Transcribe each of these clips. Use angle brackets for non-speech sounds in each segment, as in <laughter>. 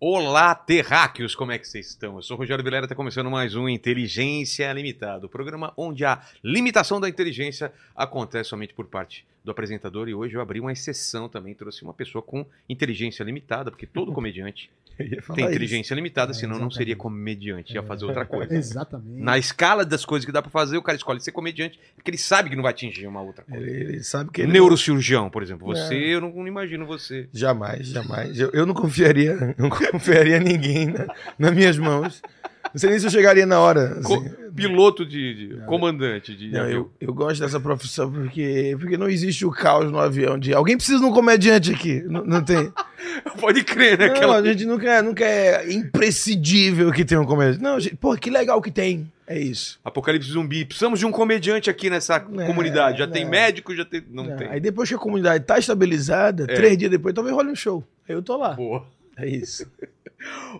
Olá, terráqueos, como é que vocês estão? Eu sou o Rogério Vilera, está começando mais um Inteligência Limitada, o programa onde a limitação da inteligência acontece somente por parte do apresentador e hoje eu abri uma exceção também, trouxe uma pessoa com inteligência limitada, porque todo <laughs> comediante tem inteligência limitada, É, senão não exatamente. seria comediante, ia fazer outra coisa. <laughs> Exatamente. Na escala das coisas que dá pra fazer, o cara escolhe ser comediante, porque ele sabe que não vai atingir uma outra coisa. Ele, ele sabe que ele Neurocirurgião, por exemplo. Você, É. eu não, não imagino você. Jamais, jamais. Eu, eu não confiaria, <laughs> não confiaria ninguém na, nas minhas mãos. Não sei nem se eu chegaria na hora. assim. Piloto de, de- comandante de Não, eu, eu gosto dessa profissão porque, porque não existe o caos no avião de alguém precisa de um comediante aqui. Não, não tem. <laughs> Pode crer, né? Não, Aquela- a gente nunca, é- nunca é imprescindível que tenha um comediante. Não, gente, pô, que legal que tem. É isso. Apocalipse zumbi. Precisamos de um comediante aqui nessa É, comunidade. Já é. tem médico, já tem. Não Não, tem. Aí depois que a comunidade tá estabilizada, É. três dias depois, talvez role um show. Aí eu tô lá. Boa. É isso. <laughs>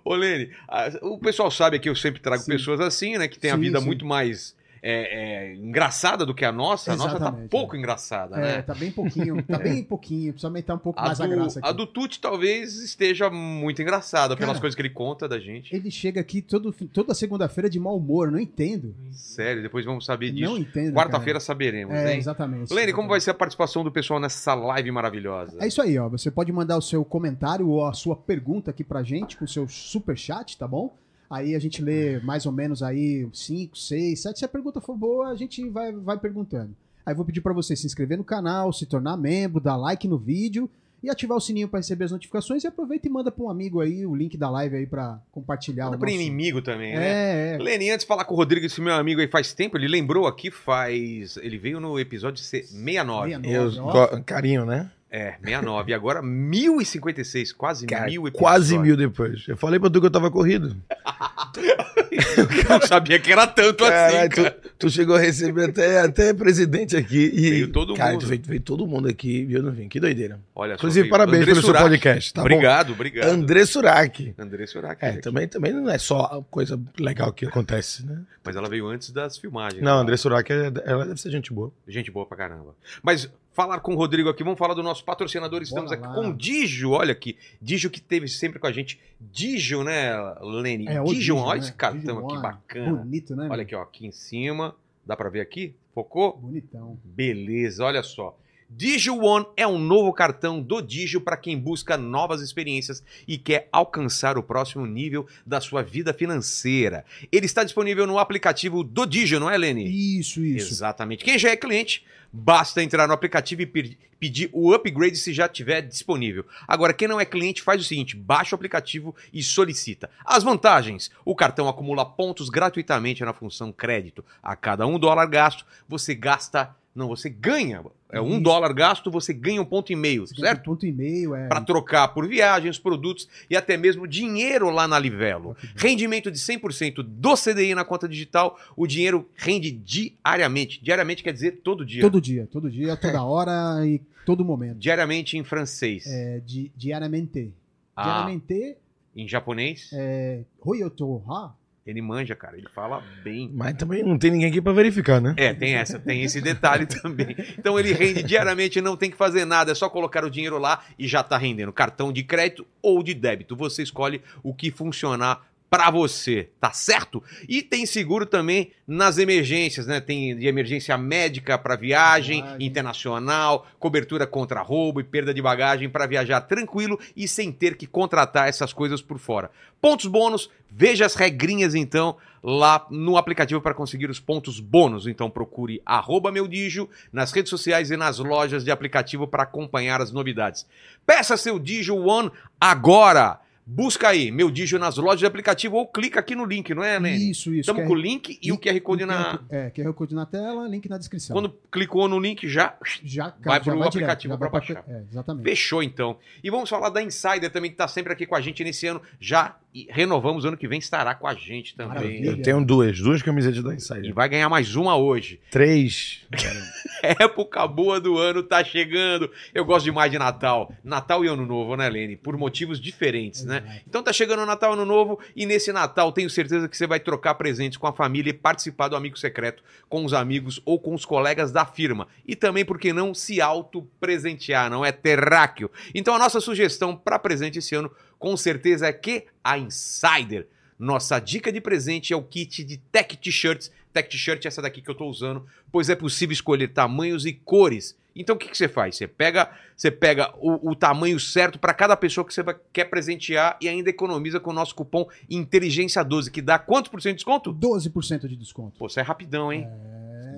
Ô, Lene, a- o pessoal sabe que eu sempre trago Sim. pessoas assim, né? Que tem a Sim, vida sim. muito mais é, é, engraçada do que a nossa. A nossa tá Exatamente, pouco engraçada, É, né? tá bem pouquinho, tá <laughs> bem pouquinho, precisa aumentar um pouco A mais a do, graça aqui. a do Tuti talvez esteja muito engraçada pelas Cara, coisas que ele conta da gente. Ele chega aqui todo, toda segunda-feira de mau humor, não entendo. Sério, depois vamos saber disso. Não entendo. Quarta-feira saberemos. É, hein? exatamente. Lene, como vai exatamente. ser a participação do pessoal nessa live maravilhosa? É isso aí, ó. Você pode mandar o seu comentário ou a sua pergunta aqui pra gente com o seu super chat, tá bom? Aí a gente lê mais ou menos aí 5, 6, 7. Se a pergunta for boa, a gente vai, vai perguntando. Aí eu vou pedir pra você se inscrever no canal, se tornar membro, dar like no vídeo e ativar o sininho pra receber as notificações. E aproveita e manda pra um amigo aí o link da live aí pra compartilhar Manda o pro nosso... inimigo também, né? É, é. Lene, antes de falar com o Rodrigo, esse meu amigo aí faz tempo, ele lembrou aqui, faz. Ele veio no episódio C- 69. 69. Eu, carinho, né? É, 69. E agora 1056, quase Cara, mil episódios. quase mil depois. Eu falei pra tu que eu tava corrido. <laughs> Eu não sabia que era tanto assim, cara. tu, tu chegou a receber até, até presidente aqui. E, Veio todo cara, mundo. veio, veio todo mundo aqui e eu não vim. Que doideira. Olha só, Inclusive, veio parabéns André pelo seu Surak. podcast, tá bom? obrigado, obrigado. André Surak. André Surak. É, também, também não é só coisa legal que acontece, né? Mas ela veio antes das filmagens. Não, né? André Surak, é- ela deve ser gente boa. Gente boa pra caramba. Mas falar com o Rodrigo aqui, vamos falar do nosso patrocinador. Estamos Bora aqui lá. com o Digio, olha aqui. Digio que teve sempre com a gente. Digio, né, Lene? É, o Digio, Digio, olha né? esse cartão Digio aqui One. bacana. Bonito, né? Olha aqui, ó, aqui em cima. Dá pra ver aqui? Focou? Bonitão. Beleza, olha só. Digio One é um novo cartão do Digio para quem busca novas experiências e quer alcançar o próximo nível da sua vida financeira. Ele está disponível no aplicativo do Digio, não é, Lene? Isso, isso. Exatamente. Quem já é cliente, basta entrar no aplicativo e pe- pedir o upgrade se já tiver disponível. Agora, quem não é cliente, faz o seguinte: baixa o aplicativo e solicita. As vantagens: o cartão acumula pontos gratuitamente na função crédito. A cada um dólar gasto, você gasta. Não, você ganha. É um Isso. dólar gasto, você ganha um ponto e meio, certo? um ponto e meio, é. Para trocar por viagens, produtos e até mesmo dinheiro lá na Livelo. Rendimento de 100% do CDI na conta digital, o dinheiro rende diariamente. Diariamente quer dizer todo dia. Todo dia, todo dia, toda hora e todo momento. Diariamente em francês. É, di, diariamente. Ah. Diariamente, Em japonês, é, Hoyoto Ha. Ele manja, cara. Ele fala bem. Mas também não tem ninguém aqui pra verificar, né? É, tem essa, tem esse detalhe <laughs> também. Então ele rende diariamente, não tem que fazer nada, é só colocar o dinheiro lá e já tá rendendo. Cartão de crédito ou de débito. Você escolhe o que funcionar pra você, tá certo? E tem seguro também nas emergências, né? Tem de emergência médica para viagem, Viagem. internacional, cobertura contra roubo e perda de bagagem para viajar tranquilo e sem ter que contratar essas coisas por fora. Pontos bônus, veja as regrinhas então lá no aplicativo para conseguir os pontos bônus. Então procure arroba meu Digio nas redes sociais e nas lojas de aplicativo para acompanhar as novidades. Peça seu Digio One agora! Busca aí, meu Digio nas lojas de aplicativo ou clica aqui no link, não é, Nene? Isso, isso. Estamos com o link e o QR Code na. É, QR Code na tela, link na descrição. Quando clicou no link já já, vai pro direto, aplicativo pra- baixar. É, exatamente. Fechou então. E vamos falar da Insider também, que está sempre aqui com a gente nesse ano. Já e renovamos, ano que vem estará com a gente também. Maravilha. Eu tenho duas, duas camisetas da E Insider. vai ganhar mais uma hoje. Três. <laughs> Época boa do ano tá chegando. Eu gosto demais de Natal. Natal e Ano Novo, né, Lene? Por motivos diferentes, né? Então tá chegando o Natal e Ano Novo e nesse Natal tenho certeza que você vai trocar presentes com a família e participar do Amigo Secreto com os amigos ou com os colegas da firma. E também, por que não, se auto-presentear, não é terráqueo. Então a nossa sugestão para presente esse ano com certeza é que a Insider. Nossa dica de presente é o kit de Tech T-shirts. Tech T-shirt é essa daqui que eu estou usando, pois é possível escolher tamanhos e cores. Então o que, que você faz? Você pega, você pega o, o tamanho certo para cada pessoa que você vai- quer presentear e ainda economiza com o nosso cupom Inteligência 12, que dá quantos por cento de desconto? 12% de desconto. Pô, você é rapidão, hein?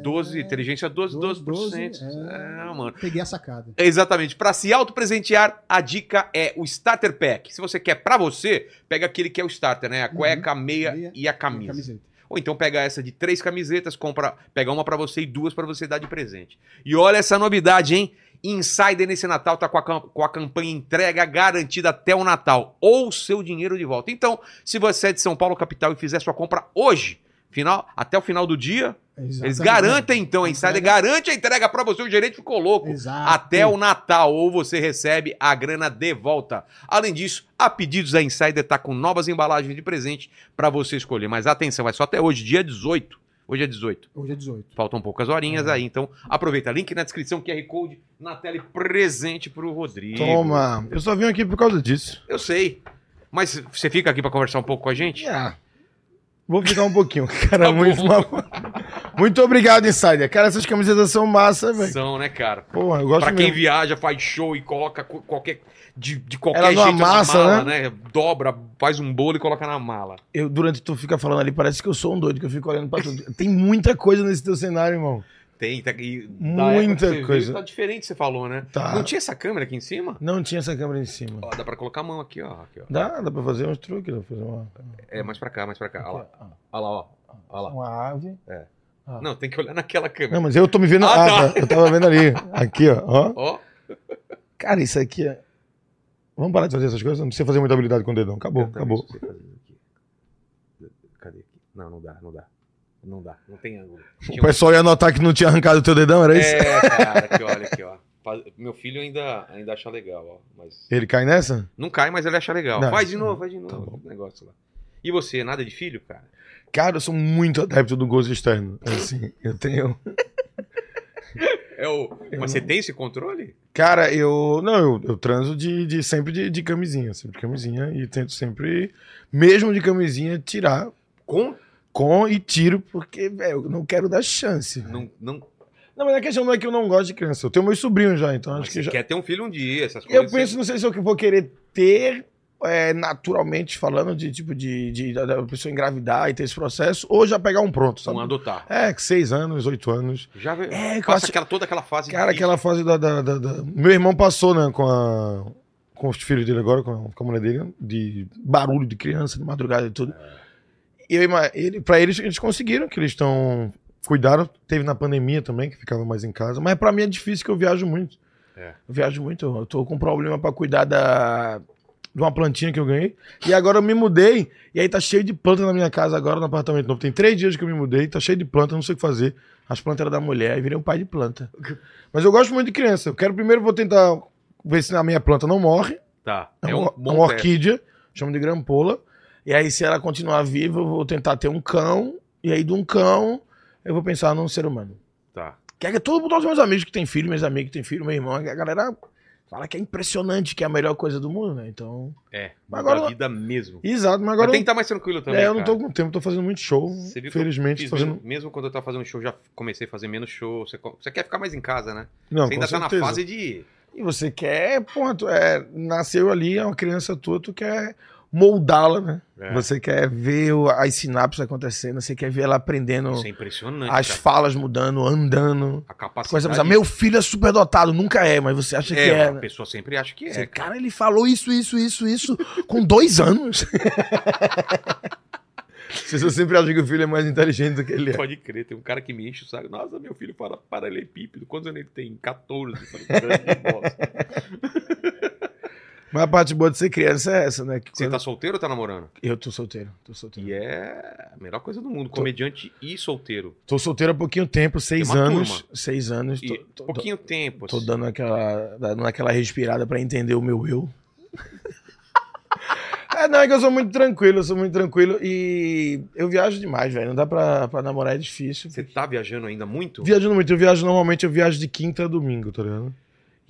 12, inteligência 12, 12%. 12, é, mano. Peguei a sacada. Exatamente. Para se auto-presentear, a dica é o Starter Pack. Se você quer pra você, pega aquele que é o starter, né? A cueca, a meia, Uhum. Meia e a camisa. Camiseta. Ou então pega essa de três camisetas, compra, pega uma pra você e duas pra você dar de presente. E olha essa novidade, hein? Insider nesse Natal tá com a, com a campanha entrega garantida até o Natal ou seu dinheiro de volta. Então, se você é de São Paulo capital e fizer sua compra hoje, final, até o final do dia, eles Exatamente. garantem então, a Insider Entrega- garante a entrega pra você, o gerente ficou louco Exato. até o Natal, ou você recebe a grana de volta. Além disso, a pedidos da Insider tá com novas embalagens de presente para você escolher. Mas atenção, é só até hoje, dia 18. Hoje é 18. Hoje é 18. Faltam poucas horinhas É. aí, então aproveita. Link na descrição, QR Code na tela e presente pro Rodrigo. Toma. Eu só vim aqui por causa disso. Eu sei. Mas você fica aqui para conversar um pouco com a gente? Ah, vou ficar um pouquinho. <laughs> Cara, Tá muito, bom. <laughs> muito obrigado, Insider. Cara, essas camisetas são massa, velho. São, né, cara? Porra, eu gosto Pra quem mesmo. viaja, faz show e coloca co- qualquer. De, de qualquer Ela jeito amassa, na mala, né? Dobra, faz um bolo e coloca na mala. Eu, durante tu fica falando ali, parece que eu sou um doido, que eu fico olhando pra tudo. Tem muita coisa nesse teu cenário, irmão. Tem, tá, da Muita coisa. Viu, tá diferente, você falou, né? Tá. Não tinha essa câmera aqui em cima? Não tinha essa câmera em cima. Ó, dá pra colocar a mão aqui, ó. Aqui, ó. Dá, dá pra fazer uns truques, dá pra fazer uma. É, mais pra cá, mais pra cá. Olha lá, olha lá, ó. Olha lá. Uma ave. Não, tem que olhar naquela câmera. Não, mas eu tô me vendo. Ah, Ah, tá. tá. Eu tava vendo ali. Aqui, ó. ó. Ó, Cara, isso aqui é. Vamos parar de fazer essas coisas? Não precisa fazer muita habilidade com o dedão. Acabou, acabou. Cadê aqui? Não, não dá, não dá. Não dá, não tem ângulo. O Tinha um- pessoal ia notar que não tinha arrancado o teu dedão, era isso? É, cara, aqui, olha aqui, ó. Meu filho ainda, ainda acha legal, ó. Mas Ele cai nessa? não cai, mas ele acha legal. Não, faz de novo, faz de novo. tá bom. o negócio lá. E você, nada de filho, cara? Cara, eu sou muito adepto do gozo externo. Assim, eu tenho. É o... Mas você tem esse controle? Cara, eu. Não, eu, eu transo de, de sempre de, de camisinha, sempre de camisinha, e tento sempre, mesmo de camisinha, tirar Com? com e tiro, porque, velho, eu não quero dar chance. Não, não... Não, mas a questão não é que eu não gosto de criança. Eu tenho meus sobrinhos já, então Mas acho que já. quer ter um filho um dia, essas Eu coisas. penso, não sei se eu vou querer ter é, naturalmente falando de tipo de, de, da- da pessoa engravidar e ter esse processo, ou já pegar um pronto, sabe? Vamos adotar. É, seis anos, oito anos. Já É, passa acho- aquela, toda aquela fase. Cara, aquela fase da, da- da- da- Meu irmão passou, né, com a. Com os filhos dele agora, com a, com a mulher dele, de barulho de criança, de madrugada e tudo. E eu, ele, pra eles, eles conseguiram, que eles estão. Cuidaram, teve na pandemia também, que ficava mais em casa. Mas pra mim é difícil que eu viajo muito. É. Eu viajo muito, eu tô com problema pra cuidar da. De uma plantinha que eu ganhei. E agora eu me mudei. E aí tá cheio de planta na minha casa agora, no apartamento novo. Tem três dias que eu me mudei, tá cheio de planta, não sei o que fazer. As plantas eram da mulher, e virei um pai de planta. Mas eu gosto muito de criança. Eu quero primeiro vou tentar ver se a minha planta não morre. Tá. É, É um uma, bom uma orquídea, chamo de grampola. E aí, se ela continuar viva, eu vou tentar ter um cão. E aí, de um cão, eu vou pensar num ser humano. Tá. Que é todo, todos os meus amigos que têm filho, meus amigos que têm filho, meu irmão, a galera fala que é impressionante, que é a melhor coisa do mundo, né? Então. É. Mas agora- vida mesmo. Exato, mas Mas agora. tem que estar mais tranquilo também. é, eu não tô cara. com tempo, tô fazendo muito show. Você viu Felizmente, fiz fazendo. mesmo, mesmo quando eu tava fazendo show, já comecei a fazer menos show. Você, você quer ficar mais em casa, né? Não, você ainda tá na certeza. fase de. E você quer, tu é, nasceu ali, é uma criança tua, tu quer moldá-la, né? É. Você quer ver as sinapses acontecendo, você quer ver ela aprendendo Isso é impressionante. as cara. falas mudando, andando. A capacidade. Coisa, meu filho é super dotado, nunca é, mas você acha que é, é. a né? pessoa sempre acha que é. Você, cara, ele falou isso, isso, isso, isso com dois anos. <laughs> Você sempre acha que o filho é mais inteligente do que ele é. Pode crer, tem um cara que me enche o saco. Nossa, meu filho fala paralelepípedo. Quantos anos ele tem? 14. Eu falei, grande bosta. Mas a parte boa de ser criança é essa, né? Que Você quando- tá solteiro ou tá namorando? Eu tô solteiro, tô solteiro. E é a melhor coisa do mundo, comediante e solteiro. Tô solteiro há pouquinho tempo, seis anos. turma. Seis anos. Tô, tô- pouquinho tempo. tô assim. dando aquela, dando aquela respirada pra entender o meu eu. <laughs> É, não, é que eu sou muito tranquilo, eu sou muito tranquilo e eu viajo demais, velho. Não dá pra, pra namorar, é difícil. Você tá viajando ainda muito? Viajando muito, eu viajo normalmente, eu viajo de quinta a domingo, tá ligado?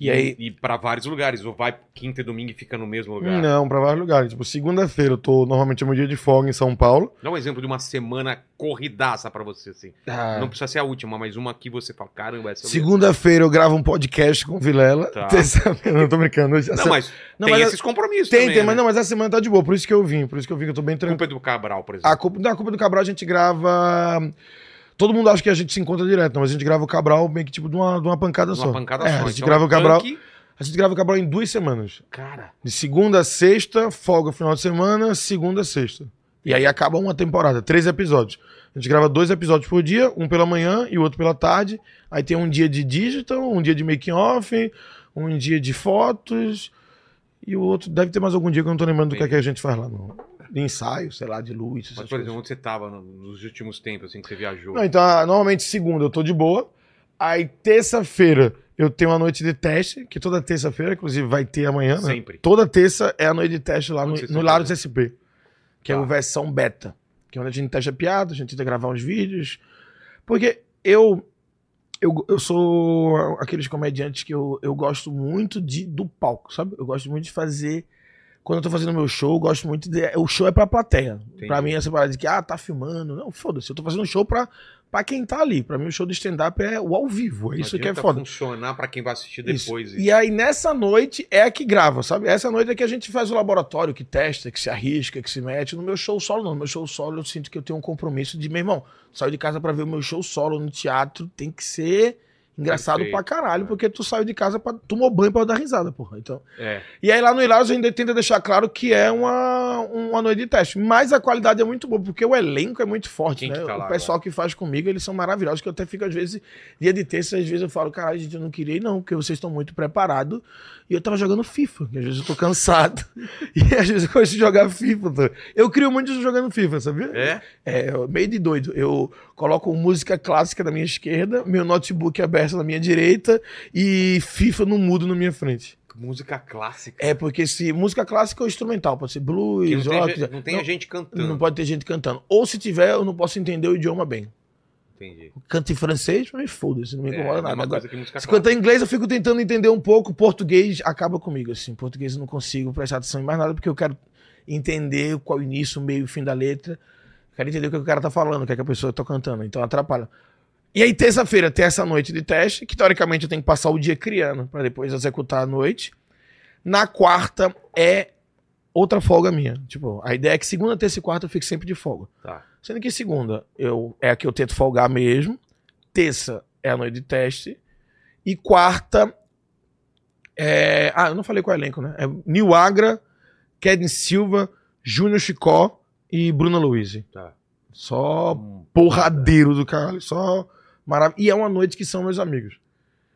E aí. E pra vários lugares. Ou vai quinta e domingo e fica no mesmo lugar. Não, pra vários lugares. Tipo, segunda-feira eu tô normalmente é meu dia de folga em São Paulo. Dá um exemplo de uma semana corridaça pra você, assim. Ah, Não precisa ser a última, mas uma que você fala, caramba, essa Segunda-feira eu gravo um podcast com o Vilela. Tá. <laughs> Terça-feira, não tô brincando. Não, mas Não, tem mas esses compromissos tem, também, tem, né? mas não, mas essa semana tá de boa, por isso que eu vim, por isso que eu vim, que eu tô bem tranquilo. Culpa é do Cabral, por exemplo. A culpa, da culpa do Cabral a gente grava. Todo mundo acha que a gente se encontra direto, não, mas a gente grava o Cabral meio que tipo de uma, de uma pancada Uma só. pancada É, só. A gente Então, grava o Cabral. punk, A gente grava o Cabral em duas semanas. Cara, De segunda a sexta, folga final de semana, segunda a sexta. E aí acaba uma temporada, três episódios. A gente grava dois episódios por dia, um pela manhã e o outro pela tarde. Aí tem um dia de digital, um dia de making off, um dia de fotos. E o outro deve ter mais algum dia que eu não tô lembrando do que, é que a gente faz lá, não. De ensaio, sei lá, de luz. mas, por coisas. exemplo, onde você tava no- nos últimos tempos, assim, que você viajou? Não, então, ah, normalmente segunda eu tô de boa. Aí terça-feira eu tenho uma noite de teste, que toda terça-feira, inclusive vai ter amanhã, né? Sempre. Toda terça é a noite de teste lá Onde no, no Laros SP. Que é Tá. a versão beta. Que é onde a gente testa piada, a gente tenta gravar uns vídeos. Porque eu. Eu, eu sou aqueles comediantes que eu, eu gosto muito de, do palco, sabe? Eu gosto muito de fazer. Quando eu tô fazendo meu show, eu gosto muito de. O show é pra plateia. Entendi. Pra mim, essa parada de que, ah, tá filmando. Não, foda-se. Eu tô fazendo um show pra, pra quem tá ali. Pra mim, o show de stand-up é o ao vivo. É isso que é foda. funcionar pra quem vai assistir Isso. depois. E aí, nessa noite, é a que grava, sabe? Essa noite é que a gente faz o laboratório, que testa, que se arrisca, que se mete. No meu show solo, não. No meu show solo, eu sinto que eu tenho um compromisso de, meu irmão, saio de casa pra ver o meu show solo no teatro, tem que ser engraçado Perfeito, pra caralho, porque tu saiu de casa pra tomar banho pra dar risada, porra. Então. É. E aí lá no Ilaros a gente tenta deixar claro que é uma, uma noite de teste. Mas a qualidade é muito boa, porque o elenco é muito forte, Quem né? tá o lá pessoal que faz comigo, eles são maravilhosos, que eu até fico, às vezes, dia de terça, às vezes eu falo, caralho, gente, eu não queria ir, não, porque vocês estão muito preparados. E eu tava jogando FIFA, que às vezes eu tô cansado. <laughs> e às vezes eu gosto de jogar FIFA. Eu crio muito isso jogando FIFA, sabia? É? É, meio de doido. Eu coloco música clássica na minha esquerda, meu notebook aberto na minha direita e FIFA no mudo na minha frente. Música clássica. É, porque se música clássica ou instrumental, pode ser blues, não tem, rock. ge- não tem a gente cantando. não pode ter gente cantando. Ou se tiver, eu não posso entender o idioma bem. Entendi. Canto em francês, mas foda-se, não me É, incomoda a nada. Agora, se cantar em inglês, eu fico tentando entender um pouco. Português acaba comigo, assim. Português eu não consigo prestar atenção em mais nada, porque eu quero entender qual é o início, o meio e o fim da letra. Quero entender o que o cara tá falando, o que, é que a pessoa tá cantando. Então atrapalha. E aí, terça-feira, tem essa noite de teste, que teoricamente eu tenho que passar o dia criando, para depois executar à noite. Na quarta é outra folga minha. Tipo, a ideia é que segunda, terça e quarta eu fique sempre de folga. Tá. Sendo que segunda eu, é a que eu tento folgar mesmo. Terça é a noite de teste. E quarta é. Ah, eu não falei qual é o elenco, né? É Nil Agra, Kedin Silva, Júnior Chicó e Bruna Luiz. Tá. Só Hum, porradeiro do caralho. Só maravilha. E é uma noite que são meus amigos.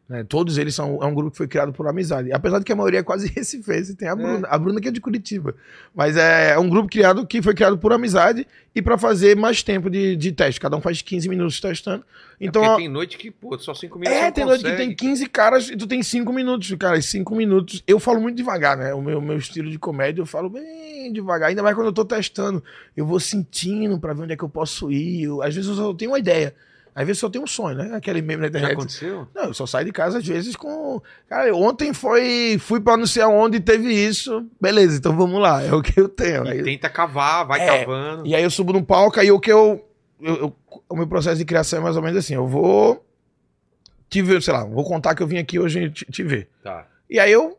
Né? Todos eles são. É um grupo que foi criado por amizade. Apesar de que a maioria é quase <laughs> recifense. Tem a Bruna. A Bruna que é de Curitiba. Mas é, é um grupo criado que foi criado por amizade e pra fazer mais tempo de, de teste. Cada um faz 15 minutos testando. Então. é a- porque tem noite que, pô, só cinco minutos você é, tem noite que consegue. tem 15 caras e tu tem 5 minutos, cara. E 5 minutos. Eu falo muito devagar, né? O meu, meu estilo de comédia, eu falo bem devagar. Ainda mais quando eu tô testando. Eu vou sentindo pra ver onde é que eu posso ir. Eu- às vezes eu só tenho uma ideia. Às vezes só tenho um sonho, né? Aquele meme na Já internet. aconteceu? Não, eu só saio de casa às vezes com. Cara, ontem foi. Fui pra não sei aonde e teve isso. Beleza, então vamos lá. É o que eu tenho. Aí- E tenta cavar, vai É. cavando. e aí eu subo no palco, aí o que eu, eu- eu- O meu processo de criação é mais ou menos assim. Eu vou. Te ver, sei lá, vou contar que eu vim aqui hoje te, te ver. Tá. E aí eu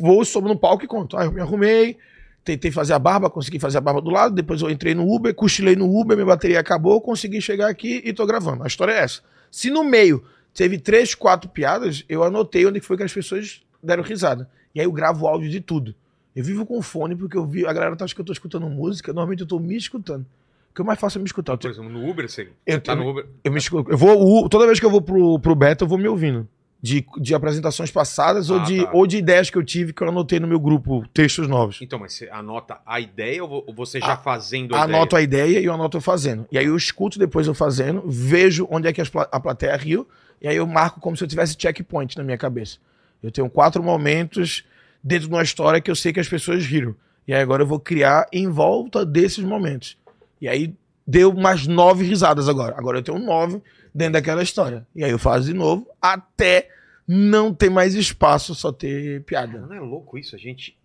vou, subo no palco e conto. Aí eu me arrumei, tentei fazer a barba, consegui fazer a barba do lado, depois eu entrei no Uber, cochilei no Uber, minha bateria acabou, consegui chegar aqui e tô gravando. A história é essa. Se no meio teve três, quatro piadas, eu anotei onde foi que as pessoas deram risada. E aí eu gravo áudio de tudo. Eu vivo com fone porque eu vi, a galera tá achando que eu tô escutando música, normalmente eu tô me escutando. O que eu mais faço é me escutar. Por exemplo, no Uber, você eu, tá no Uber. eu me escuto. Eu vou, toda vez que eu vou pro, pro beta, eu vou me ouvindo. De, de apresentações passadas ou, Ah, de, tá. ou de ideias que eu tive que eu anotei no meu grupo, textos novos. Então, mas você anota a ideia ou vo- ou você já Ah, fazendo a Anoto a ideia e eu anoto eu fazendo. E aí eu escuto depois eu fazendo, vejo onde é que a plateia riu, e aí eu marco como se eu tivesse checkpoint na minha cabeça. Eu tenho quatro momentos dentro de uma história que eu sei que as pessoas riram. E aí agora eu vou criar em volta desses momentos. E aí deu mais nove risadas agora. Agora eu tenho nove dentro daquela história. E aí eu faço de novo até não ter mais espaço, só ter piada. Não é louco isso? A gente,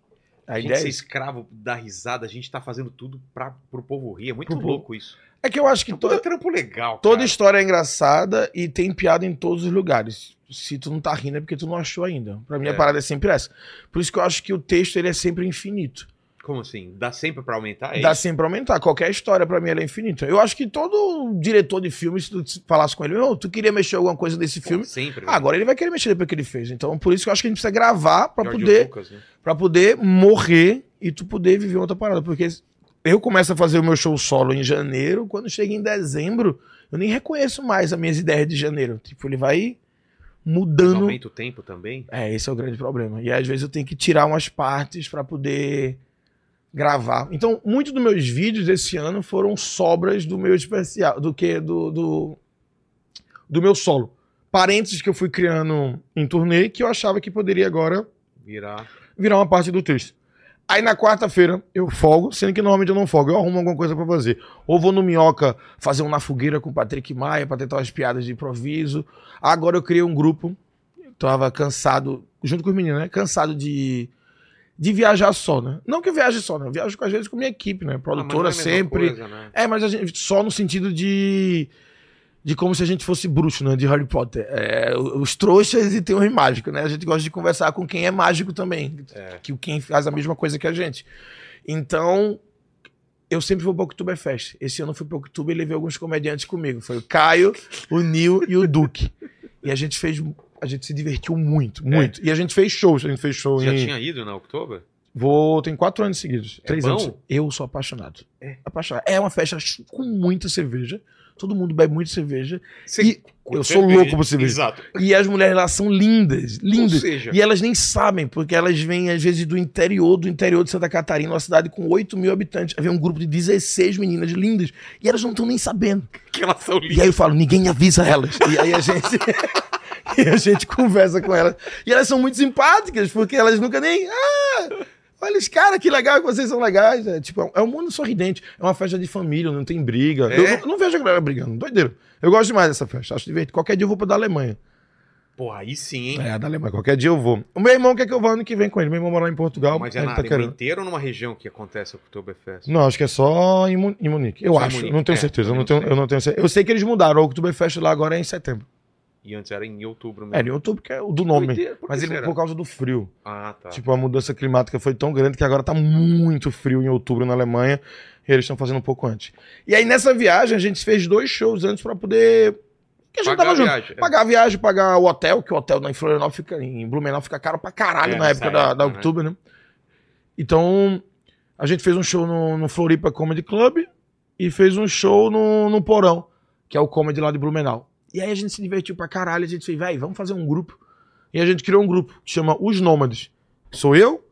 A a gente ideia é ser isso. escravo da risada, a gente tá fazendo tudo pra, pro povo rir. É muito Pro povo. louco isso. É que eu acho que É to- puta trampo legal, toda cara. história é engraçada e tem piada em todos os lugares. Se tu não tá rindo é porque tu não achou ainda. Pra mim É. a parada é sempre essa. Por isso que eu acho que o texto ele é sempre infinito. Como assim? Dá sempre pra aumentar? É Dá sempre pra aumentar. Qualquer história pra mim ela é infinita. Eu acho que todo diretor de filme, se tu falasse com ele, "Ô, tu queria mexer alguma coisa nesse Pô, filme, Sempre. ah, agora ele vai querer mexer depois que ele fez. Então, por isso que eu acho que a gente precisa gravar pra George poder, Lucas, né? pra poder morrer e tu poder viver outra parada. Porque eu começo a fazer o meu show solo em janeiro, quando chega em dezembro, eu nem reconheço mais as minhas ideias de janeiro. Tipo, ele vai Mas mudando. aumenta o tempo também? É, esse é o grande problema. E às vezes eu tenho que tirar umas partes pra poder gravar. Então, muitos dos meus vídeos esse ano foram sobras do meu especial, do que do, do do meu solo. Parênteses que eu fui criando em turnê que eu achava que poderia agora Virar. virar uma parte do texto. Aí na quarta-feira eu folgo, sendo que normalmente eu não folgo, eu arrumo alguma coisa pra fazer. Ou vou no Minhoca fazer um na fogueira com o Patrick Maia pra tentar umas piadas de improviso. Agora eu criei um grupo, tava cansado, junto com os meninos, né? Cansado de, de viajar só, né? Não que eu viaje só, né? Eu viajo às vezes com minha equipe, né? Ah, é Produtora a mesma sempre. coisa, né? É, mas a gente só no sentido de. De como se a gente fosse bruxo, né? De Harry Potter. É, os trouxas e tem os mágicos, né? A gente gosta de conversar com quem é mágico também. É. Que quem faz a mesma coisa que a gente. Então, eu sempre vou pro Oktoberfest. Esse ano eu fui pro Oktober e levei alguns comediantes comigo. Foi o Caio, o Nil e o Duque. E a gente fez. A gente se divertiu muito, muito. E a gente fez shows. A gente fez show Você já em. tinha ido na Oktober? Vou. Tem quatro anos seguidos. É três bom? anos. Eu sou apaixonado. É. Apaixonado. É uma festa com muita cerveja. Todo mundo bebe muito cerveja. Você E eu sou louco por cerveja. Exato. E as mulheres lá são lindas, Ou lindas. seja, E elas nem sabem, porque elas vêm, às vezes, do interior, do interior de Santa Catarina, uma cidade com 8 mil habitantes. Aí vem um grupo de 16 meninas lindas. E elas não estão nem sabendo. que elas são E lindas. aí eu falo, ninguém avisa elas. E aí a gente. <laughs> <laughs> e a gente conversa com elas. E elas são muito simpáticas, porque elas nunca nem. Ah! Olha, os caras, que legal que vocês são legais. É, tipo, é um mundo sorridente. É uma festa de família, não tem briga. É? Eu, não, não vejo a galera brigando. Doideiro. Eu gosto demais dessa festa. Acho divertido. Qualquer dia eu vou pra da Alemanha. Pô, aí sim, hein? É, da Alemanha. Qualquer dia eu vou. O meu irmão quer que eu vá ano que vem com ele. Meu irmão mora lá em Portugal. Mas é ele na tá Alemanha querendo. inteira ou numa região que acontece o Oktoberfest? Não, acho que é só em, Mu- em Munique. Eu Só acho. Munique. Não tenho É, certeza. Eu não tenho, eu não tenho certeza. Eu sei que eles mudaram. O Oktoberfest lá agora é em setembro. E antes era em outubro É, mesmo. em outubro, que é o do nome. Mas ele será? por causa do frio. Ah, tá. Tipo, a mudança climática foi tão grande que agora tá muito frio em outubro na Alemanha. E eles estão fazendo um pouco antes. E aí, nessa viagem, a gente fez dois shows antes pra poder. Que a gente Pagar tava a junto. viagem, é. Pagar a viagem, pagar o hotel, que o hotel em Florianópolis fica. Em Blumenau fica caro pra caralho É, na época da, da né? outubro, né? Então, a gente fez um show no, no Floripa Comedy Club e fez um show no, no Porão, que é o comedy lá de Blumenau. E aí a gente se divertiu pra caralho. A gente fez, velho, vamos fazer um grupo. E a gente criou um grupo que chama Os Nômades. Sou eu,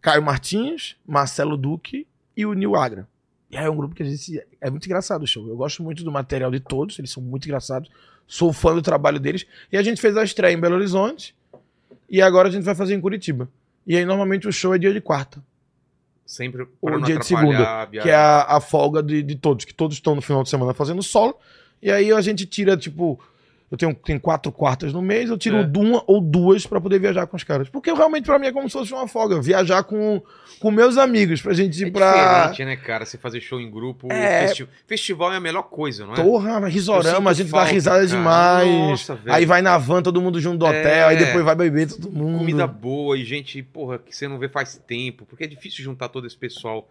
Caio Martins, Marcelo Duque e o Nil Agra. E aí é um grupo que a gente. É muito engraçado o show. Eu gosto muito do material de todos, eles são muito engraçados. Sou fã do trabalho deles. E a gente fez a estreia em Belo Horizonte. E agora a gente vai fazer em Curitiba. E aí normalmente o show é dia de quarta. Sempre Ou dia de segunda, que é a, a folga de, de todos, que todos estão no final de semana fazendo solo. E aí a gente tira, tipo, eu tenho, tenho quatro quartas no mês, eu tiro É. uma ou duas pra poder viajar com os caras. Porque realmente pra mim é como se fosse uma folga, viajar com, com meus amigos, pra gente ir É pra. diferente, né, cara? Você fazer show em grupo. É. festi- Festival é a melhor coisa, não é? Porra, risorama, a gente dá falta, risada cara. demais. Nossa, velho. aí vai na van, todo mundo junto do É. hotel, aí depois vai beber todo mundo. Comida boa e gente, porra, que você não vê faz tempo. Porque é difícil juntar todo esse pessoal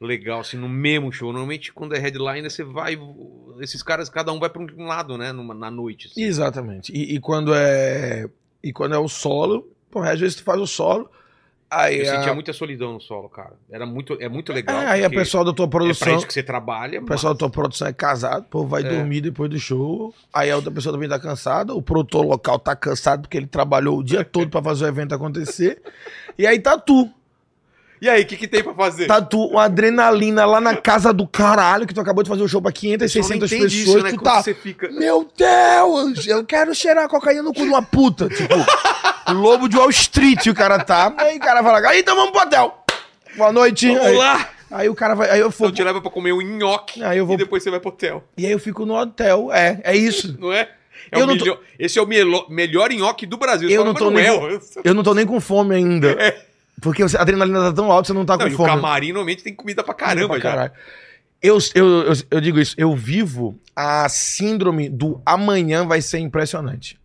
legal, assim, no mesmo show. Normalmente, quando é headliner, você vai. Esses caras, cada um vai pra um lado, né? Numa, na noite. assim. Exatamente. E, e quando é. E quando é o solo, porra, às vezes tu faz o solo. Aí, Eu a, sentia muita solidão no solo, cara. Era muito, é muito legal. é, aí a porque pessoa da tua É pra produção. isso que você trabalha. O pessoal da tua produção é casado, pô, vai É. dormir depois do show. Aí a outra pessoa também tá cansada, o produtor local tá cansado porque ele trabalhou o dia todo pra fazer o evento acontecer. <laughs> E aí tá tu. E aí, o que, que tem pra fazer? Tá tu, uma adrenalina lá na casa do caralho, que tu acabou de fazer o show pra 500, Eu só não 600 entendo pessoas. isso, né? tu Como tá. você fica. Meu Deus, eu quero cheirar cocaína no cu de uma puta. Tipo, lobo de Wall Street o cara tá. Aí o cara fala, então vamos pro hotel. Boa noite. Vamos aí, lá! aí o cara vai. Aí eu, Então vou, te leva pra comer um nhoque Aí eu vou- e depois você vai pro hotel. e aí eu fico no hotel. É, é isso. Não é? É não tô- Esse é o melhor nhoque do Brasil. Eu não tô nem é, Eu não tô nem com fome ainda. É. Porque a adrenalina tá tão alta, você não tá Não, com e o fome. camarim normalmente tem comida pra caramba Pra já. Eu, eu, eu, eu digo isso, eu vivo a síndrome do amanhã vai ser impressionante.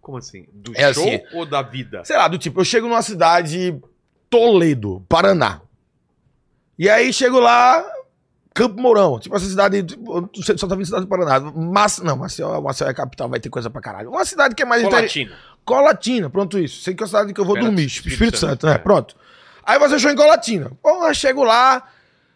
Como assim? Do É show assim. ou da vida? Sei lá, do tipo, eu chego numa cidade, Toledo, Paraná. E aí chego lá, Campo Mourão. Tipo, essa cidade, tipo, você só tá vindo cidade do Paraná. Mas, não, Maceió, Maceió é a capital, vai ter coisa pra caralho. Uma cidade que é mais interior. Colatina. Pronto isso. Sei que é a cidade que eu vou dormir. Espírito Espírito, Santo, né? é. Pronto. Aí você achou em Colatina. Eu chego lá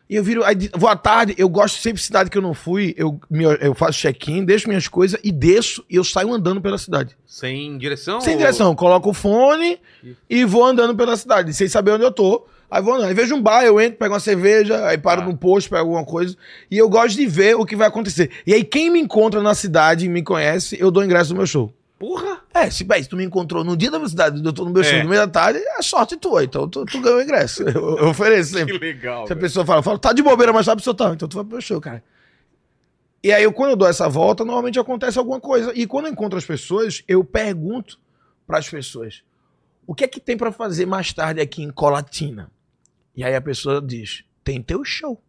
e eu viro. Aí, vou à tarde, eu gosto sempre de cidade que eu não fui. Eu, me- eu faço check-in, deixo minhas coisas e desço e eu saio andando pela cidade. Sem direção? Sem ou- direção, coloco o fone e vou andando pela cidade, sem saber onde eu tô. Aí vou andando. Aí vejo um bar, eu entro, pego uma cerveja, aí paro Ah. num posto, pego alguma coisa. E eu gosto de ver o que vai acontecer. E aí, quem me encontra na cidade e me conhece, eu dou ingresso no meu show. Porra! É, se, bem, se tu me encontrou no dia da cidade, eu tô no meu É. show no meio da tarde, é sorte tua. Então tu, tu ganhou o ingresso. <laughs> Eu, eu ofereço Que sempre. legal. Se a velho. pessoa fala, fala, tá de bobeira, mas tá pro seu tal. Então tu vai pro meu show, cara. E aí, eu, quando eu dou essa volta, normalmente acontece alguma coisa. E quando eu encontro as pessoas, eu pergunto pras pessoas: o que é que tem pra fazer mais tarde aqui em Colatina? E aí a pessoa diz: tem teu show.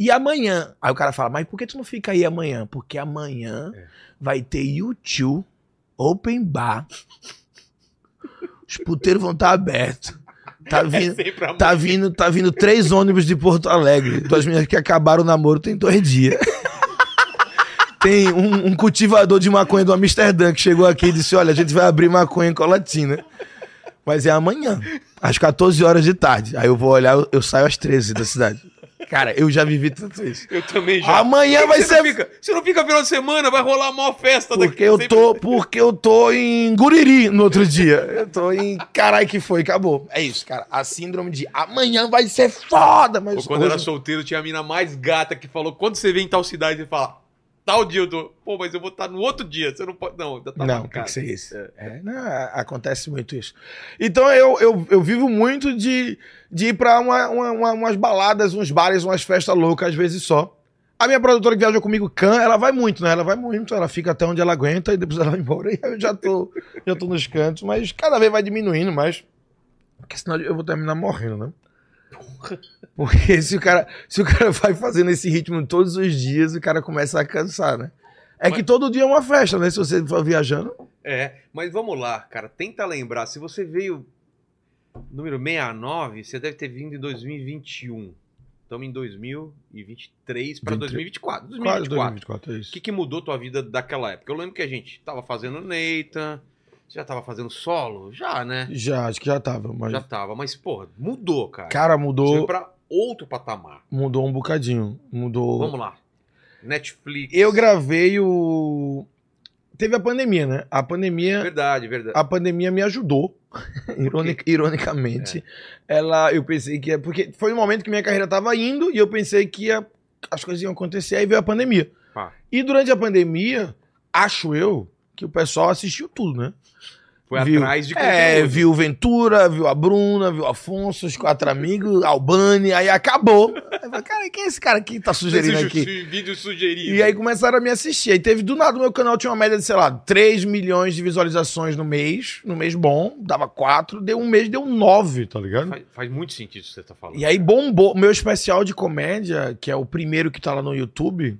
E amanhã? Aí o cara fala: mas por que tu não fica aí amanhã? Porque amanhã É. vai ter YouTube, Open Bar. Os puteiros vão estar abertos. Tá vindo, É sempre a Tá vindo, tá vindo três ônibus de Porto Alegre. Duas meninas que acabaram o namoro tem dois dias. <laughs> Tem um, um cultivador de maconha do Amsterdã que chegou aqui e disse: Olha, a gente vai abrir maconha em Colatina. Mas é amanhã, às 14 horas de tarde. Aí eu vou olhar, eu, eu saio às 13 da cidade. Cara, eu já vivi tudo isso. Eu também já. Amanhã vai você ser. Não fica, você não fica final de semana, vai rolar a maior festa Porque eu sempre- tô, porque eu tô em Guriri no outro dia. Eu tô em. Caralho, que foi, acabou. É isso, cara. A síndrome de amanhã vai ser foda, mas. Ou quando era hoje- solteiro, tinha a mina mais gata que falou: quando você vem em tal cidade, você fala, tal dia eu tô. Pô, mas eu vou estar no outro dia. Você não pode. Não, ainda tá não, tem que ser isso. É, não, a- acontece muito isso. Então eu, eu, eu vivo muito de, de ir pra uma, uma- uma- umas baladas, uns bares, umas festas loucas, às vezes só. A minha produtora que viaja comigo, Can, ela vai muito, né? Ela vai muito, ela fica até onde ela aguenta e depois ela vai embora. E eu já tô, já tô nos cantos, mas cada vez vai diminuindo mais. Porque senão eu vou terminar morrendo, né? Porque se o cara, se o cara vai fazendo esse ritmo todos os dias, o cara começa a cansar, né? É Mas- que todo dia é uma festa, né? Se você for viajando. É, mas vamos lá, cara. Tenta lembrar. Se você veio número 69, você deve ter vindo em 2021. Estamos em 2023 para 23. 2024. Quase 2024. 2024, é O isso. que, que mudou tua vida daquela época? Eu lembro que a gente tava fazendo Neita. Você já tava fazendo solo? Já, né? Já, acho que já tava, mas. Já tava. Mas, porra, mudou, cara. Cara, Você foi mudou, pra outro patamar. mudou um bocadinho. Mudou. Vamos lá. Netflix. Eu gravei o. Teve a pandemia, né? A pandemia. Verdade, verdade. A pandemia me ajudou. <laughs> <laughs> Ironic- ironicamente. Ela, eu pensei que ia. Porque foi um momento que minha carreira tava indo e eu pensei que ia, as coisas iam acontecer, aí veio a pandemia. Ah. E durante a pandemia, acho eu que o pessoal assistiu tudo, né? Foi viu- atrás de É, viu Ventura, viu a Bruna, viu o Afonso, os quatro amigos, Albani, aí acabou. Aí falei, cara, quem é esse cara que tá sugerindo Esse aqui? su- vídeo sugerido. E aí começaram a me assistir. Aí teve do nada, o meu canal tinha uma média de, sei lá, 3 milhões de visualizações no mês. No mês bom, dava 4, deu um mês, deu 9, tá ligado? Faz, faz muito sentido o que você tá falando. E aí bombou. Meu especial de comédia, que é o primeiro que tá lá no YouTube,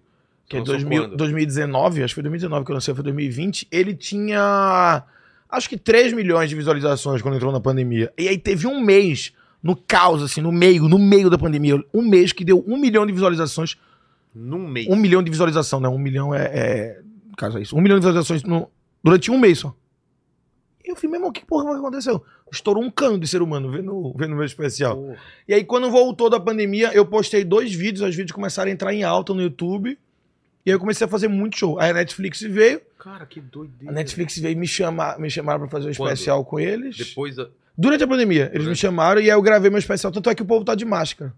que é Lançou 2000, quando? 2019, acho que foi 2019 que eu lancei, foi 2020, ele tinha acho que 3 milhões de visualizações quando entrou na pandemia. E aí teve um mês, no caos, assim, no meio, no meio da pandemia, um mês que deu um milhão de visualizações. Num mês. Um milhão de visualização, né? Um milhão é. é no caso é isso. Um milhão de visualizações no- durante um mês só. E eu falei, meu irmão, que porra que aconteceu? Estourou um cano de ser humano vendo, vendo meu especial. Porra. E aí, quando voltou da pandemia, eu postei dois vídeos, os vídeos começaram a entrar em alta no YouTube. E aí eu comecei a fazer muito show. Aí a Netflix veio, Cara, que doideira. a Netflix veio me chamar, me chamaram pra fazer um Quando? especial com eles. Depois da. Durante a pandemia, eles me chamaram e aí eu gravei meu especial. Tanto é que o povo tá de máscara.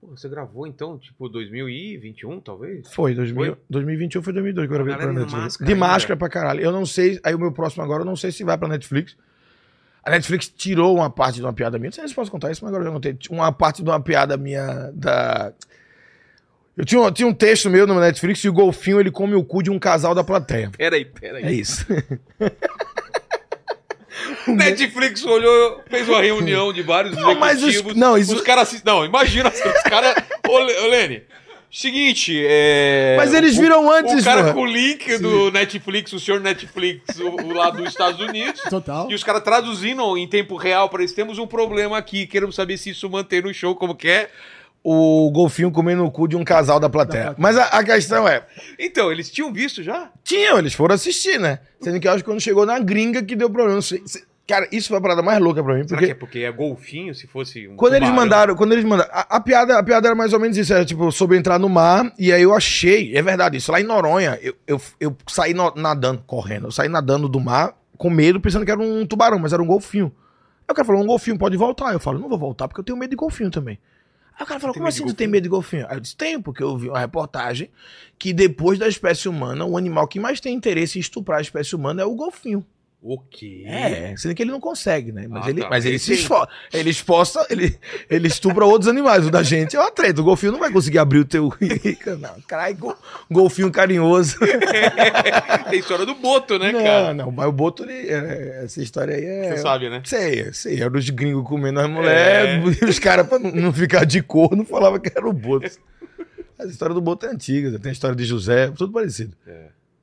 Pô, você gravou então, tipo, 2021, talvez? Foi, 2000, Foi? 2021 foi 2002 que eu gravei pra Netflix. máscara de máscara pra caralho. Eu não sei, aí o meu próximo agora, eu não sei se vai pra Netflix. A Netflix tirou uma parte de uma piada minha. Não sei se posso contar isso, mas agora eu já contei. Uma parte de uma piada minha da. Eu tinha, um- tinha um texto meu no Netflix e o golfinho ele come o cu de um casal da plateia. Peraí, peraí. É isso. <laughs> Netflix olhou, fez uma reunião de vários Não, mas os- executivos. não, isso- Os caras. Não, imagina assim, <laughs> os caras. Ô, Le- ô, Lene. Seguinte, é. Mas eles o- viram antes, O cara porra. com o link do Netflix, o senhor Netflix, o, o lá dos Estados Unidos. Total. E os caras traduzindo em tempo real para eles. Temos um problema aqui, queremos saber se isso mantém no show como que é. O golfinho comendo o cu de um casal da plateia. Da plateia. Mas a, a questão é, Então, eles tinham visto já? tinham, eles foram assistir, né? Sendo que eu acho que quando chegou na gringa que deu problema. Cara, isso foi a parada mais louca pra mim, Será porque... que é porque é golfinho, se fosse um Quando eles mandaram, quando eles mandaram, a, a piada, a piada era mais ou menos isso, era tipo, sobre entrar no mar, e aí eu achei, é verdade isso, lá em Noronha, eu, eu, eu saí no- nadando, correndo, eu saí nadando do mar, com medo, pensando que era um tubarão, mas era um golfinho. Aí o cara falou, um golfinho pode voltar. Eu falo, não vou voltar porque eu tenho medo de golfinho também. Aí o cara falou, tem como assim tu tem medo de golfinho? Aí eu disse, tenho, porque eu vi uma reportagem que depois da espécie humana, o animal que mais tem interesse em estuprar a espécie humana é o golfinho. O quê? É, sendo que ele não consegue, né? Mas Ah, ele, tá. mas ele se esforça. Ele esforça, ele, ele estupra outros animais. O da gente é uma treta. O golfinho não vai conseguir abrir o teu. não, caralho, gol- golfinho carinhoso. <laughs> Tem história do Boto, né, não, cara? não, mas o Boto, ele, é- essa história aí é. Você sabe, né? Sei, sei. Era os gringos comendo as mulheres. E <laughs> os caras, pra não- não ficar de corno, falavam que era o Boto. <laughs> Mas a história do Boto é antiga. Tem a história de José, tudo parecido.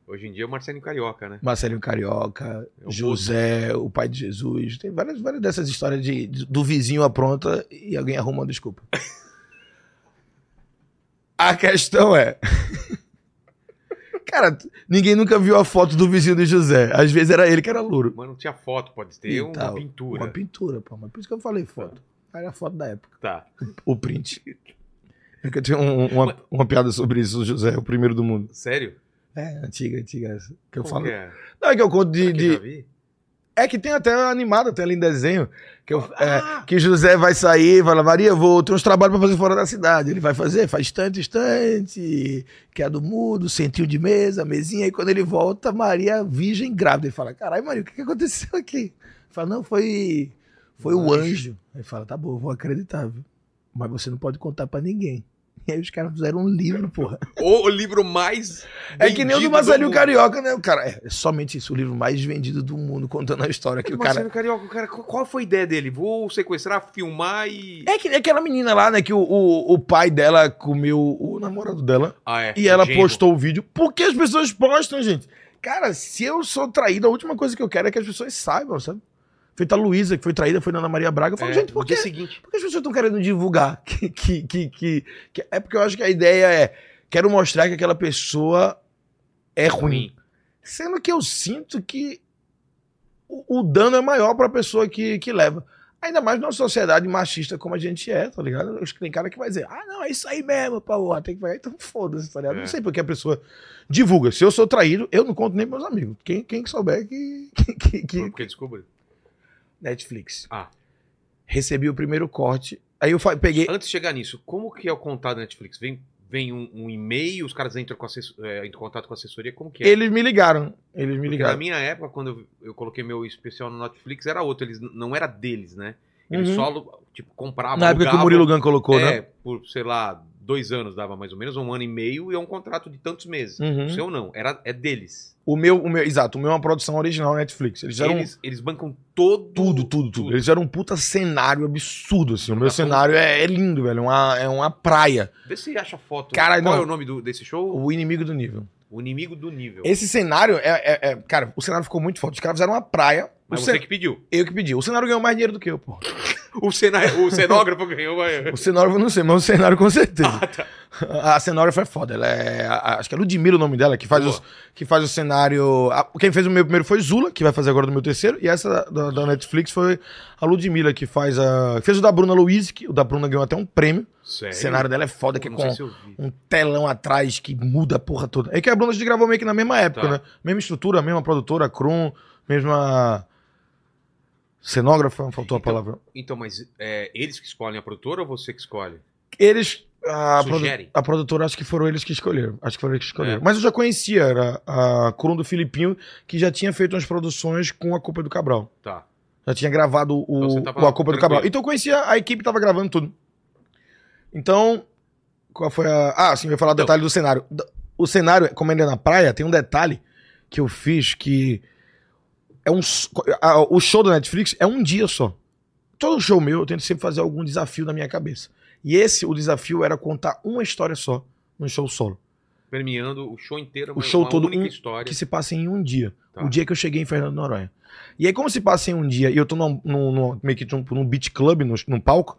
Hoje em dia é o Marcelinho Carioca, né? Marcelinho Carioca, É o José, o pai de Jesus. Tem várias, várias dessas histórias de, de- do vizinho apronta e alguém arruma uma desculpa. <laughs> A questão é. Cara, ninguém nunca viu a foto do vizinho de José. Às vezes era ele que era louro. Mas não tinha foto, pode ter uma Então, pintura. Uma pintura, pô. Mas por isso que eu falei foto. Era a foto da época. Tá. O print. É que eu tinha um- uma, uma piada sobre isso, o José, o primeiro do mundo. Sério? É, antiga, antiga. Que eu Como falo. que é? Não, é que eu conto de. De-? É que tem até animado, até ali em desenho. Que, eu- é, Ah! que José vai sair, fala, Maria, vou ter uns trabalhos pra fazer fora da cidade. Ele vai fazer, faz instante, instante, que é do mudo, centinho de mesa, mesinha. E quando ele volta, Maria virgem grávida. Ele fala, caralho, Maria, o que, que aconteceu aqui? Ele fala, não, foi, foi o anjo. Ele fala, tá bom, vou acreditar, viu? Mas você não pode contar pra ninguém. <laughs> E aí os caras fizeram um livro, porra. O, o livro mais. É que nem o do Marcelinho. Carioca, né? O cara, é, é somente isso, o livro mais vendido do mundo, contando a história que O o cara... Marcelinho Carioca, o cara, qual- foi a ideia dele? Vou sequestrar, filmar e. É que nem aquela menina lá, né? Que o, o, o pai dela comeu o namorado dela. Ah, é. E ela postou o vídeo. Por que as pessoas postam, gente? Cara, se eu sou traído, a última coisa que eu quero é que as pessoas saibam, sabe? Feita a Luísa, que foi traída, foi na Ana Maria Braga. Eu falo, É, gente, por que, seguinte. por que as pessoas estão querendo divulgar? <laughs> Que, que, que, que- que- É porque eu acho que a ideia é. Quero mostrar que aquela pessoa é ruim. Sendo que eu sinto que o, o dano é maior pra pessoa que, que leva. Ainda mais numa sociedade machista como a gente é, tá ligado? Acho que tem cara que vai dizer, ah, não, é isso aí mesmo, pô, tem que vai. Então foda-se, tá ligado? É. Não sei porque a pessoa divulga. Se eu sou traído, eu não conto nem pros meus amigos. Quem, quem que souber que. <laughs> que, que- que- Porque descobriu. Netflix. Ah. Recebi o primeiro corte. Aí eu peguei. Antes de chegar nisso, como que é o contato da Netflix? Vem, vem um, um e-mail, os caras entram, com assess- é, entram em contato com a assessoria, como que é? Eles me ligaram. Eles me Porque ligaram. na minha época, quando eu, eu coloquei meu especial no Netflix, era outro. Eles não era deles, né? Eles Uhum. só tipo, compravam. Na época que o Murilo Gun colocou, é, né? por, sei lá, dois anos dava mais ou menos, um ano e meio, e é um contrato de tantos meses. Uhum. O seu não, era, é deles. O meu, o meu, exato, o meu é uma produção original Netflix. Eles fizeram Eles, eles bancam todo. tudo, tudo, tudo. Eles fizeram um puta cenário absurdo, assim. O meu Tá cenário é, é lindo, velho. É uma, é uma praia. Vê se acha foto. Caralho, Qual não. é o nome do- desse show? O inimigo do nível. O Inimigo do Nível. Esse cenário é, é- é- Cara, o cenário ficou muito forte. Os caras fizeram uma praia. Mas o você cen- que pediu. Eu que pedi. O cenário ganhou mais dinheiro do que eu, pô. <laughs> O, cena... o cenógrafo ganhou. vai- O cenário eu não sei, mas o cenário com certeza. Ah, tá. A cenógrafa é foda. Ela é. acho que é Ludmilla o nome dela, que faz, Boa. os, que faz o cenário. quem fez o meu primeiro foi Zula, que vai fazer agora do meu terceiro. E essa da, da Netflix foi a Ludmilla, que faz a. Fez o da Bruna Luiz, que o da Bruna ganhou até um prêmio. Sério? O cenário dela é foda, que é com se um telão atrás que muda a porra toda. É que a Bruna a gente gravou meio que na mesma época, Tá. né? Mesma estrutura, mesma produtora, Krum, mesma. Cenógrafa, faltou a Então- palavra. Então, mas é, eles que escolhem a produtora ou você que escolhe? Eles. A, Sugerem. a produtora, acho que foram eles que escolheram. Acho que foram eles que escolheram. É. Mas eu já conhecia, era a Krum do Filipinho, que já tinha feito umas produções com a Culpa do Cabral. Tá. Já tinha gravado o, Então o A Culpa do tranquilo. Cabral. Então eu conhecia, a equipe tava gravando tudo. Então, Qual foi a. Ah, sim, eu ia falar o detalhe do cenário. O cenário, como ele é na praia, tem um detalhe que eu fiz que. É um. a- O show da Netflix é um dia só. Todo show meu, eu tento sempre fazer algum desafio na minha cabeça. E esse, o desafio era contar uma história só no show solo. Premiando o show inteiro, O show uma todo, única um- história. Que se passa em um dia. Tá. O dia que eu cheguei em Fernando Noronha. E aí, como se passa em um dia e eu tô num, num, num- meio que num, num beat club, no, num palco,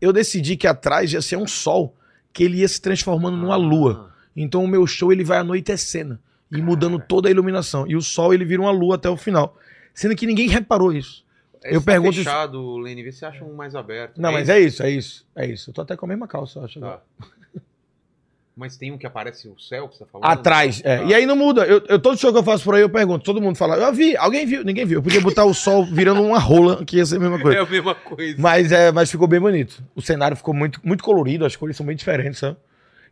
eu decidi que atrás ia ser um sol, que ele ia se transformando numa lua. Então o meu show ele vai anoitecendo e mudando toda a iluminação. E o sol ele vira uma lua até o final. Sendo que ninguém reparou isso. É, Eu tá pergunto isso- fechado, Lene, vê se acha um mais aberto. Não, mas é isso, é isso. É isso. Eu tô até com a mesma calça, eu acho. Tá. <laughs> Mas tem um que aparece o céu que você tá falando? Atrás, é. Tá. E aí não muda. Eu, eu- todo show que eu faço por aí, eu pergunto. Todo mundo fala, eu vi, alguém viu, ninguém viu. Eu podia botar o sol virando uma rola, que ia ser a mesma É coisa. a mesma coisa. Mas, é, mas ficou bem bonito. O cenário ficou muito, muito colorido, as cores são bem diferentes, sabe?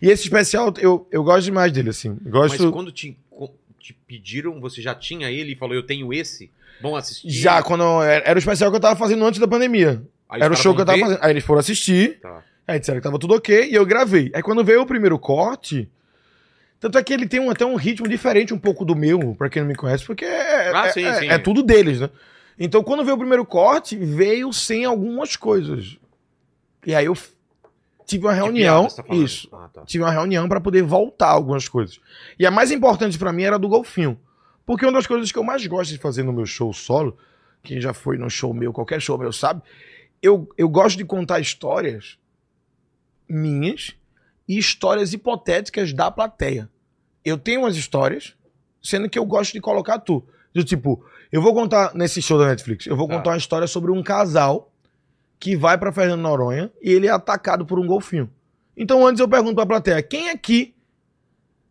E esse especial, eu, eu gosto demais dele, assim. Mas Gosto. quando te, te pediram, você já tinha ele e falou, eu tenho esse? Vão assistir? Já, quando. eu- Era era o especial que eu tava fazendo antes da pandemia. Aí era o show que eu tava ver? fazendo. Aí eles foram assistir. Tá. Aí disseram que tava tudo ok e eu gravei. Aí quando veio o primeiro corte. Tanto é que ele tem um- até um ritmo diferente um pouco do meu, pra quem não me conhece, porque é, Ah, é- sim, é- sim. é tudo deles, né? Então quando veio o primeiro corte, veio sem algumas coisas. E aí eu tive uma De reunião. piada, tá isso. Ah, tá. Tive uma reunião pra poder voltar algumas coisas. E a mais importante pra mim era a do golfinho. Porque uma das coisas que eu mais gosto de fazer no meu show solo, quem já foi num show meu, qualquer show meu sabe, eu, eu gosto de contar histórias minhas e histórias hipotéticas da plateia. Eu tenho umas histórias, sendo que eu gosto de colocar tu. Do tipo, eu vou contar nesse show da Netflix, eu vou Tá. contar uma história sobre um casal que vai pra Fernando Noronha e ele é atacado por um golfinho. Então antes eu pergunto pra plateia, quem aqui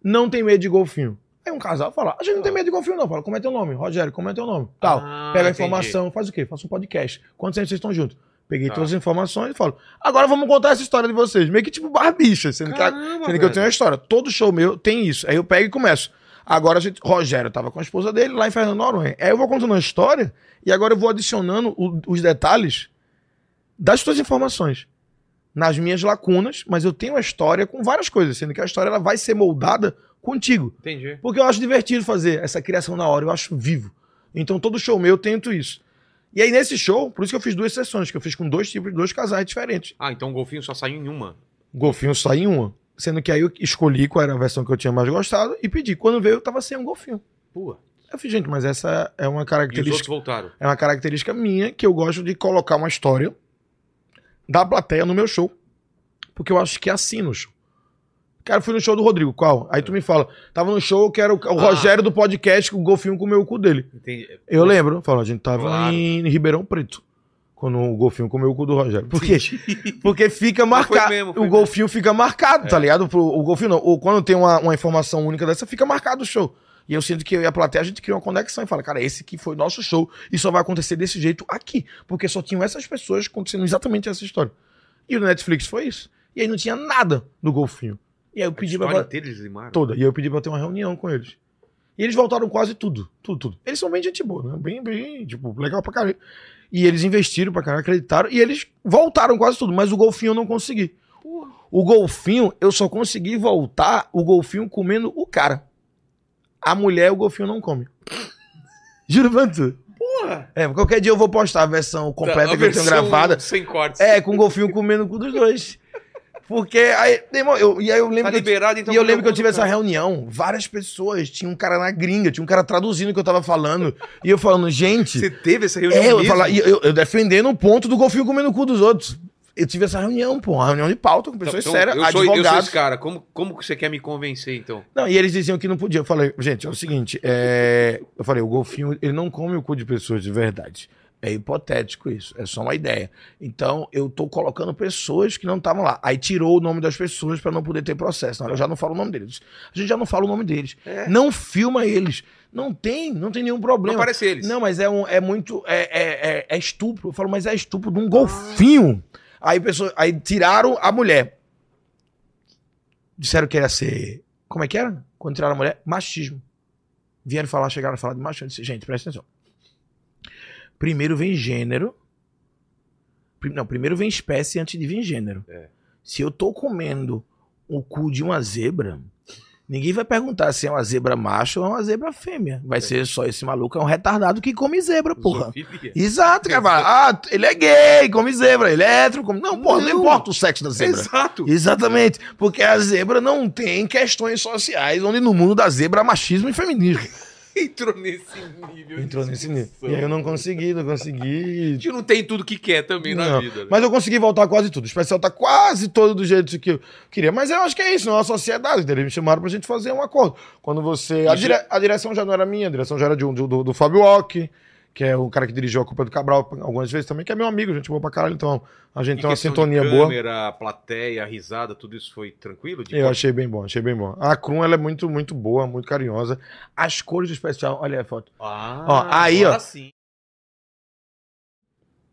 não tem medo de golfinho? Aí um casal fala, a gente não tem medo de golfinho não. Fala, como é teu nome? Rogério, como é teu nome? Tal. Ah, Pega a entendi. informação, faz o quê? Faça um podcast. Quantos anos vocês estão juntos? Peguei Tá. todas as informações e falo, agora vamos contar essa história de vocês. Meio que tipo barbicha, sendo, que, Caramba, sendo que eu tenho uma história. Todo show meu tem isso. Aí eu pego e começo. Agora a gente, Rogério tava com a esposa dele lá em Fernando Noronha. Aí eu vou contando a história e agora eu vou adicionando o- os detalhes das tuas informações. Nas minhas lacunas, mas eu tenho a história com várias coisas, sendo que a história ela vai ser moldada contigo. Entendi. Porque eu acho divertido fazer essa criação na hora, eu acho vivo. Então todo show meu eu tento isso. E aí nesse show, por isso que eu fiz duas sessões, que eu fiz com dois tipos, dois casais diferentes. Ah, então o golfinho só saiu em uma. O golfinho só em uma. Sendo que aí eu escolhi qual era a versão que eu tinha mais gostado e pedi. Quando veio, eu tava sem um golfinho. Pua. Eu fiz, gente, mas essa é uma E os outros característica. voltaram. É uma característica minha que eu gosto de colocar uma história da plateia no meu show. Porque eu acho que é assim no show. Cara, fui no show do Rodrigo, qual? Aí tu me fala, tava no show que era o, o Ah. Rogério do podcast, que o golfinho comeu o cu dele. Entendi. Eu lembro, fala, a gente tava Claro. em Ribeirão Preto. Quando o golfinho comeu o cu do Rogério. Por quê? <laughs> Porque fica marcado. mesmo, o mesmo. golfinho fica marcado, É. tá ligado? O, o golfinho não. Ou quando tem uma, uma informação única dessa, fica marcado o show. E eu sinto que eu e a plateia, a gente cria uma conexão e fala, cara, esse aqui foi nosso show e só vai acontecer desse jeito aqui. Porque só tinham essas pessoas acontecendo exatamente essa história. E o Netflix foi isso. E aí não tinha nada do golfinho. E aí eu A pedi pra. história inteira eles limaram. Toda. E aí eu pedi pra ter uma reunião com eles. E eles voltaram quase tudo. Tudo, tudo. Eles são bem gente boa, né? Bem, bem, tipo, legal pra caralho. E eles investiram pra caralho, acreditaram. E eles voltaram quase tudo. Mas o golfinho eu não consegui. O golfinho, eu só consegui voltar o golfinho comendo o cara. A mulher, o golfinho não come. <laughs> Juro pra tu. Porra! É, qualquer dia eu vou postar a versão completa Tá, a que eu tenho gravada. Sem cortes. É, com o golfinho comendo o cu dos dois. Porque aí, irmão, eu, e aí eu lembro Tá que eu- liberado, então. e eu lembro que eu tive essa reunião, várias pessoas, tinha um cara na gringa, tinha um cara traduzindo o que eu tava falando, <laughs> e eu falando, gente, Você teve essa reunião é, eu, e eu, eu defendendo o ponto do golfinho comendo o cu dos outros. Eu tive essa reunião, pô, uma reunião de pauta com pessoas Então, sérias, eu sou, eu sou advogados. esse cara. Como, como você quer me convencer, então? Não, e eles diziam que não podia. Eu falei, gente, é o seguinte, é... eu falei, o golfinho, ele não come o cu de pessoas de verdade. É hipotético isso, é só uma ideia. Então, eu tô colocando pessoas que não estavam lá. Aí tirou o nome das pessoas pra não poder ter processo. Não, eu já não falo o nome deles. A gente já não fala o nome deles. É. Não filma eles. Não tem, não tem nenhum Não problema. parece eles. Não, mas é, um, é muito. É, é, é, é estupro. Eu falo, mas é estupro de um golfinho. Aí, pessoa, aí tiraram a mulher. Disseram que ia ser. Como é que era? Quando tiraram a mulher? Machismo. Vieram falar, chegaram a falar de machismo. Disse, gente, presta atenção. Primeiro vem gênero. Não, primeiro vem espécie antes de vir gênero. É. Se eu tô comendo o cu de uma zebra, ninguém vai perguntar se é uma zebra macho ou é uma zebra fêmea. Vai ser só esse maluco é um retardado que come zebra, porra. Exato, cara. Ah, ele é gay, come zebra, ele é hétero, come... Não, porra, não, Não. importa o sexo da zebra. Exato. Exatamente, porque a zebra não tem questões sociais, onde no mundo da zebra há machismo e feminismo. <laughs> Entrou nesse nível. Entrou nesse nível. E aí eu não consegui, não A consegui. <laughs> gente não tem tudo que quer também na Não, vida. né? Mas eu consegui voltar quase tudo. O especial tá quase todo do jeito que eu queria. Mas eu acho que é isso, não é uma sociedade. Eles me chamaram pra gente fazer um acordo. Quando você. A, dire- a direção já não era minha, a direção já era de um- do, do, do Fábio Ock, que é o cara que dirigiu a Culpa do Cabral algumas vezes também, que é meu amigo, gente boa pra caralho. Então a gente E tem uma questão de sintonia boa. câmera, plateia, risada, tudo isso foi tranquilo? Eu achei bem bom, achei bem bom. A Krum, ela é muito, muito boa, muito carinhosa. As cores do especial, olha a foto. Ah, Ó, aí, ó. sim.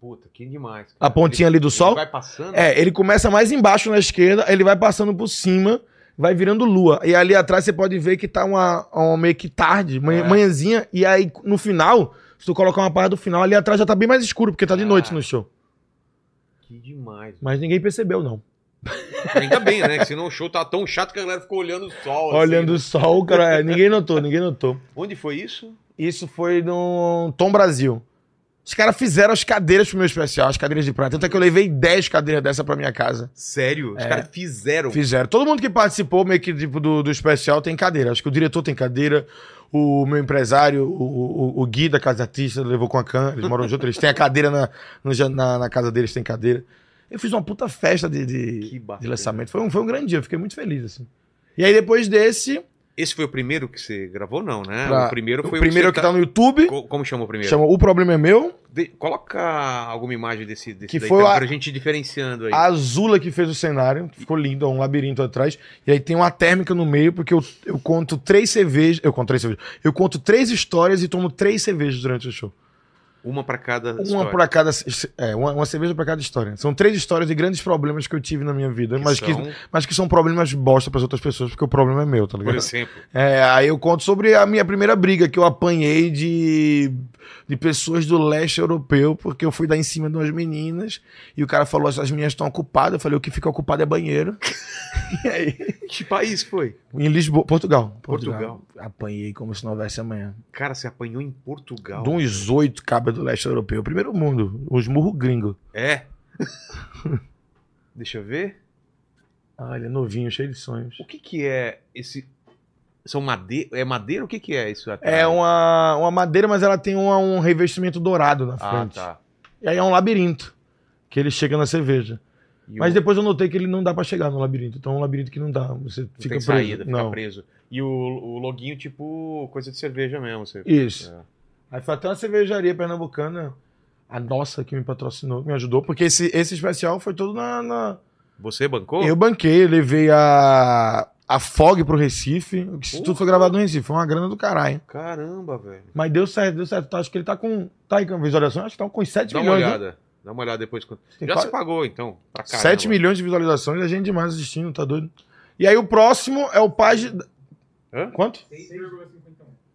Puta, que demais. A pontinha ali do Ele sol? vai passando. É, ele começa mais embaixo na esquerda, ele vai passando por cima, vai virando lua. E ali atrás você pode ver que tá uma, uma meio que tarde, manhã, É. manhãzinha, e aí no final, se tu colocar uma parte do final, ali atrás já tá bem mais escuro, porque tá de Ah. noite no show. Que demais. Mas ninguém percebeu, não. Ainda bem, né? Que senão o show tá tão chato que a galera ficou olhando o sol. assim, Olhando né? o sol, cara, é, ninguém notou, ninguém notou. Onde foi isso? Isso foi no Tom Brasil. Os caras fizeram as cadeiras pro meu especial, as cadeiras de prata. Tanto é que eu levei 10 cadeiras dessa pra minha casa. Sério? Os É. caras fizeram. Fizeram. Todo mundo que participou meio que tipo, do, do especial tem cadeira. Acho que o diretor tem cadeira, o meu empresário, o, o, o Gui da Casa Artista levou com a Can, eles moram juntos, eles têm a cadeira na, no na, na casa deles, tem cadeira. Eu fiz uma puta festa de, de, de lançamento. Foi um, foi um grande dia, eu fiquei muito feliz, assim. E aí depois desse, Esse foi o primeiro que você gravou, não, né? pra- o primeiro foi o primeiro você que tá no YouTube, Co- Como chama o primeiro? chama O Problema é Meu. De- Coloca alguma imagem desse, desse Que daí foi a- pra gente ir diferenciando aí. A Azula que fez o cenário, ficou lindo, é um labirinto atrás. E aí tem uma térmica no meio, porque eu, eu conto três cervejas. Eu conto três cervejas. Eu conto três histórias e tomo três cervejas durante o show. Uma pra cada Uma para cada. É, uma, uma cerveja pra cada história. São três histórias de grandes problemas que eu tive na minha vida, mas, são, que, mas que são problemas bosta pras outras pessoas, porque o problema é meu, tá por ligado? exemplo. É, aí eu conto sobre a minha primeira briga que eu apanhei de, de pessoas do leste europeu, porque eu fui dar em cima de umas meninas e o cara falou: as meninas estão ocupadas. Eu falei: o que fica ocupado é banheiro. <laughs> e aí, Que país foi? em Lisboa, Portugal. Portugal. Apanhei como se não houvesse amanhã. Cara, você apanhou em Portugal. De uns oito cabas do leste europeu. Primeiro mundo, os murro gringo. É. <laughs> Deixa eu ver. Ah, ele é novinho, cheio de sonhos. O que que é esse... São madeira? É madeira? O que que é isso? atrás? É uma, uma madeira, mas ela tem uma- um revestimento dourado na Ah, frente. tá. E aí é um labirinto que ele chega na cerveja. E Mas o- depois eu notei que ele não dá pra chegar no labirinto. Então é um labirinto que não dá. Você não fica tem preso. saída, fica não. preso. E o, o loginho, tipo, coisa de cerveja mesmo. Você... Isso. É. Aí foi até uma cervejaria pernambucana, a nossa, que me patrocinou, que me ajudou, porque esse, esse especial foi todo na. na- Você bancou? Eu banquei, eu levei a, a Fog pro Recife. Isso tudo foi gravado no Recife, foi uma grana do caralho. Caramba, velho. Mas deu certo, deu certo. Tá, Acho que ele tá com. Tá aí com visualização? Acho que tá com 7 Dá uma milhões. né? olhada. Dá uma olhada depois. quando- Tem Já quase- se pagou, então. Pra caramba. 7 milhões de visualizações, a gente demais assistindo, tá doido? E aí o próximo é o Page. Hã? Quanto?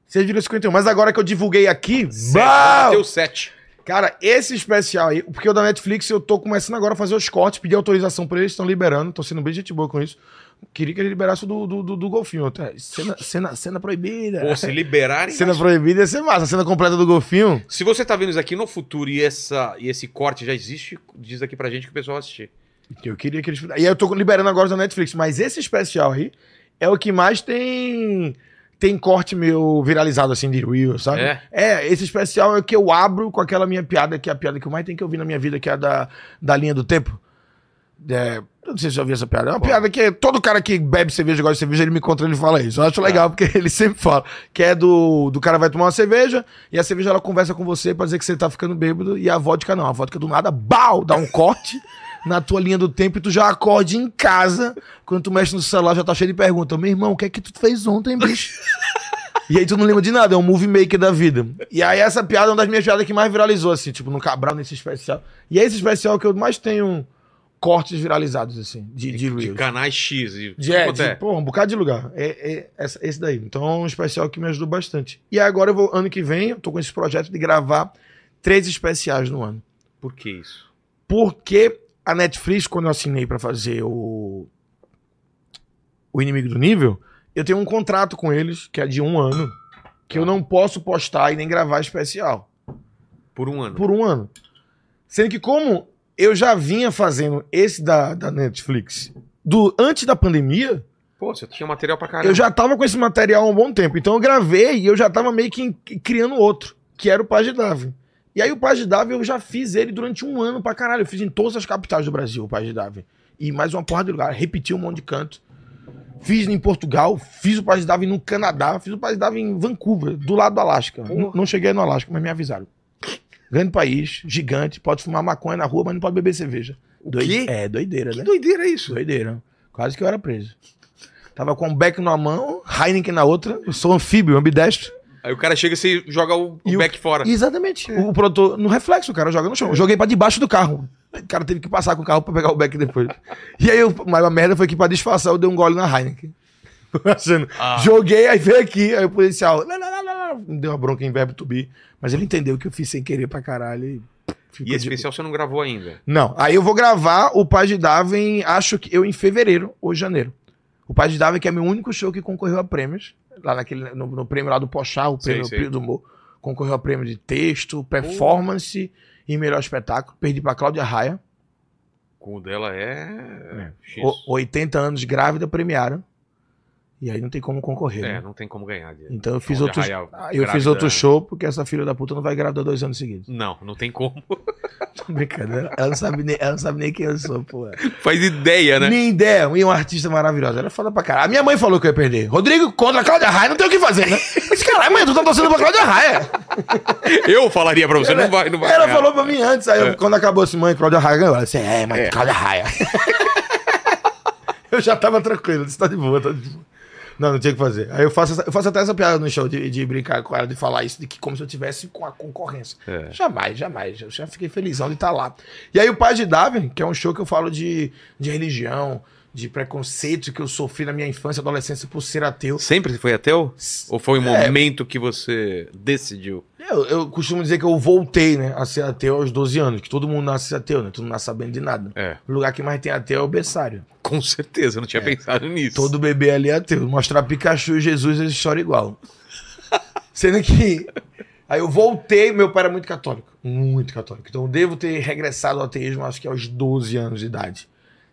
6,51. Mas agora que eu divulguei aqui. Bau! Bateu 7. Cara, esse especial aí, porque o da Netflix eu tô começando agora a fazer os cortes, pedi autorização pra eles, estão liberando, tô sendo bem gente boa com isso. Queria que ele liberasse o do, do, do, do golfinho. Até. Cena, cena, cena proibida. Pô, se liberarem. Cena proibida ia ser massa. A cena completa do golfinho. Se você tá vendo isso aqui no futuro e, essa, e esse corte já existe, diz aqui pra gente que o pessoal vai assistir. Eu queria que eles. E aí eu tô liberando agora da Netflix. Mas esse especial aí é o que mais tem. Tem corte meu viralizado assim de Reel, sabe? É? É, esse especial é que eu abro com aquela minha piada, que é a piada que eu mais tenho que ouvir na minha vida, que é a da, da linha do tempo. É, não sei se você já ouviu essa piada. É uma Pô. piada que todo cara que bebe cerveja, gosta de cerveja, ele me encontra e ele fala isso. Eu acho legal, porque <laughs> ele sempre fala. Que é do, do cara vai tomar uma cerveja e a cerveja ela conversa com você pra dizer que você tá ficando bêbado e a vodka não. A vodka do nada, bau, dá um corte <laughs> na tua linha do tempo e tu já acorde em casa. Quando tu mexe no celular, já tá cheio de perguntas. Meu irmão, o que é que tu fez ontem, bicho? E aí tu não lembra de nada, é um movie maker da vida. E aí essa piada é uma das minhas piadas que mais viralizou, assim, tipo, no Cabral, nesse especial. E é esse especial que eu mais tenho cortes viralizados, assim, de, de, De canais X. E De, é, quanto de, pô, um bocado de lugar. É, é essa- esse daí. Então é um especial que me ajudou bastante. E agora eu vou, ano que vem, eu tô com esse projeto de gravar três especiais no ano. Por que isso? Porque a Netflix, quando eu assinei pra fazer o. o Inimigo do Nível, eu tenho um contrato com eles, que é de um ano, que eu não posso postar e nem gravar especial. Por um ano. Por um ano. Sendo que como eu já vinha fazendo esse da, da Netflix do, antes da pandemia, Pô, você tinha material pra caramba. eu já tava com esse material há um bom tempo. Então eu gravei e eu já tava meio que criando outro, que era o Paz de Davi. E aí o Paz de Davi eu já fiz ele durante um ano pra caralho. Eu fiz em todas as capitais do Brasil, o Paz de Davi. E mais uma porra de lugar. Repeti um monte de canto. Fiz em Portugal, fiz o Paz de Davi no Canadá, fiz o Paz de Davi em Vancouver, do lado do Alasca. Não, não cheguei no Alasca, mas me avisaram. Grande país, gigante, pode fumar maconha na rua, mas não pode beber cerveja. O Doi- quê? É, doideira, Que né? doideira é isso? Doideira. Quase que eu era preso. Tava com o beck numa mão, Heineken na outra. Eu sou anfíbio, ambidestro. Aí o cara chega e você joga o, o E o- back fora. Exatamente. O produtor, no reflexo, o cara joga no chão. Eu joguei pra debaixo do carro. O cara teve que passar com o carro pra pegar o beck depois. E aí, eu, mas a merda foi que pra disfarçar eu dei um gole na Heineken. <laughs> Ah. Joguei, aí veio aqui, aí o policial. Lá, lá, lá, lá, lá, me deu uma bronca em verbo to be. Mas ele entendeu que eu fiz sem querer pra caralho. E, E esse de- especial você não gravou ainda. Não, aí eu vou gravar o Paz de Daven, acho que eu em fevereiro ou janeiro. O Paz de Daven, que é meu único show que concorreu a prêmios, lá naquele, no, no prêmio lá do Pochá, o prêmio, sei. prêmio do humor, concorreu a prêmio de texto, performance e melhor espetáculo. Perdi pra Cláudia Raia, Com o dela é. X. o, 80 anos grávida, premiaram. E aí não tem como concorrer. É, né? não tem como ganhar. Então eu fiz outro, ah, eu fiz outro show, porque essa filha da puta não vai grávida dois anos seguidos. <laughs> Não, não tem como. Brincadeira. Ela não sabe nem, ela não sabe nem quem eu sou, pô. Faz ideia, né? Nem ideia. E uma artista maravilhosa. Ela é foda pra caralho. A minha mãe falou que eu ia perder. Rodrigo contra a Cláudia Raia, não tem o que fazer, né? Mas caralho, mãe, tu tá torcendo pra Cláudia Raia. <laughs> Eu falaria pra você, não vai, não vai. Ela ganhar. falou pra mim antes. Aí eu- quando acabou assim, mãe, Cláudia Raia ganhou. Ela disse, é, mãe, É. Cláudia Raia. <laughs> eu já tava tranquilo. Disse, tá de boa, tá de boa. Não, não tinha o que fazer. Aí eu faço, essa- eu faço até essa piada no show de, de brincar com ela, de falar isso, de que como se eu tivesse com a concorrência. É. Jamais, jamais. Eu já fiquei felizão de estar lá. E aí o Pai de Davi, que é um show que eu falo de, de religião, de preconceito que eu sofri na minha infância e adolescência por ser ateu. Sempre foi ateu? Ou foi um É. momento que você decidiu? Eu, eu costumo dizer que eu voltei, né, a ser ateu aos 12 anos, que todo mundo nasce ateu, né? Todo mundo nasce sabendo de nada. É, O lugar que mais tem ateu é o berçário. com certeza, eu não tinha pensado nisso. Todo bebê ali é ateu. Mostrar Pikachu e Jesus, eles choram igual. <laughs> Sendo que. Aí eu voltei, meu pai era muito católico. Muito católico. Então eu devo ter regressado ao ateísmo, acho que aos 12 anos de idade.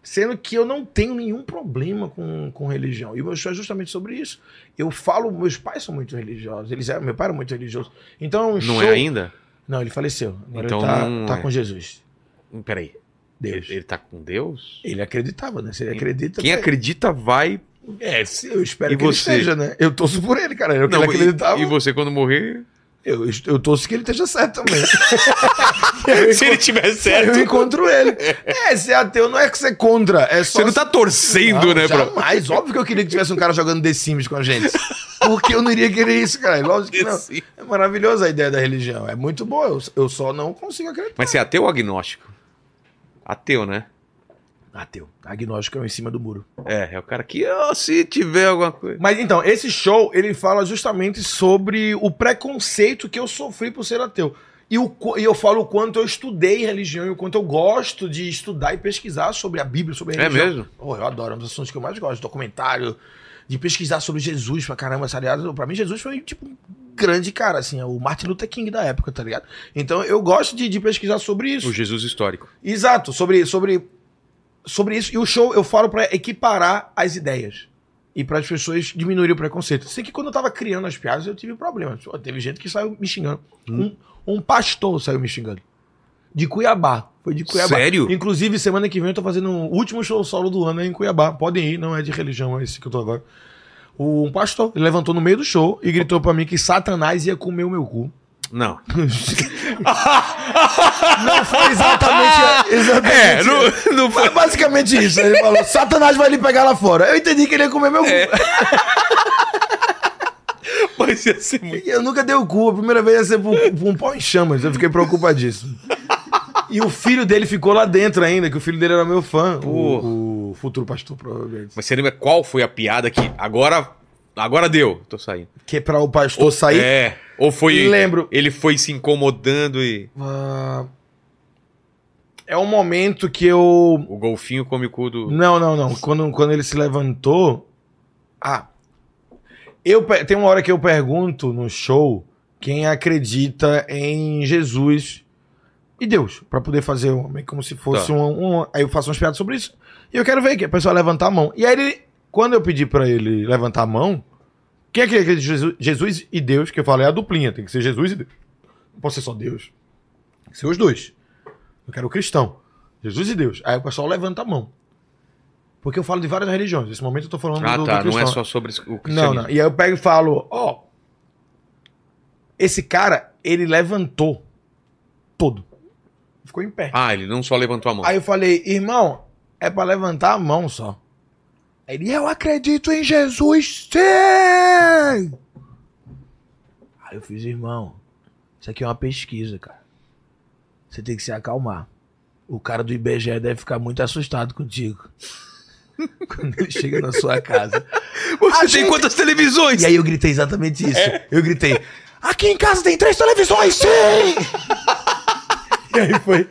Sendo que eu não tenho nenhum problema com, com religião. E o meu show é justamente sobre isso. Eu falo, meus pais são muito religiosos. Eles eram, meu pai era muito religioso. Então é um Não show. é ainda? Não, ele faleceu. Agora Então ele tá, não tá é. com Jesus. Peraí. Deus. Ele, ele tá com Deus? Ele acreditava, né? Se ele acredita. Quem tá- acredita vai. É, eu espero E que você? ele esteja, né? Eu torço por ele, cara. Eu, Não, ele acreditava. e, e você, quando morrer. Eu, eu torço que ele esteja certo também. <laughs> Se ele tiver Eu certo. encontro ele. É, ser ateu não é que ser contra. É só Você não tá torcendo, Não, né, pra. Jamais. Óbvio que eu queria que tivesse um cara jogando The Sims com a gente. Porque eu não iria querer isso, cara. Lógico que não. É maravilhosa a ideia da religião. É muito boa. Eu, eu só não consigo acreditar. Mas você é ateu ou agnóstico? Ateu, né? Ateu. Agnóstico é o em cima do muro. É, é o cara que, ó, se tiver alguma coisa. Mas então, esse show, ele fala justamente sobre o preconceito que eu sofri por ser ateu. E, o, e eu falo o quanto eu estudei religião e o quanto eu gosto de estudar e pesquisar sobre a Bíblia, sobre a É religião. mesmo? Oh, eu adoro, é um dos assuntos que eu mais gosto. Documentário, de pesquisar sobre Jesus pra caramba, tá ligado? Pra mim, Jesus foi, tipo, um grande cara, assim, é o Martin Luther King da época, tá ligado? Então, eu gosto de, de pesquisar sobre isso. O Jesus histórico. Exato, sobre, sobre, sobre isso. E o show eu falo pra equiparar as ideias. E para as pessoas diminuírem o preconceito. Sei que quando eu tava criando as piadas, eu tive problemas. Teve gente que saiu me xingando. Um, um pastor saiu me xingando. De Cuiabá. Foi de Cuiabá. Sério? Inclusive, semana que vem eu tô fazendo o último show solo do ano em Cuiabá. Podem ir, não é de religião, é esse que eu tô agora. O- Um pastor, levantou no meio do show e gritou pra mim que Satanás ia comer o meu cu. Não. Não foi exatamente, exatamente É, não, não Foi foi. basicamente isso. Ele falou: Satanás vai lhe pegar lá fora. Eu entendi que ele ia comer meu cu. Mas ia ser muito. Eu nunca dei o cu. A primeira vez ia ser por, por um pau em chamas. Eu fiquei preocupadíssimo. E o filho dele ficou lá dentro ainda, que o filho dele era meu fã. O, o futuro pastor, provavelmente. Mas você lembra qual foi a piada que agora. Agora deu. Tô saindo. Que é pra o pastor sair. É. Ou foi. Lembro. Ele foi se incomodando e. Ah, é um momento que eu. O golfinho come o cu do. Não, não, não. Quando, quando ele se levantou, Ah. Eu, tem uma hora que eu pergunto no show quem acredita em Jesus e Deus, Pra poder fazer como se fosse Tá. um, um- Aí eu faço umas piadas sobre isso. E eu quero ver que a pessoa levantar a mão. E aí ele, quando eu pedi pra ele levantar a mão, quem é que acredita em Jesus, Jesus e Deus? Que eu falei é a duplinha, tem que ser Jesus e Deus. Não pode ser só Deus. Tem que ser os dois. Eu quero o cristão. Jesus e Deus. Aí o pessoal levanta a mão. Porque eu falo de várias religiões. Nesse momento eu tô falando Ah, do, do tá. Não é cristão. só sobre o Não, cristianismo. não. E aí eu pego e falo, ó. esse cara, ele levantou todo. Ficou em pé. Ah, ele não só levantou a mão. Aí eu falei, irmão, é pra levantar a mão só. Ele, eu acredito em Jesus, sim! Aí eu fiz, irmão, isso aqui é uma pesquisa, cara. Você tem que se acalmar. O cara do IBGE deve ficar muito assustado contigo. <laughs> Quando ele chega na sua casa. Você A tem gente- quantas televisões? E aí eu gritei exatamente isso. É. Eu gritei, aqui em casa tem três televisões, sim! <laughs> e aí foi.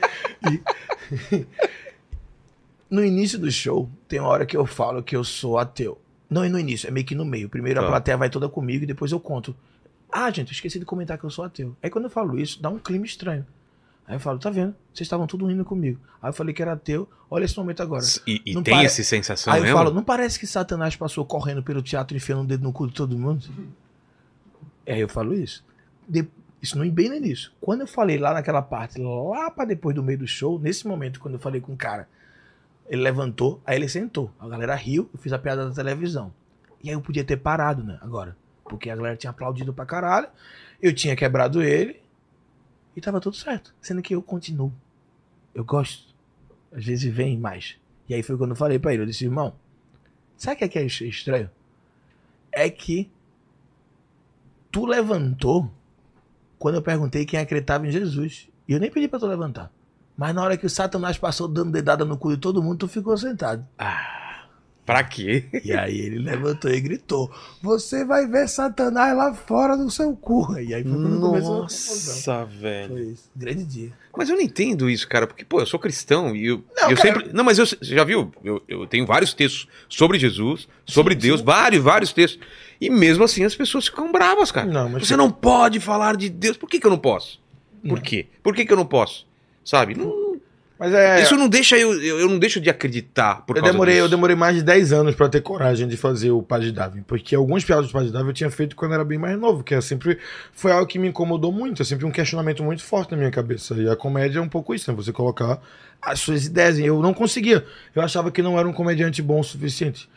e- No início do show, tem uma hora que eu falo que eu sou ateu. Não é no início, é meio que no meio. Primeiro a Tá. plateia vai toda comigo e depois eu conto. Ah, gente, eu esqueci de comentar que eu sou ateu. Aí quando eu falo isso, dá um clima estranho. Aí eu falo, tá vendo? Vocês estavam tudo rindo comigo. Aí eu falei que era ateu, olha esse momento agora. E, e Não tem pare- essa sensação Aí eu mesmo? falo, não parece que Satanás passou correndo pelo teatro enfiando o dedo no cu de todo mundo? Aí eu falo isso. De- Isso não bem no início. Quando eu falei lá naquela parte, lá pra depois do meio do show, nesse momento, quando eu falei com o cara, ele levantou, aí ele sentou. A galera riu, eu fiz a piada da televisão. E aí eu podia ter parado, né? Agora. Porque a galera tinha aplaudido pra caralho, eu tinha quebrado ele, e tava tudo certo. Sendo que eu continuo. Eu gosto. Às vezes vem mais. E aí foi quando eu falei pra ele, eu disse, irmão, sabe o que é, que é estranho? É que tu levantou quando eu perguntei quem acreditava em Jesus. E eu nem pedi pra tu levantar. Mas na hora que o Satanás passou dando dedada no cu de todo mundo, tu ficou sentado. Pra quê? E aí ele levantou e gritou: Você vai ver Satanás lá fora do seu cu. E aí foi quando começou a. Nossa, velho. Foi isso. Grande dia. Mas eu não entendo isso, cara, porque, pô, eu sou cristão e eu, Não, eu cara- sempre. Não, mas eu, você já viu? Eu, eu tenho vários textos sobre Jesus, sobre Deus, vários, vários textos. E mesmo assim as pessoas ficam bravas, cara. Não, mas Você não pode falar de Deus. Por que, que eu não posso? Por Não. quê? Por que, que eu não posso? Sabe? Não- Mas é. Isso não deixa eu, eu. eu não deixo de acreditar por Eu demorei, eu disso. demorei mais de 10 anos pra ter coragem de fazer o Paz de Darwin, porque alguns piadas do Paz de Darwin eu tinha feito quando eu era bem mais novo, que é sempre foi algo que me incomodou muito, é sempre um questionamento muito forte na minha cabeça. E a comédia é um pouco isso, né? Você colocar as suas ideias. Eu não conseguia. Eu achava que não era um comediante bom o suficiente.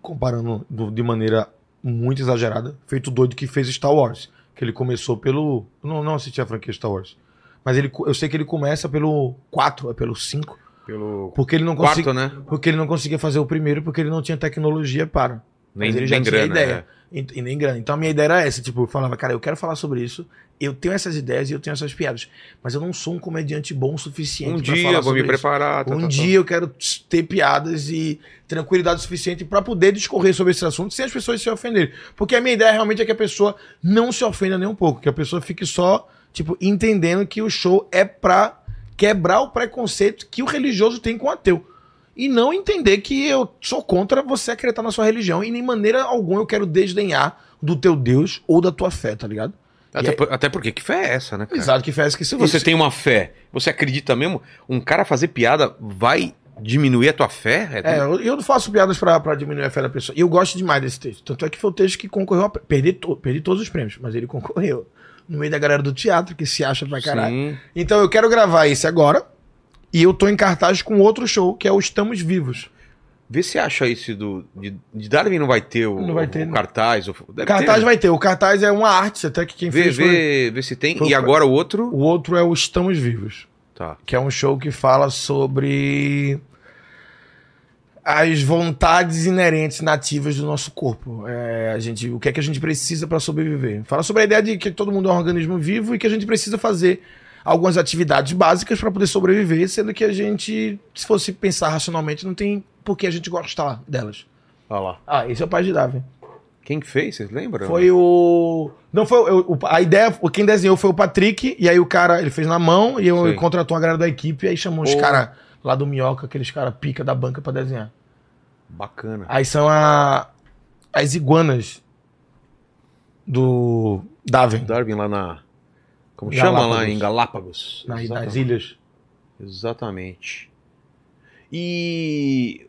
Comparando do- de maneira muito exagerada, feito doido que fez Star Wars, que ele começou pelo, não, não assisti a franquia Star Wars. Mas ele, eu sei que ele começa pelo 4, é pelo 5. Pelo Porque ele não quarto, conseguia. né? Porque ele não conseguia fazer o primeiro, porque ele não tinha tecnologia para. Nem, Mas ele já nem tinha grana. ideia. é. E, e nem grana. Então a minha ideia era essa, tipo, eu falava, cara, eu quero falar sobre isso, eu tenho essas ideias e eu tenho essas piadas, mas eu não sou um comediante bom o suficiente Um dia falar eu vou me isso. preparar. tá, Um tá, tá. dia eu quero ter piadas e tranquilidade suficiente pra poder discorrer sobre esse assunto sem as pessoas se ofenderem. Porque a minha ideia realmente é que a pessoa não se ofenda nem um pouco, que a pessoa fique só, tipo, entendendo que o show é pra quebrar o preconceito que o religioso tem com o ateu. E não entender que eu sou contra você acreditar na sua religião e nem maneira alguma eu quero desdenhar do teu Deus ou da tua fé, tá ligado? Até, por- até porque que fé é essa, né, cara? Exato, que fez que Se você tem uma fé, você acredita mesmo? Um cara fazer piada vai diminuir a tua fé? É, eu, eu não faço piadas pra, pra diminuir a fé da pessoa. E eu gosto demais desse texto. Tanto é que foi o texto que concorreu a. Perdi, to- perdi todos os prêmios, mas ele concorreu. No meio da galera do teatro, que se acha pra caralho. Sim. Então eu quero gravar esse agora. E eu tô em cartaz com outro show, que é o Estamos Vivos. Vê se acha esse do. De, de Darwin não vai ter o, Não vai ter, o cartaz. O, cartaz ter, né? vai ter. O cartaz é uma arte, até que quem Vê, fez foi... vê, vê se tem. foi E agora o outro. O outro é o Estamos Vivos. Tá. que é um show que fala sobre as vontades inerentes nativas do nosso corpo. É, a gente, o que é que a gente precisa para sobreviver. Fala sobre a ideia de que todo mundo é um organismo vivo e que a gente precisa fazer algumas atividades básicas para poder sobreviver, sendo que a gente, se fosse pensar racionalmente, não tem por que a gente gostar delas. Olha lá. Ah, esse é o pai de Davi. Quem que fez? Vocês lembram? Foi o. Não foi o, a ideia, o- quem desenhou foi o Patrick, e aí o cara, ele fez na mão, e eu contratou a galera da equipe, e aí chamou os caras lá do Minhoca, aqueles caras pica da banca pra desenhar. Bacana. Aí são a. as iguanas do Darwin, Darwin lá na. Como Galápagos. chama lá em Galápagos? na- nas ilhas. Exatamente. E.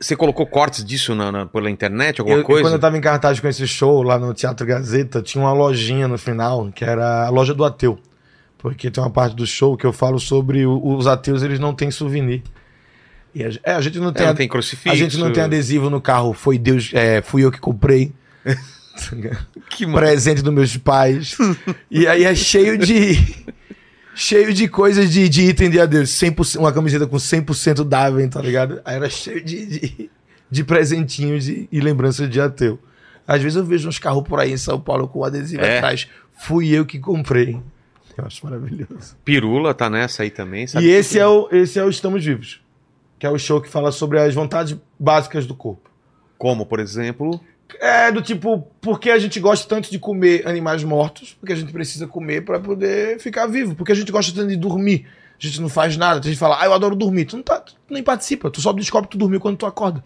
Você colocou cortes disso na, na- pela internet, alguma eu, coisa? quando eu tava em cartaz com esse show lá no Teatro Gazeta, tinha uma lojinha no final, que era a loja do ateu. Porque tem uma parte do show que eu falo sobre o- os ateus, eles não têm souvenir. E a, é, a gente não É, tem, não tem crucifixo. a gente não tem adesivo no carro, foi Deus, é, fui eu que comprei. <laughs> Que presente dos meus pais. e aí é cheio de. cheio de coisas de, de item de adeus. 100%, uma camiseta com 100% Darwin, tá ligado? Aí era cheio de, de, de presentinhos e, e lembranças de ateu. Às vezes eu vejo uns carros por aí em São Paulo com adesivo É. atrás. Fui eu que comprei. Eu acho maravilhoso. Pirula tá nessa aí também, sabe? E esse é, o, esse é o Estamos Vivos. Que é o show que fala sobre as vontades básicas do corpo. Como, por exemplo. É do tipo, porque a gente gosta tanto de comer animais mortos, porque a gente precisa comer pra poder ficar vivo, porque a gente gosta tanto de dormir. A gente não faz nada, a gente fala, ah, eu adoro dormir. Tu não tá, tu nem participa, tu só descobre que tu dormiu quando tu acorda.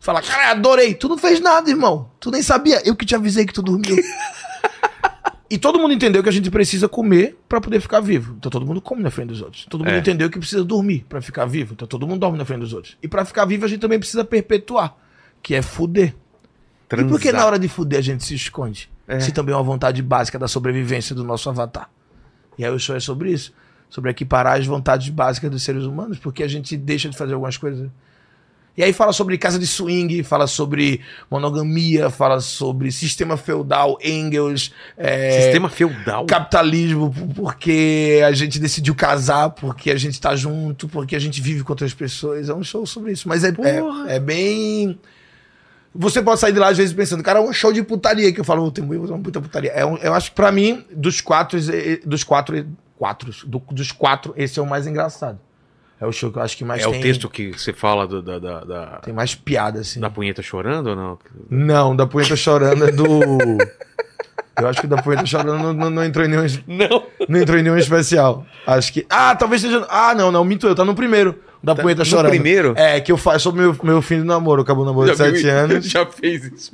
Tu fala, cara, adorei. Tu não fez nada, irmão. Tu nem sabia. Eu que te avisei que tu dormiu. <laughs> e todo mundo entendeu que a gente precisa comer pra poder ficar vivo. Então todo mundo come na frente dos outros. Todo mundo É. entendeu que precisa dormir pra ficar vivo. Então todo mundo dorme na frente dos outros. E pra ficar vivo a gente também precisa perpetuar, que é fuder. E por que transar. na hora de fuder a gente se esconde? É. Se também é uma vontade básica da sobrevivência do nosso avatar. E aí o show é sobre isso. Sobre equiparar as vontades básicas dos seres humanos, porque a gente deixa de fazer algumas coisas. E aí fala sobre casa de swing, fala sobre monogamia, fala sobre sistema feudal, Engels, é, Sistema feudal. capitalismo, porque a gente decidiu casar, porque a gente tá junto, porque a gente vive com outras pessoas. É um show sobre isso. Mas é, é, é bem. Você pode sair de lá às vezes pensando, cara, é um show de putaria que eu falo, tem uma puta putaria. É um- eu acho que pra mim, dos quatro, dos quatro, quatro do- dos quatro, esse é o mais engraçado. É o show que eu acho que mais É tem, o texto que você fala do- da, da, da, tem mais piada, assim. da punheta chorando ou não? Não, da Punheta Chorando é do... <laughs> eu acho que da Punheta Chorando não, não, não entrou em nenhum Não. Não entrou em nenhum especial. Acho que. Ah, talvez esteja. Ah, não, não, minto eu. Tá no primeiro. Da Tá Poeta no Chorando. primeiro? É, que eu faço sobre meu, meu fim de namoro. Acabou o namoro de Já 7 isso? <laughs> anos. Já fez isso.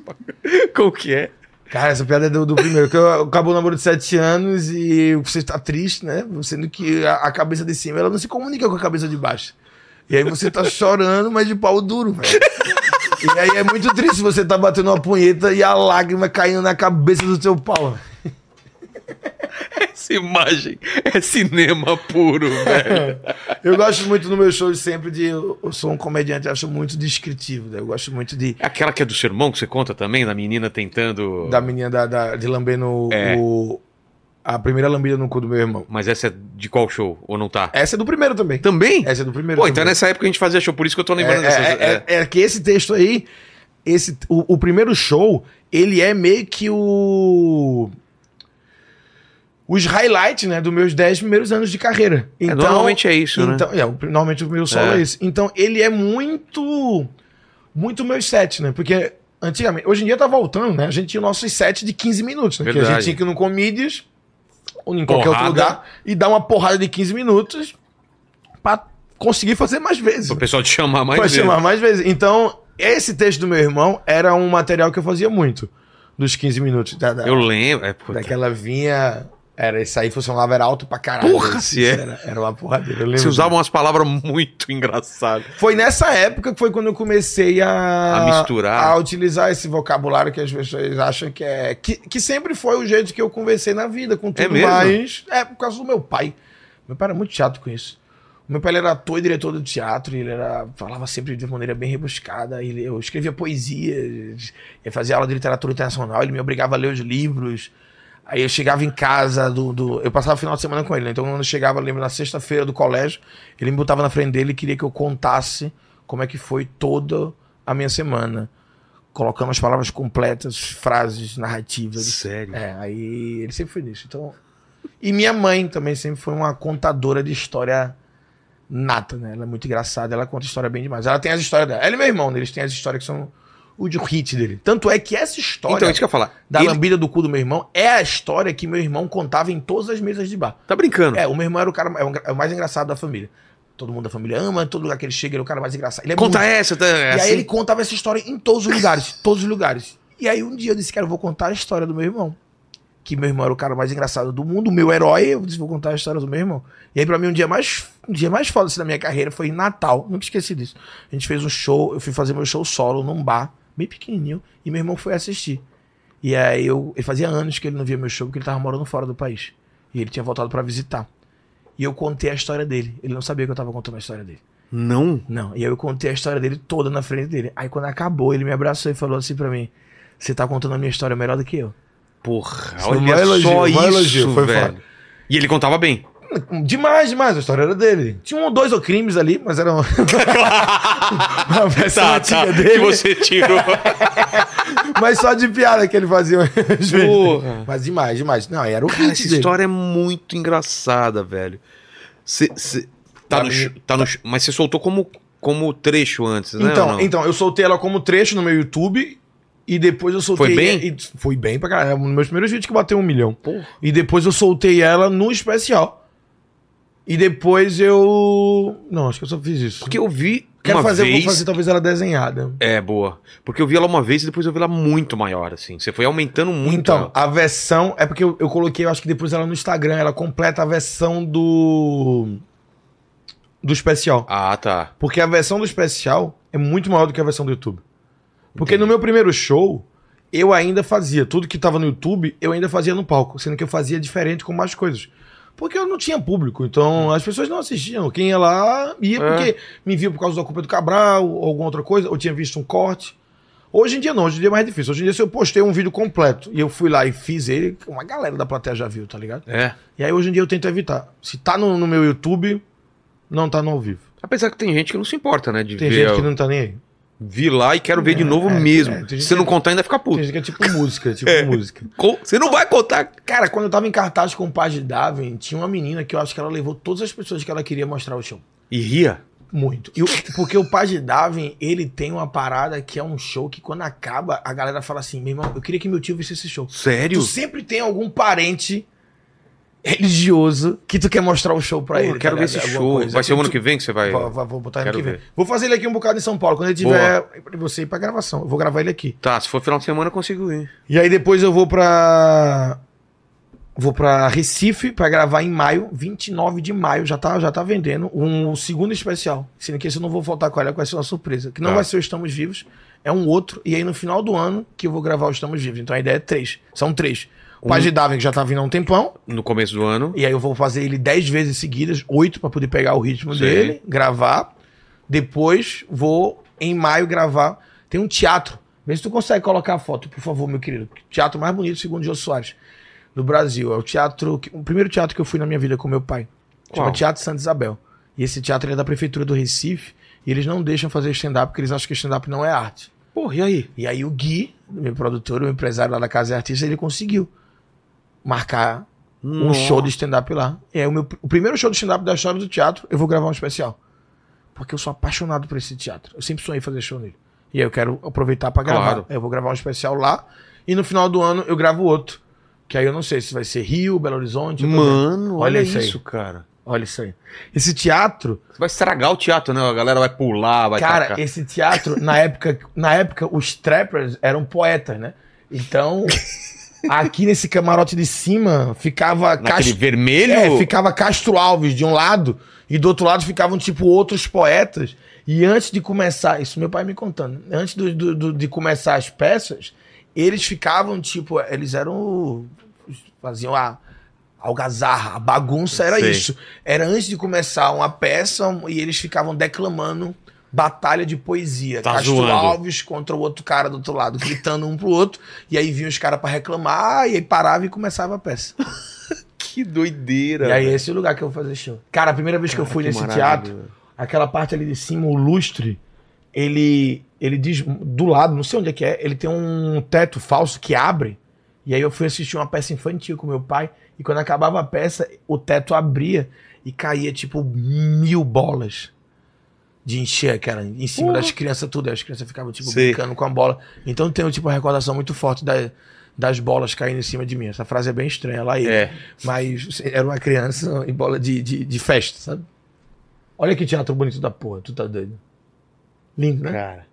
Como que é? Cara, essa piada é do, do primeiro. Que acabou o namoro de 7 anos e você tá triste, né? Sendo que a, a cabeça de cima ela não se comunica com a cabeça de baixo. E aí você tá <laughs> chorando, mas de pau duro, velho. E aí é muito triste você tá batendo uma punheta e a lágrima caindo na cabeça do seu pau. Essa imagem é cinema puro, velho. <laughs> Eu gosto muito no meu show sempre de. Eu sou um comediante, acho muito descritivo. Né? Eu gosto muito de. É Aquela que é do sermão que você conta também, da menina tentando. Da menina da, da- de lambendo É. o. A primeira lambida no cu do meu irmão. Mas essa é de qual show? Ou não tá? Essa é do primeiro também. Também? Essa é do primeiro. Pô, então também. nessa época a gente fazia show, por isso que eu tô lembrando é, dessas. é, é- é que esse texto aí, esse, o, o primeiro show, ele é meio que o. Os highlights, né, dos meus 10 primeiros anos de carreira. Então, normalmente é isso, né? então, é, o- normalmente o meu solo é. É. isso. Então, ele é muito. Muito meus sets, né? Porque antigamente, hoje em dia tá voltando, né? A gente tinha nossos sets de 15 minutos, né? Que a Verdade. gente tinha que ir no Comedians ou em qualquer outro Porrada. lugar e dar uma porrada de 15 minutos pra conseguir fazer mais vezes. O pessoal te chamar mais Pode vezes. chamar mais vezes. Então, esse texto do meu irmão era um material que eu fazia muito. Dos 15 minutos. Da, da- Eu lembro. É, daquela vinha. Era isso aí, funcionava, era alto pra caralho. Porra, se é. Era, era uma porradeira. Eu lembro Você usava umas palavras muito engraçadas. Foi nessa época que foi quando eu comecei a, A misturar. a utilizar esse vocabulário que as pessoas acham que é. Que, que sempre foi o jeito que eu conversei na vida, com tudo mesmo? mais. É, por causa do meu pai. Meu pai era muito chato com isso. Meu pai era ator e diretor do teatro, e ele era, falava sempre de maneira bem rebuscada. Ele, eu escrevia poesia, ele fazia aula de literatura internacional, ele me obrigava a ler os livros. Aí eu chegava em casa do. do- eu passava o final de semana com ele, né? Então quando eu chegava, eu lembro, na sexta-feira do colégio, ele me botava na frente dele e queria que eu contasse como é que foi toda a minha semana. Colocando as palavras completas, frases, narrativas. Sério? É, aí ele sempre foi nisso. Então. E minha mãe também sempre foi uma contadora de história nata, né? Ela é muito engraçada, ela conta história bem demais. Ela tem as histórias dela. Ela e meu irmão, né? eles têm as histórias que são o de hit dele. Tanto é que essa história Então, isso que eu ia falar. da Ele lambida do cu do meu irmão é a história que meu irmão contava em todas as mesas de bar. tá brincando. É, o meu irmão era o cara é o é o mais engraçado da família. Todo mundo da família ama, todo lugar que ele chega, ele é o cara mais engraçado. Ele é Conta muito- essa, tá? E assim? aí ele contava essa história em todos os lugares, <laughs> todos os lugares. E aí um dia eu disse, cara, eu vou contar a história do meu irmão. Que meu irmão era o cara mais engraçado do mundo, o meu herói, eu disse, vou contar a história do meu irmão. E aí pra mim um dia mais, um dia mais foda assim, da minha carreira foi em Natal, nunca esqueci disso. A gente fez um show, eu fui fazer meu show solo num bar, bem pequenininho, e meu irmão foi assistir. E aí eu, ele fazia anos que ele não via meu show, porque ele tava morando fora do país. E ele tinha voltado pra visitar. E eu contei a história dele. Ele não sabia que eu tava contando a história dele. Não. Não, e aí eu contei a história dele toda na frente dele. Aí quando acabou, ele me abraçou e falou assim pra mim: Você tá contando a minha história melhor do que eu. Porra, Foi olha elogio, só um isso, elogio, foi velho. foda. E ele contava bem. Demais, demais, a história era dele. Tinha um ou dois ou crimes ali, mas era uma, <laughs> uma versão Tá, antiga tá, dele. que você tirou. <laughs> Mas só de piada que ele fazia. <laughs> Porra. Mas demais, demais. Não, era o Cara, essa dele. história é muito engraçada, velho. Cê, cê- tá no, mim- sh- tá no mas você soltou como, como trecho antes, né? Então, então, eu soltei ela como trecho no meu YouTube. E depois eu soltei. Foi bem? e- foi bem pra caralho. Um dos meus primeiros vídeos que bateu um milhão. Porra. E depois eu soltei ela no especial. E depois eu. Não, acho que eu só fiz isso. Porque eu vi Quero uma fazer, vez... vou fazer talvez ela desenhada. É, boa. Porque eu vi ela uma vez e depois eu vi ela muito maior, assim. Você foi aumentando muito. Então, a versão. É porque eu, eu coloquei, eu acho que depois ela no Instagram, ela completa a versão do. Do especial. Ah, tá. Porque a versão do especial é muito maior do que a versão do YouTube. Porque no meu primeiro show, eu ainda fazia. Tudo que tava no YouTube, eu ainda fazia no palco. Sendo que eu fazia diferente com mais coisas. Porque eu não tinha público. Então as pessoas não assistiam. Quem ia lá ia É. porque me via por causa da culpa do Cabral ou alguma outra coisa. Ou tinha visto um corte. Hoje em dia não, hoje em dia é mais difícil. Hoje em dia, se eu postei um vídeo completo e eu fui lá e fiz ele, uma galera da plateia já viu, tá ligado? É. E aí hoje em dia eu tento evitar. Se tá no, no meu YouTube, não tá no ao vivo. Apesar que tem gente que não se importa, né? De Tem gente que não tá nem aí. Vi lá e quero ver de novo é, mesmo. é, tem Se não que- contar, ainda fica Tem puto. gente que é tipo música, <laughs> tipo música. Co- Você não vai contar. Cara, quando eu tava em cartaz com o Paz de Darwin, tinha uma menina que eu acho que ela levou todas as pessoas que ela queria mostrar o show. E ria. Muito. E o- porque o Paz de Darwin, ele tem uma parada que é um show que quando acaba, a galera fala assim, meu irmão, eu queria que meu tio visse esse show. Sério? Tu sempre tem algum parente religioso que tu quer mostrar o show pra Pô, ele. eu quero tá ver esse Alguma show. coisa. Vai ser o ano que vem que você vai. Vou, vou- botar ano que vem. ver. Vou fazer ele aqui um bocado em São Paulo. Quando ele tiver. Você ir pra gravação. Eu vou gravar ele aqui. Tá, se for final de semana, eu consigo ir. E aí depois eu vou pra. Vou pra Recife pra gravar em maio, 29 de maio, já tá, já tá vendendo, um segundo especial. Sendo que esse eu não vou voltar com ela, vai ser uma surpresa. Que não Tá. vai ser o Estamos Vivos, é um outro. E aí no final do ano que eu vou gravar o Estamos Vivos. Então a ideia é três. São três. O Paz de Darwin, que já tá vindo há um tempão. No começo do ano. E aí eu vou fazer ele 10 vezes seguidas, oito pra poder pegar o ritmo Sei. dele, gravar. Depois vou em maio gravar. Tem um teatro. Vê se tu consegue colocar a foto, por favor, meu querido. Teatro mais bonito, segundo o Jô Soares, do Brasil. É o teatro, que- o primeiro teatro que eu fui na minha vida com meu pai. Chama Qual? Teatro Santa Isabel. E esse teatro é da prefeitura do Recife. E eles não deixam fazer stand-up porque eles acham que stand-up não é arte. Porra, e aí? E aí o Gui, meu produtor, o empresário lá da Casa é Artista, ele conseguiu marcar um Nossa. show de stand-up lá. E aí o, meu, o primeiro show de stand-up da história do teatro, eu vou gravar um especial. Porque eu sou apaixonado por esse teatro. Eu sempre sonhei fazer show nele. E aí eu quero aproveitar pra gravar. Claro. Eu vou gravar um especial lá. E no final do ano eu gravo outro. Que aí eu não sei se vai ser Rio, Belo Horizonte. Mano, olha, Olha isso aí. isso, cara. Olha isso aí. Esse teatro, Você vai estragar o teatro, né? A galera vai pular, vai Cara, tacar. esse teatro, na época, na época, os trappers eram poetas, né? Então, <laughs> aqui nesse camarote de cima ficava Naquele Castro, vermelho. é, ficava Castro Alves de um lado e do outro lado ficavam tipo outros poetas. E antes de começar, isso meu pai me contando, antes do, do- do- de começar as peças, eles ficavam tipo, eles eram faziam a algazarra, a bagunça era Sei. isso. Era antes de começar uma peça e eles ficavam declamando batalha de poesia. Tá Castro zoando. Alves contra o outro cara do outro lado, gritando um pro outro, e aí vinham os caras pra reclamar, e aí parava e começava a peça. <laughs> Que doideira. E aí esse é o lugar que eu vou fazer show. Cara, a primeira vez que eu fui que nesse maravilha. teatro, aquela parte ali de cima, o lustre, ele ele diz do lado, não sei onde é que é, ele tem um teto falso que abre. E aí eu fui assistir uma peça infantil com meu pai, e quando acabava a peça, o teto abria e caía tipo mil bolas de encher aquela em cima Porra. das crianças tudo, as crianças ficavam tipo Sei. brincando com a bola. Então tem tipo uma recordação muito forte da- das bolas caindo em cima de mim. Essa frase é bem estranha lá ele. É. Mas era uma criança em bola de, de, de festa, sabe? Olha que teatro bonito da porra, tu tá doido. Lindo, né? Cara,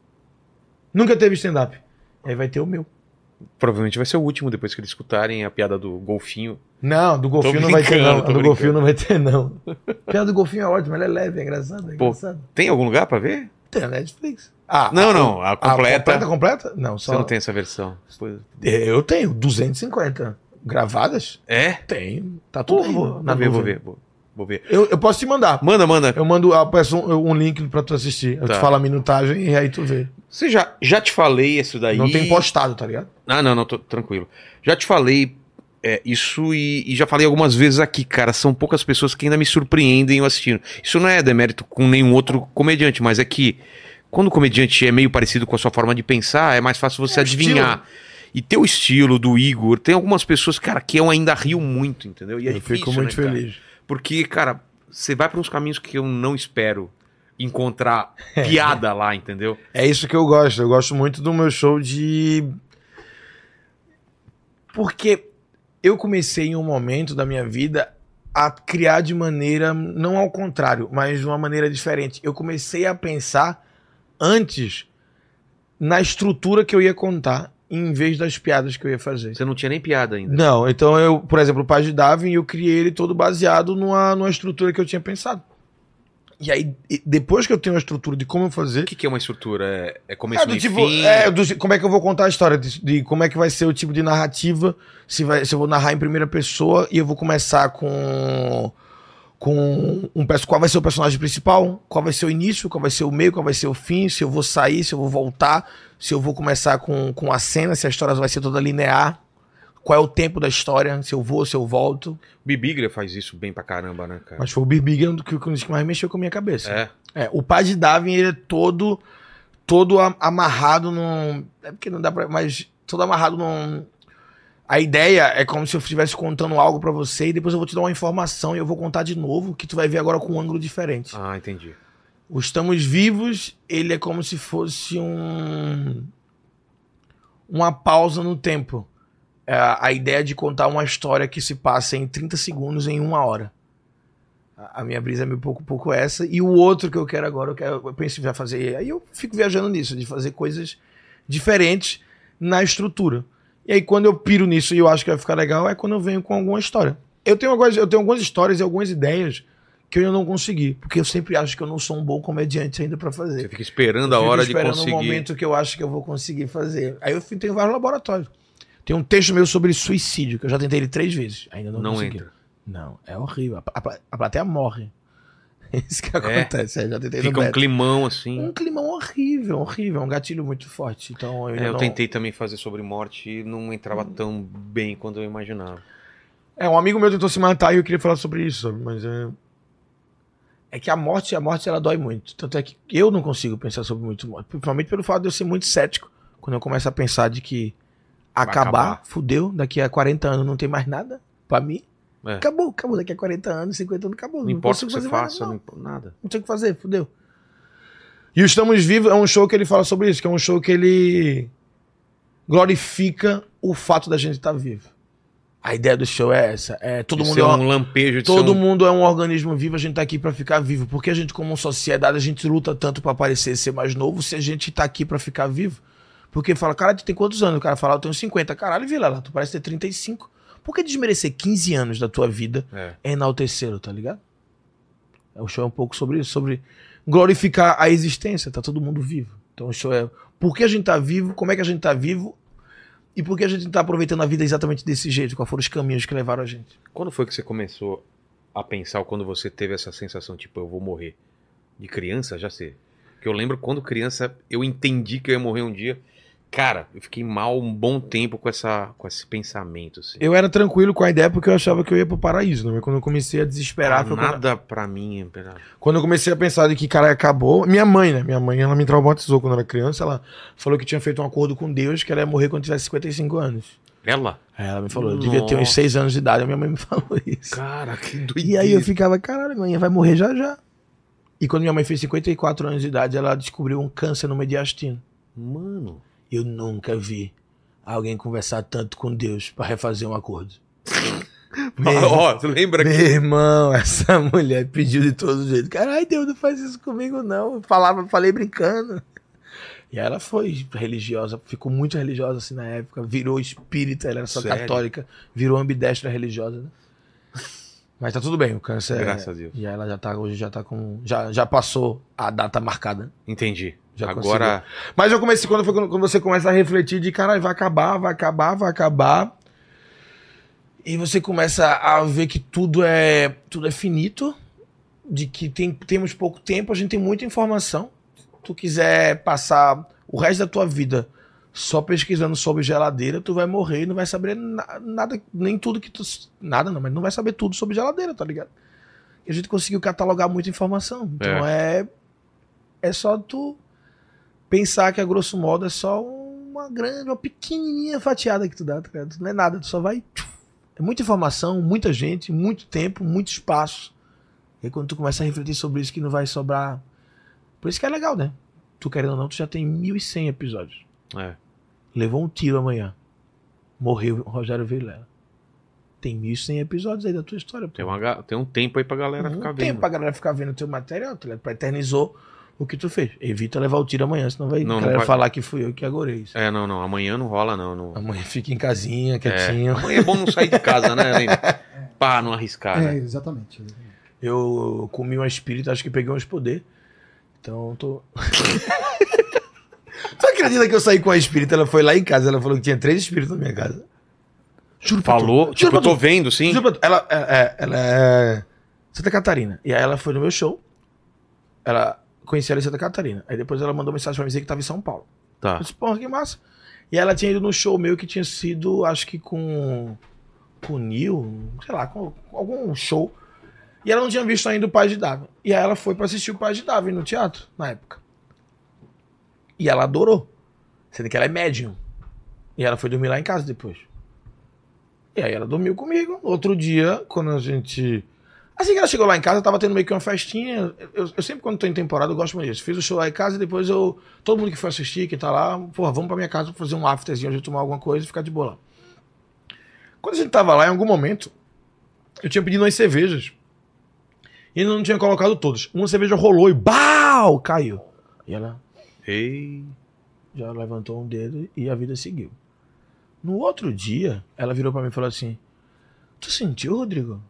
Nunca teve stand-up. Aí vai ter o meu. Provavelmente vai ser o último depois que eles escutarem a piada do golfinho. Não, do golfinho não vai ter, não. Do golfinho não vai ter, não. A piada do golfinho é ótima, ela é leve, é engraçada, é Pô, engraçada. Tem algum lugar pra ver? Tem a Netflix. Ah, Não, não, a completa. completa, completa? Não, Você só. não tem essa versão. Pois- Eu tenho 250 gravadas. É? Tenho. Tá tudo aí. Vou, na vou ver, vou ver. Vou, vou ver. Eu, eu posso te mandar. Manda, manda. Eu mando eu peço um, um link pra tu assistir. Eu Tá. te falo a minutagem e aí tu vê. Você já, já te falei isso daí. Não tem postado, tá ligado? Ah, não, não, tô tranquilo. Já te falei é, isso e, e já falei algumas vezes aqui, cara. São poucas pessoas que ainda me surpreendem assistindo. Isso não é demérito com nenhum outro comediante, mas é que quando o comediante é meio parecido com a sua forma de pensar, é mais fácil você É adivinhar. E ter o estilo do Igor, tem algumas pessoas, cara, que eu ainda rio muito, entendeu? E é eu difícil, fico muito né, cara? Porque, cara, você vai para uns caminhos que eu não espero encontrar <laughs> piada lá, entendeu? É isso que eu gosto. Eu gosto muito do meu show de. Porque eu comecei em um momento da minha vida a criar de maneira, não ao contrário, mas de uma maneira diferente. Eu comecei a pensar antes na estrutura que eu ia contar, em vez das piadas que eu ia fazer. Você não tinha nem piada ainda. Não, então eu, por exemplo, o Paz de Darwin, eu criei ele todo baseado numa, numa estrutura que eu tinha pensado. E aí, depois que eu tenho a estrutura de como eu fazer, O que, que é uma estrutura? É, é começo é, do tipo, fim? é, do- como é que eu vou contar a história? De, de como é que vai ser o tipo de narrativa, se, vai, se eu vou narrar em primeira pessoa e eu vou começar com. Com um qual vai ser o personagem principal, qual vai ser o início, qual vai ser o meio, qual vai ser o fim, se eu vou sair, se eu vou voltar, se eu vou começar com, com a cena, se a história vai ser toda linear, qual é o tempo da história, se eu vou, se eu volto. Bibiglia faz isso bem pra caramba, né, cara? Mas foi o Birbigan que, que mais mexeu com a minha cabeça. É. É, o pai de Darwin, ele é todo todo amarrado num. É porque não dá pra. Mas todo amarrado num. A ideia é como se eu estivesse contando algo pra você e depois eu vou te dar uma informação e eu vou contar de novo, que tu vai ver agora com um ângulo diferente. Ah, entendi. O Estamos Vivos, ele é como se fosse um. Uma pausa no tempo. É a ideia de contar uma história que se passa em 30 segundos em uma hora. A minha brisa é meio pouco, pouco essa. E o outro que eu quero agora, eu, quero, eu penso em fazer. Aí eu fico viajando nisso, de fazer coisas diferentes na estrutura. E aí, quando eu piro nisso e eu acho que vai ficar legal, é quando eu venho com alguma história. Eu tenho algumas, eu tenho algumas histórias e algumas ideias que eu não consegui. Porque eu sempre acho que eu não sou um bom comediante ainda pra fazer. Você fica esperando a hora de esperando conseguir. o momento que eu acho que eu vou conseguir fazer. Aí eu tenho vários laboratórios. Tem um texto meu sobre suicídio, que eu já tentei ele três vezes. Ainda não, Não consegui. entra. Não, é horrível. A, a, a plateia morre. É <laughs> isso que acontece. Eu já tentei Fica um climão assim. Um climão horrível, horrível. Um gatilho muito forte. Então eu, É, eu não- tentei também fazer sobre morte e não entrava tão bem quanto eu imaginava. É, um amigo meu tentou se matar e eu queria falar sobre isso? Mas é. É que a morte, a morte ela dói muito. Tanto é que eu não consigo pensar sobre muito morte. Principalmente pelo fato de eu ser muito cético. Quando eu começo a pensar de que acabar, acabar. fudeu, daqui a 40 anos não tem mais nada pra mim. É. Acabou, acabou. Daqui a 40 anos, 50 anos, acabou. Não, importa o que você faça, nada, não importa nada. não tem o que fazer, fudeu. E o Estamos Vivos é um show que ele fala sobre isso, que é um show que ele glorifica o fato da gente estar vivo. A ideia do show é essa. É, todo De mundo é um lampejo de Todo um... mundo é um organismo vivo, a gente tá aqui pra ficar vivo. Porque a gente, como sociedade, a gente luta tanto pra parecer ser mais novo se a gente tá aqui pra ficar vivo. Porque fala, cara, tu tem quantos anos? O cara fala, eu tenho 50. Caralho, Vila, lá, tu parece ter 35. Por que desmerecer 15 anos da tua vida É. é enaltecê-lo, tá ligado? O show é um pouco sobre isso, sobre glorificar a existência, tá todo mundo vivo. Então o show é por que a gente tá vivo, como é que a gente tá vivo e por que a gente tá aproveitando a vida exatamente desse jeito, quais foram os caminhos que levaram a gente. Quando foi que você começou a pensar, quando você teve essa sensação, tipo, eu vou morrer? De criança, já sei. Porque eu lembro quando criança, eu entendi que eu ia morrer um dia. Cara, eu fiquei mal um bom tempo com, essa, com esse pensamento, assim. Eu era tranquilo com a ideia porque eu achava que eu ia pro paraíso, né? Mas quando eu comecei a desesperar, quando, Nada pra mim. pera- quando eu comecei a pensar de que, cara, acabou. Minha mãe, né? Minha mãe, ela me traumatizou quando eu era criança. Ela falou que tinha feito um acordo com Deus que ela ia morrer quando tivesse 55 anos. Ela? Aí ela me falou, eu devia ter uns Nossa. 6 anos de idade. A minha mãe me <laughs> falou isso. Cara, que doideira. E aí eu ficava, caralho, minha mãe vai morrer já já. E quando minha mãe fez 54 anos de idade, ela descobriu um câncer no mediastino. Mano, Eu nunca vi alguém conversar tanto com Deus pra refazer um acordo. <laughs> Ó, você lembra Meu que. irmão, essa mulher pediu de todo jeito. Caralho, Deus, não faz isso comigo, não. Eu falava, falei brincando. E ela foi religiosa, ficou muito religiosa assim na época, virou espírita, ela era só Sério? católica, virou ambidestra religiosa, né? Mas tá tudo bem, o câncer. Graças a Deus. E ela já tá, hoje já tá com. Já, já passou a data marcada. Entendi. Já Agora. Mas eu comecei, quando, foi quando, você começa a refletir de caralho, vai acabar, vai acabar, vai acabar. E você começa a ver que tudo é, tudo é finito, de que tem, temos pouco tempo, a gente tem muita informação. Se tu quiser passar o resto da tua vida só pesquisando sobre geladeira, tu vai morrer e não vai saber na- nada, nem tudo que tu. Nada não, mas não vai saber tudo sobre geladeira, tá ligado? E a gente conseguiu catalogar muita informação. Então é. É só tu pensar que a grosso modo é só uma grande, uma pequenininha fatiada que tu dá, tá ligado? Não é nada, tu só vai. É muita informação, muita gente, muito tempo, muito espaço. E aí quando tu começa a refletir sobre isso, que não vai sobrar. Por isso que é legal, né? Tu querendo ou não, tu já tem 1.100 episódios. É. Levou um tiro amanhã. Morreu o Rogério Vilela. Tem 1.100 episódios aí da tua história. pô. Tem, uma tem um tempo aí pra galera um ficar tempo vendo. pra galera ficar vendo teu material, tá ligado? Pra eternizou o que tu fez. Evita levar o tiro amanhã, senão vai Não, não vai- falar que fui eu que agorei isso. É, não, não. Amanhã não rola, não. não. Amanhã fica em casinha, quietinho. Amanhã é bom não sair de casa, né, Aline? <laughs> Pá, não arriscar, É, né? exatamente. Eu comi uma espírita, acho que peguei uns poder. Então tô. <laughs> tu acredita que eu saí com a espírita? Ela foi lá em casa, ela falou que tinha três espíritos na minha casa. Juro pra tu. Falou, Juro tipo, pra eu tô tu. vendo, sim. Juro pra tu. Ela, é, é, ela é Santa Catarina. E aí ela foi no meu show. Ela conhecia ela em Santa Catarina. Aí depois ela mandou mensagem pra mim dizer que tava em São Paulo. Tá. Eu disse, porra, que massa. E ela tinha ido num show meu que tinha sido, acho que com. Com o Neil, sei lá, com, com algum show. E ela não tinha visto ainda o Pai de Davi. E aí ela foi pra assistir o Pai de Davi no teatro, na época. E ela adorou. Sendo que ela é médium. E ela foi dormir lá em casa depois. E aí ela dormiu comigo. Outro dia, quando a gente. Assim que ela chegou lá em casa, tava tendo meio que uma festinha. Eu, eu sempre, quando tô em temporada, eu gosto muito disso. Fiz o show lá em casa e depois eu. Todo mundo que foi assistir, que tá lá, porra, vamos pra minha casa fazer um afterzinho, a gente tomar alguma coisa e ficar de boa lá. Quando a gente tava lá, em algum momento, eu tinha pedido umas cervejas. E não tinha colocado todas. Uma cerveja rolou e BAU! Caiu. E ela Ei. já levantou um dedo e a vida seguiu. No outro dia, ela virou pra mim e falou assim: Tu sentiu, Rodrigo?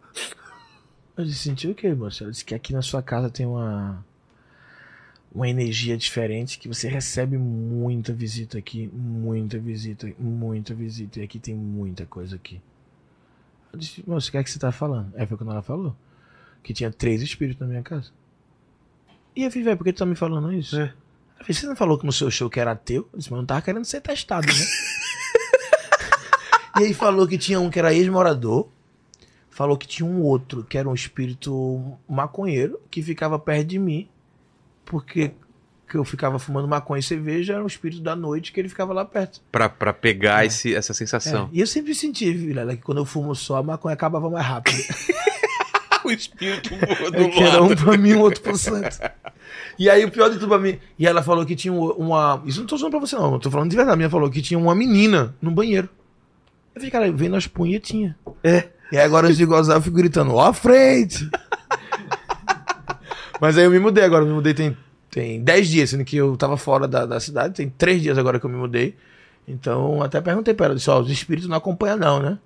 Eu disse: Sentiu o quê, moça? Ela disse que aqui na sua casa tem uma. Uma energia diferente, que você recebe muita visita aqui, muita visita, muita visita, e aqui tem muita coisa aqui. Eu disse, moça, o que é que você tá falando? Aí foi quando ela falou que tinha três espíritos na minha casa. E eu falei, velho, por que tu tá me falando isso? É. Eu falei, você não falou que no seu show que era teu? Eu disse, mas eu não tava querendo ser testado, né? <laughs> e aí falou que tinha um que era ex-morador, falou que tinha um outro que era um espírito maconheiro que ficava perto de mim, porque que eu ficava fumando maconha e cerveja, era um espírito da noite que ele ficava lá perto. Pra, pra pegar É. esse, essa sensação. É, E eu sempre senti, Vilela, que quando eu fumo só, a maconha acabava mais rápido. <laughs> O espírito É que era um pra mim, um outro pro Santos. E aí o pior de tudo pra mim. E ela falou que tinha um- uma. Isso não tô falando pra você, não. Eu tô falando de verdade. A minha falou que tinha uma menina no banheiro. Eu falei, cara, vendo as punhetinhas. É. E aí agora antes de gozar, eu fico gritando, ó, frente! Mas aí eu me mudei agora, eu me mudei tem, tem 10 dias, sendo que eu tava fora da, da cidade, tem 3 dias agora que eu me mudei. Então até perguntei pra ela, disse, ó, os espíritos não acompanham, não, né?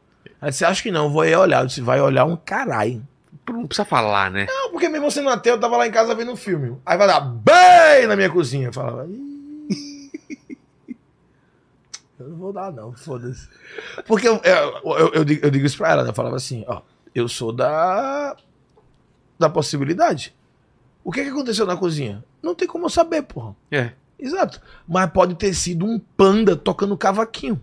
Ela disse, acho que não, vou aí olhar. Eu disse, vai olhar um caralho. Não precisa falar, né? Não, porque mesmo sendo ateu, eu tava lá em casa vendo um filme. Aí vai dar bem na minha cozinha. Eu falava. "Ih, Eu não vou dar, não, foda-se. <laughs> Porque eu, eu, eu, eu digo, eu digo isso pra ela, né? Eu falava assim, ó, eu sou da. da possibilidade. O que, que aconteceu na cozinha? Não tem como eu saber, porra. É. Exato. Mas pode ter sido um panda tocando cavaquinho.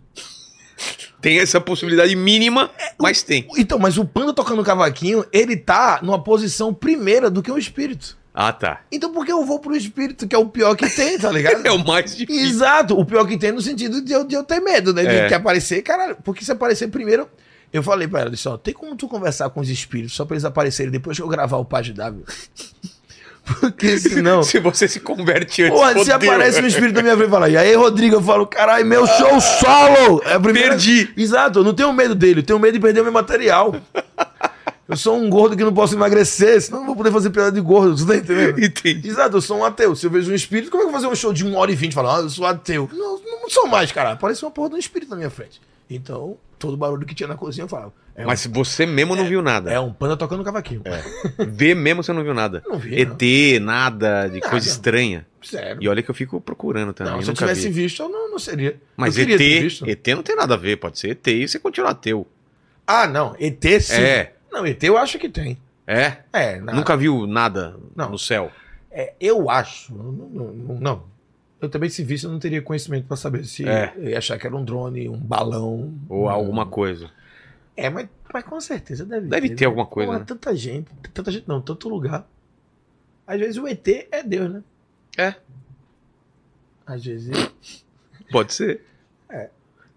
Tem essa possibilidade mínima, mas tem. Então, mas o panda tocando cavaquinho, ele tá numa posição primeira do que um espírito. Ah, tá. Então por que eu vou pro espírito, que é o pior que tem, tá ligado? <laughs> É o mais difícil. Exato, o pior que tem no sentido de eu, de eu ter medo, né? De É. que aparecer, caralho. Porque se aparecer primeiro. Eu falei pra ela, disse, ó, tem como tu conversar com os espíritos só pra eles aparecerem depois que eu gravar o Page W? <laughs> Porque senão. Se você se converte antes, Porra, se aparece um espírito na minha frente e fala, e aí, Rodrigo, eu falo, caralho, meu show solo! É primeira... Perdi. Exato, eu não tenho medo dele, eu tenho medo de perder meu material. Eu sou um gordo que não posso emagrecer, senão não vou poder fazer piada de gordo, tu tá entendendo? Entendi. Exato, eu sou um ateu. Se eu vejo um espírito, como é que eu vou fazer um show de uma hora e vinte? Falar, ah, eu sou ateu. Não, não sou mais, cara. Parece uma porra de um espírito na minha frente. Então, todo barulho que tinha na cozinha eu falava. É um, Mas você mesmo não viu nada. é um panda tocando cavaquinho. Vê mesmo você não viu nada. Não vi, ET, nada de Nada. coisa estranha. Sério. E olha que eu fico procurando também. Não, se eu tivesse vi. visto, eu não, não seria. Mas ET. ET não tem nada a ver, pode ser ET e você continua ateu. Ah, não. ET sim. É. Não, ET eu acho que tem. É? É, na- Nunca viu nada Não. no céu. é, eu acho. Não, não, não, não. Eu também, se visse, eu não teria conhecimento pra saber se É. eu ia achar que era um drone, um balão. Ou um- alguma coisa. É, mas, mas com certeza deve, Deve ter né? alguma coisa, Porra, né? Tanta gente, tanta gente não, tanto lugar. Às vezes o ET é Deus, né? É. Às vezes. Pode ser.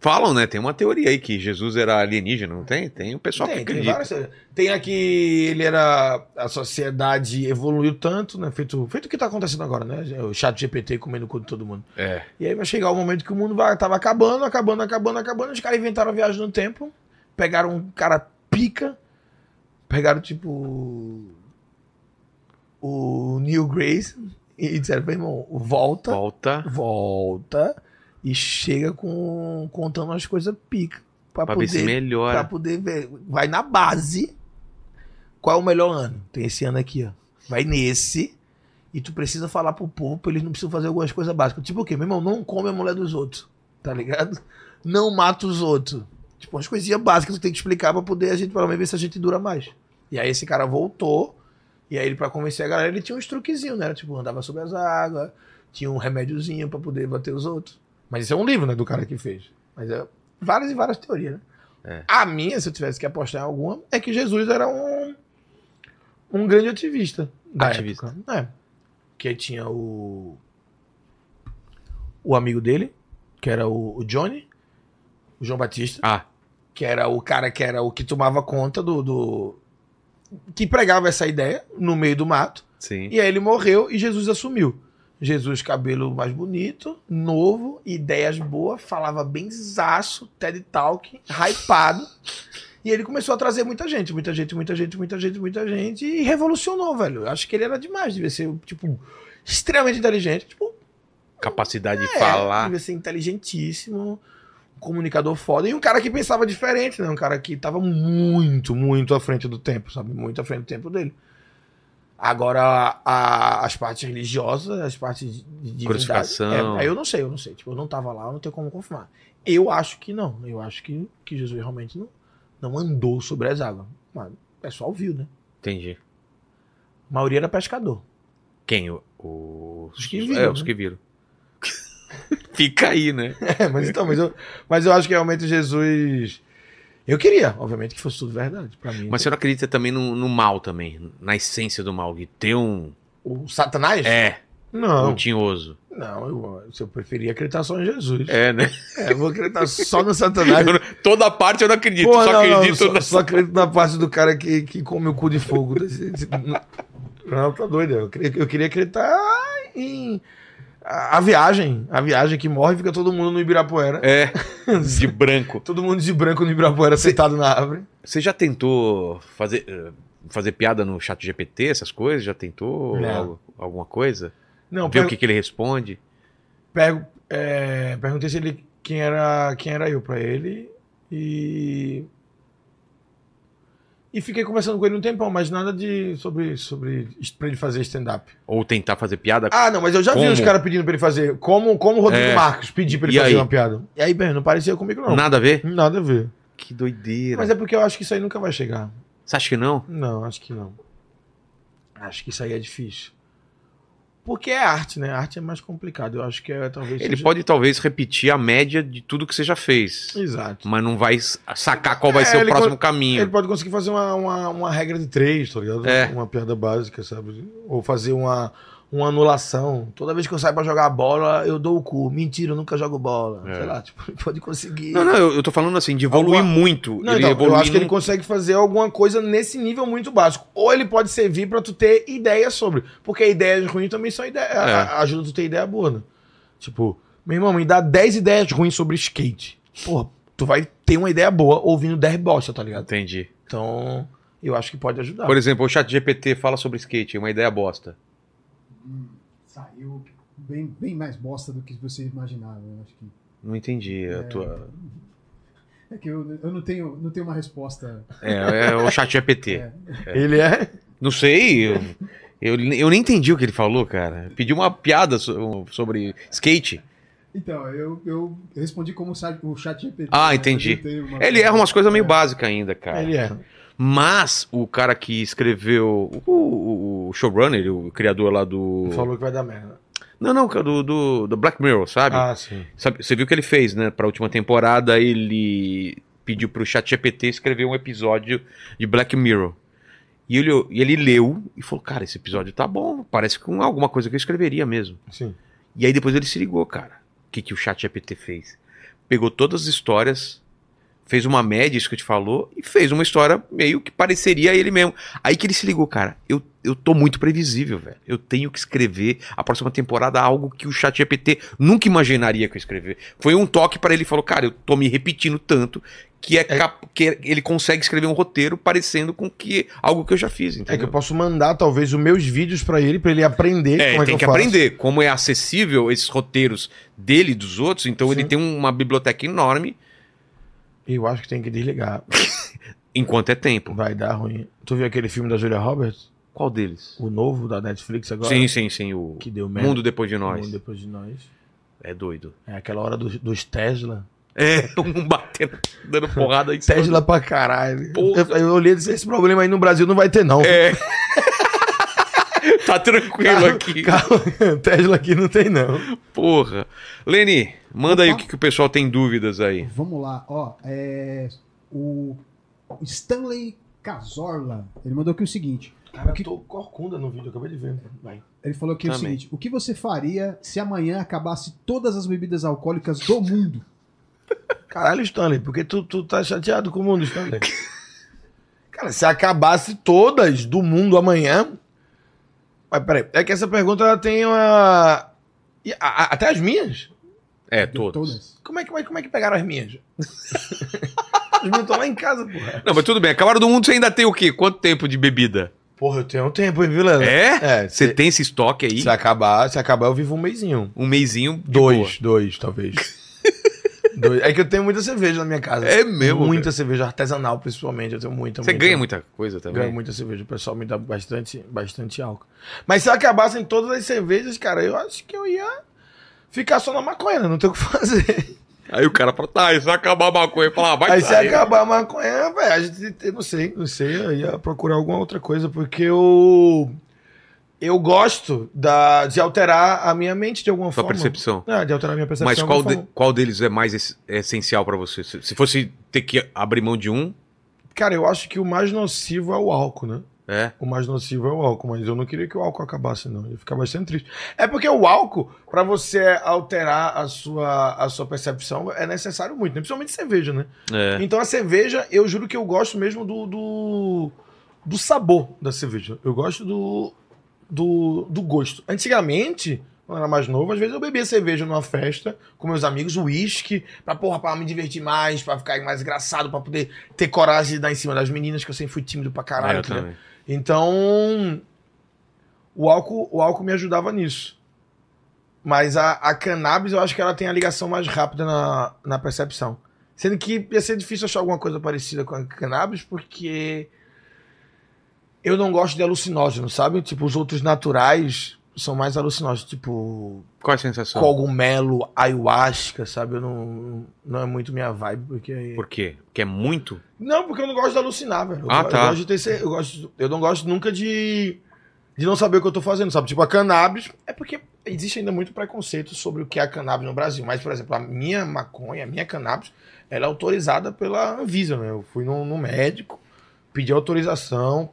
É. Falam, né? Tem uma teoria aí que Jesus era alienígena, não tem? Tem o pessoal tem, que tem, acredita. várias, teorias. tem aqui, ele era. A sociedade evoluiu tanto, né? Feito, feito o que tá acontecendo agora, né? O chat GPT comendo o cu de todo mundo. É. E aí vai chegar o momento que o mundo vai, tava acabando, acabando, acabando, acabando. Os caras inventaram a viagem no tempo. Pegaram um cara pica. Pegaram, tipo. O Neil Grace. E disseram, meu irmão, volta, Volta volta. E chega com contando as coisas pica. Pra, pra ver se poder, pra melhora. poder ver. Vai na base. Qual é o melhor ano? Tem esse ano aqui, ó. Vai nesse. E tu precisa falar pro povo pra eles não precisam fazer algumas coisas básicas. Tipo o quê? Meu irmão, não come a mulher dos outros. Tá ligado? Não mata os outros. Tipo, umas coisinhas básicas que tu tem que explicar pra poder a gente, pelo menos, ver se a gente dura mais. E aí esse cara voltou. E aí ele, pra convencer a galera, ele tinha uns truquezinhos, né? Tipo, andava sobre as águas. Tinha um remédiozinho pra poder bater os outros. Mas isso é um livro, né? Do cara que fez. Mas é várias e várias teorias, né? É. A minha, se eu tivesse que apostar em alguma, é que Jesus era um, um grande ativista. Da Ativista. Época. É. Que tinha o. O amigo dele, que era o, o Johnny, o João Batista, Ah, que era o cara que era o que tomava conta do. do que pregava essa ideia no meio do mato. sim. E aí ele morreu e Jesus assumiu. Jesus, cabelo mais bonito, novo, ideias boas, falava bem zaço, TED Talk, hypado. E ele começou a trazer muita gente, muita gente, muita gente, muita gente, muita gente, e revolucionou, velho. Eu acho que ele era demais, devia ser, tipo, extremamente inteligente. Tipo, Capacidade de é, falar. devia ser inteligentíssimo, um comunicador foda, e um cara que pensava diferente, né? Um cara que tava muito, muito à frente do tempo, sabe? Muito à frente do tempo dele. Agora, a- as partes religiosas, as partes de Crucificação. É, eu não sei, eu não sei. Tipo, eu não tava lá, eu não tenho como confirmar. Eu acho que não. Eu acho que, que Jesus realmente não, não andou sobre as águas. Mas o pessoal viu, né? Entendi. A maioria era pescador. Quem? O, o- Os que viram, É, os né? que viram. <laughs> Fica aí, né? <laughs> É, mas então, mas eu, mas eu acho que realmente Jesus. Eu queria, obviamente, que fosse tudo verdade. Pra mim. Mas você não acredita também no, no mal também, na essência do mal, de ter um... O Satanás? É, Não. um tinhoso. Não, eu, eu preferia acreditar só em Jesus. É, né? É, eu vou acreditar só no Satanás. <laughs> Não- Toda parte eu não acredito, só não, não, acredito só, na... só acredito na parte do cara que, que come o cu de fogo. Não, tá doido. Eu queria, eu queria acreditar em. A, a viagem. A viagem que morre fica todo mundo no Ibirapuera. É, <laughs> de branco. Todo mundo de branco no Ibirapuera sentado na árvore. Você já tentou fazer, eh, fazer piada no chat GPT, essas coisas? Já tentou algo- alguma coisa? Não, Ver o que, que ele responde? Pego, é, perguntei se ele quem era quem era eu pra ele e e fiquei conversando com ele um tempão, mas nada de sobre sobre para ele fazer stand-up. Ou tentar fazer piada? Ah, não, mas eu já vi Como? os caras pedindo pra ele fazer, como como o Rodrigo É. Marques pedir pra ele E fazer aí? uma piada. E aí, bem, não parecia comigo não. Nada a ver? Nada a ver. Que doideira. Mas é porque eu acho que isso aí nunca vai chegar. Você acha que não? Não, acho que não. Acho que isso aí é difícil. Porque é arte, né? arte é mais complicado. Eu acho que é talvez Ele seja- pode talvez repetir a média de tudo que você já fez. Exato. Mas não vai sacar qual vai É, ser o próximo caminho. Ele pode conseguir fazer uma, uma, uma regra de três, tá ligado? É. Uma piada básica, sabe? Ou fazer uma, uma anulação. Toda vez que eu saio pra jogar bola, eu dou o cu. Mentira, eu nunca jogo bola. É. Sei lá, <laughs> tipo, pode conseguir. Não, não, eu, eu tô falando assim, de evoluir Alguma- muito. Não, ele então, eu acho que ele consegue fazer alguma coisa nesse nível muito básico. Ou ele pode servir pra tu ter ideia sobre. Porque ideias ruins também são ideias. É. Ajuda tu ter ideia boa, né? Tipo, meu irmão, me dá 10 ideias ruins sobre skate. Porra, tu vai ter uma ideia boa ouvindo 10 bosta, tá ligado? Entendi. Então, eu acho que pode ajudar. Por exemplo, o chat GPT fala sobre skate, é uma ideia bosta. Saiu bem, bem mais bosta do que você imaginava. Eu acho que. Não entendi a tua... É que eu, eu não, tenho, não tenho uma resposta. É, é o chat GPT. É. Ele é. Não sei, eu, eu, eu nem entendi o que ele falou, cara. Pediu uma piada so- sobre skate. Então, eu, eu respondi como o chat- o chat GPT. Ah, né? entendi. Uma- Ele erra umas coisas meio básicas ainda, cara. Ele é. Mas o cara que escreveu o, o- o showrunner, o criador lá do. Falou que vai dar merda. Não, não, do, do, do Black Mirror, sabe? Ah, sim. Sabe- Você viu o que ele fez, né? Pra última temporada, ele pediu pro ChatGPT escrever um episódio de Black Mirror. E ele, e ele leu e falou: Cara, esse episódio tá bom, parece com alguma coisa que eu escreveria mesmo. Sim. E aí depois ele se ligou, cara. O que, que o ChatGPT fez? Pegou todas as histórias, fez uma média, isso que eu te falou, e fez uma história meio que pareceria ele mesmo. Aí que ele se ligou, cara, eu, eu tô muito previsível, velho. Eu tenho que escrever a próxima temporada algo que o ChatGPT nunca imaginaria que eu escrever. Foi um toque para ele, falou, cara, eu tô me repetindo tanto que, é, cap- que ele consegue escrever um roteiro parecendo com que algo que eu já fiz, É que entendeu? eu posso mandar, talvez, os meus vídeos pra ele, pra ele aprender É, como é tem que, aprender como é acessível esses roteiros dele e dos outros. Então ele Sim. tem uma biblioteca enorme Eu acho que tem que desligar. <laughs> enquanto é tempo. Vai dar ruim. Tu viu aquele filme da Julia Roberts? Qual deles? O novo da Netflix agora? Sim, sim, sim. O Que deu merda. Mundo Depois de O Nós. Mundo depois de nós. É doido. É aquela hora dos, dos Tesla. É, <laughs> um batendo, dando porrada Tesla pra caralho. Porra. Eu, eu olhei e disse, esse problema aí no Brasil não vai ter, não. É. <laughs> tá tranquilo aqui. Calma, Tesla aqui não tem, não. Porra. Leni, manda aí o Opa. que, que o pessoal tem dúvidas aí. Vamos lá, ó. É, o Stanley Cazorla, ele mandou aqui o seguinte. Cara, O que- eu tô corcunda no vídeo, acabei de ver. Vai. Ele falou aqui o Também. seguinte: o que você faria se amanhã acabasse todas as bebidas alcoólicas do mundo? Caralho, Stanley, porque tu, tu tá chateado com o mundo, Stanley? <laughs> Cara, se acabasse todas do mundo amanhã. Mas peraí, é que essa pergunta ela tem uma. E a- a- até as minhas? É, De todos. Como é, que- como é, é que pegaram as minhas? <laughs> as minhas estão lá em casa, porra. Não, mas tudo bem. Acabaram do mundo, você ainda tem o quê? Quanto tempo de bebida? Porra, eu tenho um tempo, hein, Vila? É? É, Você se, tem esse estoque aí? se acabar, se acabar, eu vivo um mêsinho. Um mêsinho Dois, boa. dois, talvez. Dois. É que eu tenho muita cerveja na minha casa. É mesmo, Muita cerveja artesanal, principalmente. Eu tenho muita, Você muita. ganha muita coisa também? Ganho muita cerveja. O pessoal me dá bastante, bastante álcool. Mas se acabassem todas as cervejas, cara, eu acho que eu ia ficar só na maconha, né? Não tem o que fazer. Aí o cara fala, tá, e se acabar a maconha, fala, ah, vai Aí se sair. acabar a maconha, velho, a gente, não sei, não sei, eu ia procurar alguma outra coisa, porque eu eu gosto da, de alterar a minha mente de alguma Sua forma. percepção. É, de alterar a minha percepção. Mas qual, de- qual deles é mais es- é essencial pra você? Se, se fosse ter que abrir mão de um, Cara, eu acho que o mais nocivo é o álcool, né? é. O mais nocivo é o álcool, mas eu não queria que o álcool acabasse, não. Eu ia ficar bastante triste. É porque o álcool, pra você alterar a sua, a sua percepção, é necessário muito, né? principalmente cerveja, né? É. Então a cerveja, eu juro que eu gosto mesmo do, do, do sabor da cerveja. Eu gosto do, do, do gosto. Antigamente, quando eu era mais novo, às vezes eu bebia cerveja numa festa com meus amigos, uísque, pra, porra, pra me divertir mais, pra ficar mais engraçado, pra poder ter coragem de dar em cima das meninas, que eu sempre fui tímido pra É, caralho. também. Então, o álcool, o álcool me ajudava nisso. Mas a, a cannabis, eu acho que ela tem a ligação mais rápida na, na percepção. Sendo que ia ser difícil achar alguma coisa parecida com a cannabis, porque eu não gosto de alucinógeno, sabe? Tipo, os outros naturais são mais alucinógenos, tipo Qual é a sensação? cogumelo, ayahuasca, sabe? Eu não, não é muito minha vibe, porque... Por quê? Porque é muito? Não, porque eu não gosto de alucinar, velho. Eu, Ah, go- tá. eu gosto de ter cer- eu gosto, eu não gosto nunca de de não saber o que eu tô fazendo, sabe? Tipo a cannabis, é porque existe ainda muito preconceito sobre o que é a cannabis no Brasil, mas por exemplo, a minha maconha, a minha cannabis, ela é autorizada pela Anvisa, né? Eu fui no, no médico, pedi autorização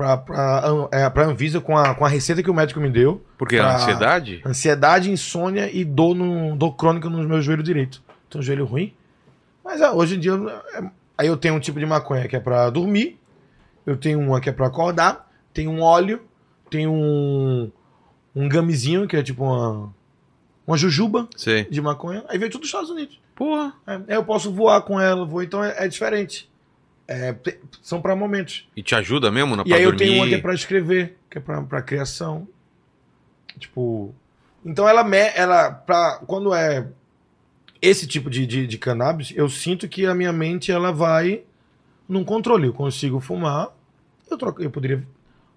pra, pra, é, pra Anvisa com a, com a receita que o médico me deu. Porque Pra- ansiedade? Ansiedade, insônia e dor, no, dor crônica no meu joelho direito. Um joelho ruim. Mas é, hoje em dia, é- aí eu tenho um tipo de maconha que é pra dormir, eu tenho uma que é pra acordar, tenho um óleo, tenho um, um gamezinho, que é tipo uma, uma jujuba Sei. de maconha, aí veio tudo dos Estados Unidos. Porra. É, eu posso voar com ela, vou, então é, é diferente. É, são pra momentos. E te ajuda mesmo na E pra aí eu dormir? tenho uma que é pra escrever, que é pra, pra criação. Tipo. Então ela, me- ela pra, quando é esse tipo de, de, de cannabis, eu sinto que a minha mente ela vai num controle. Eu consigo fumar, eu troco, eu poderia.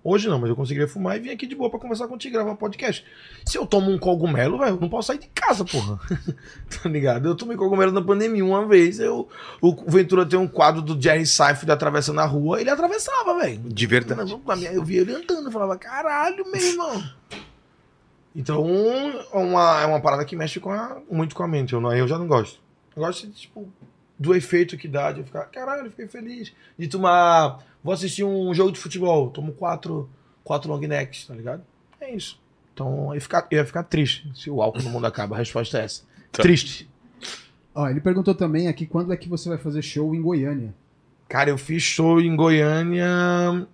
Hoje não, mas eu conseguiria fumar e vir aqui de boa pra conversar contigo, gravar um podcast. Se eu tomo um cogumelo, velho, eu não posso sair de casa, porra. <laughs> tá ligado? Eu tomei cogumelo na pandemia uma vez. Eu, o Ventura tem um quadro do Jerry Seinfeld atravessando a rua, ele atravessava, velho. De verdade. Pra mim, Eu via ele andando, eu falava, caralho, meu irmão. Então, um- uma, é uma parada que mexe com a- muito com a mente. Eu, não, eu já não gosto. Eu gosto, tipo, do efeito que dá, de eu ficar, caralho, fiquei feliz. De tomar. Vou assistir um jogo de futebol, tomo quatro, quatro long necks, tá ligado? É isso. Então, eu ia, ficar, eu ia ficar triste se o álcool no mundo acaba. A resposta é essa. Tá. Triste. Ó, ele perguntou também aqui quando é que você vai fazer show em Goiânia. Cara, eu fiz show em Goiânia.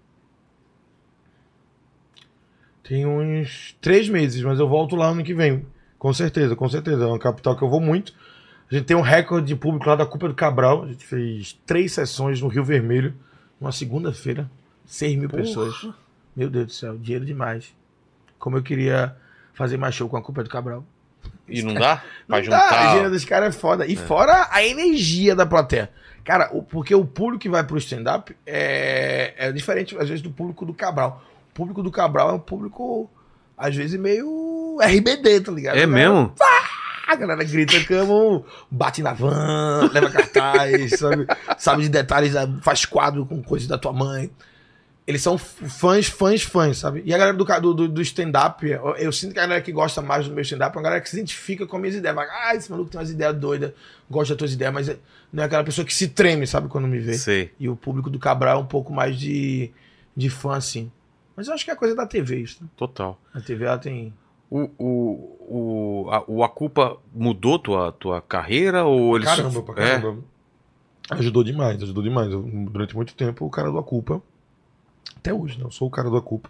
Tem uns três meses, mas eu volto lá ano que vem. Com certeza, com certeza. É uma capital que eu vou muito. A gente tem um recorde de público lá da Culpa do Cabral. A gente fez três sessões no Rio Vermelho, numa segunda-feira. 6 mil pessoas. Meu Deus do céu, dinheiro demais. Como eu queria fazer mais show com a Culpa do Cabral. E não dá? <laughs> Pra Não dá, a juntar. dinheiro dos caras é foda. E fora a energia da plateia. Cara, o- porque o público que vai pro stand-up é, é diferente, às vezes, do público do Cabral. O público do Cabral é um público, às vezes, meio RBD, tá ligado? É mesmo? A galera grita como bate na van, leva cartaz, <laughs> sabe, sabe de detalhes, faz quadro com coisas da tua mãe. Eles são fãs, fãs, fãs, sabe? E a galera do, do, do- stand-up, eu, eu sinto que a galera que gosta mais do meu stand-up é uma galera que se identifica com as minhas ideias. Vai, ah, esse maluco tem umas ideias doidas, gosta das tuas ideias, mas não é aquela pessoa que se treme, sabe, quando me vê. Sei. E o público do Cabral é um pouco mais de, de fã, assim. Mas eu acho que é coisa da TV, isso. né? Total. A TV, ela tem... O, o, o, a, o Acupa mudou tua, tua carreira ou ele Caramba, pra É? caramba. Ajudou demais, ajudou demais. Eu, durante muito tempo, o cara do Acupa. Até hoje, né? Eu sou o cara do Acupa.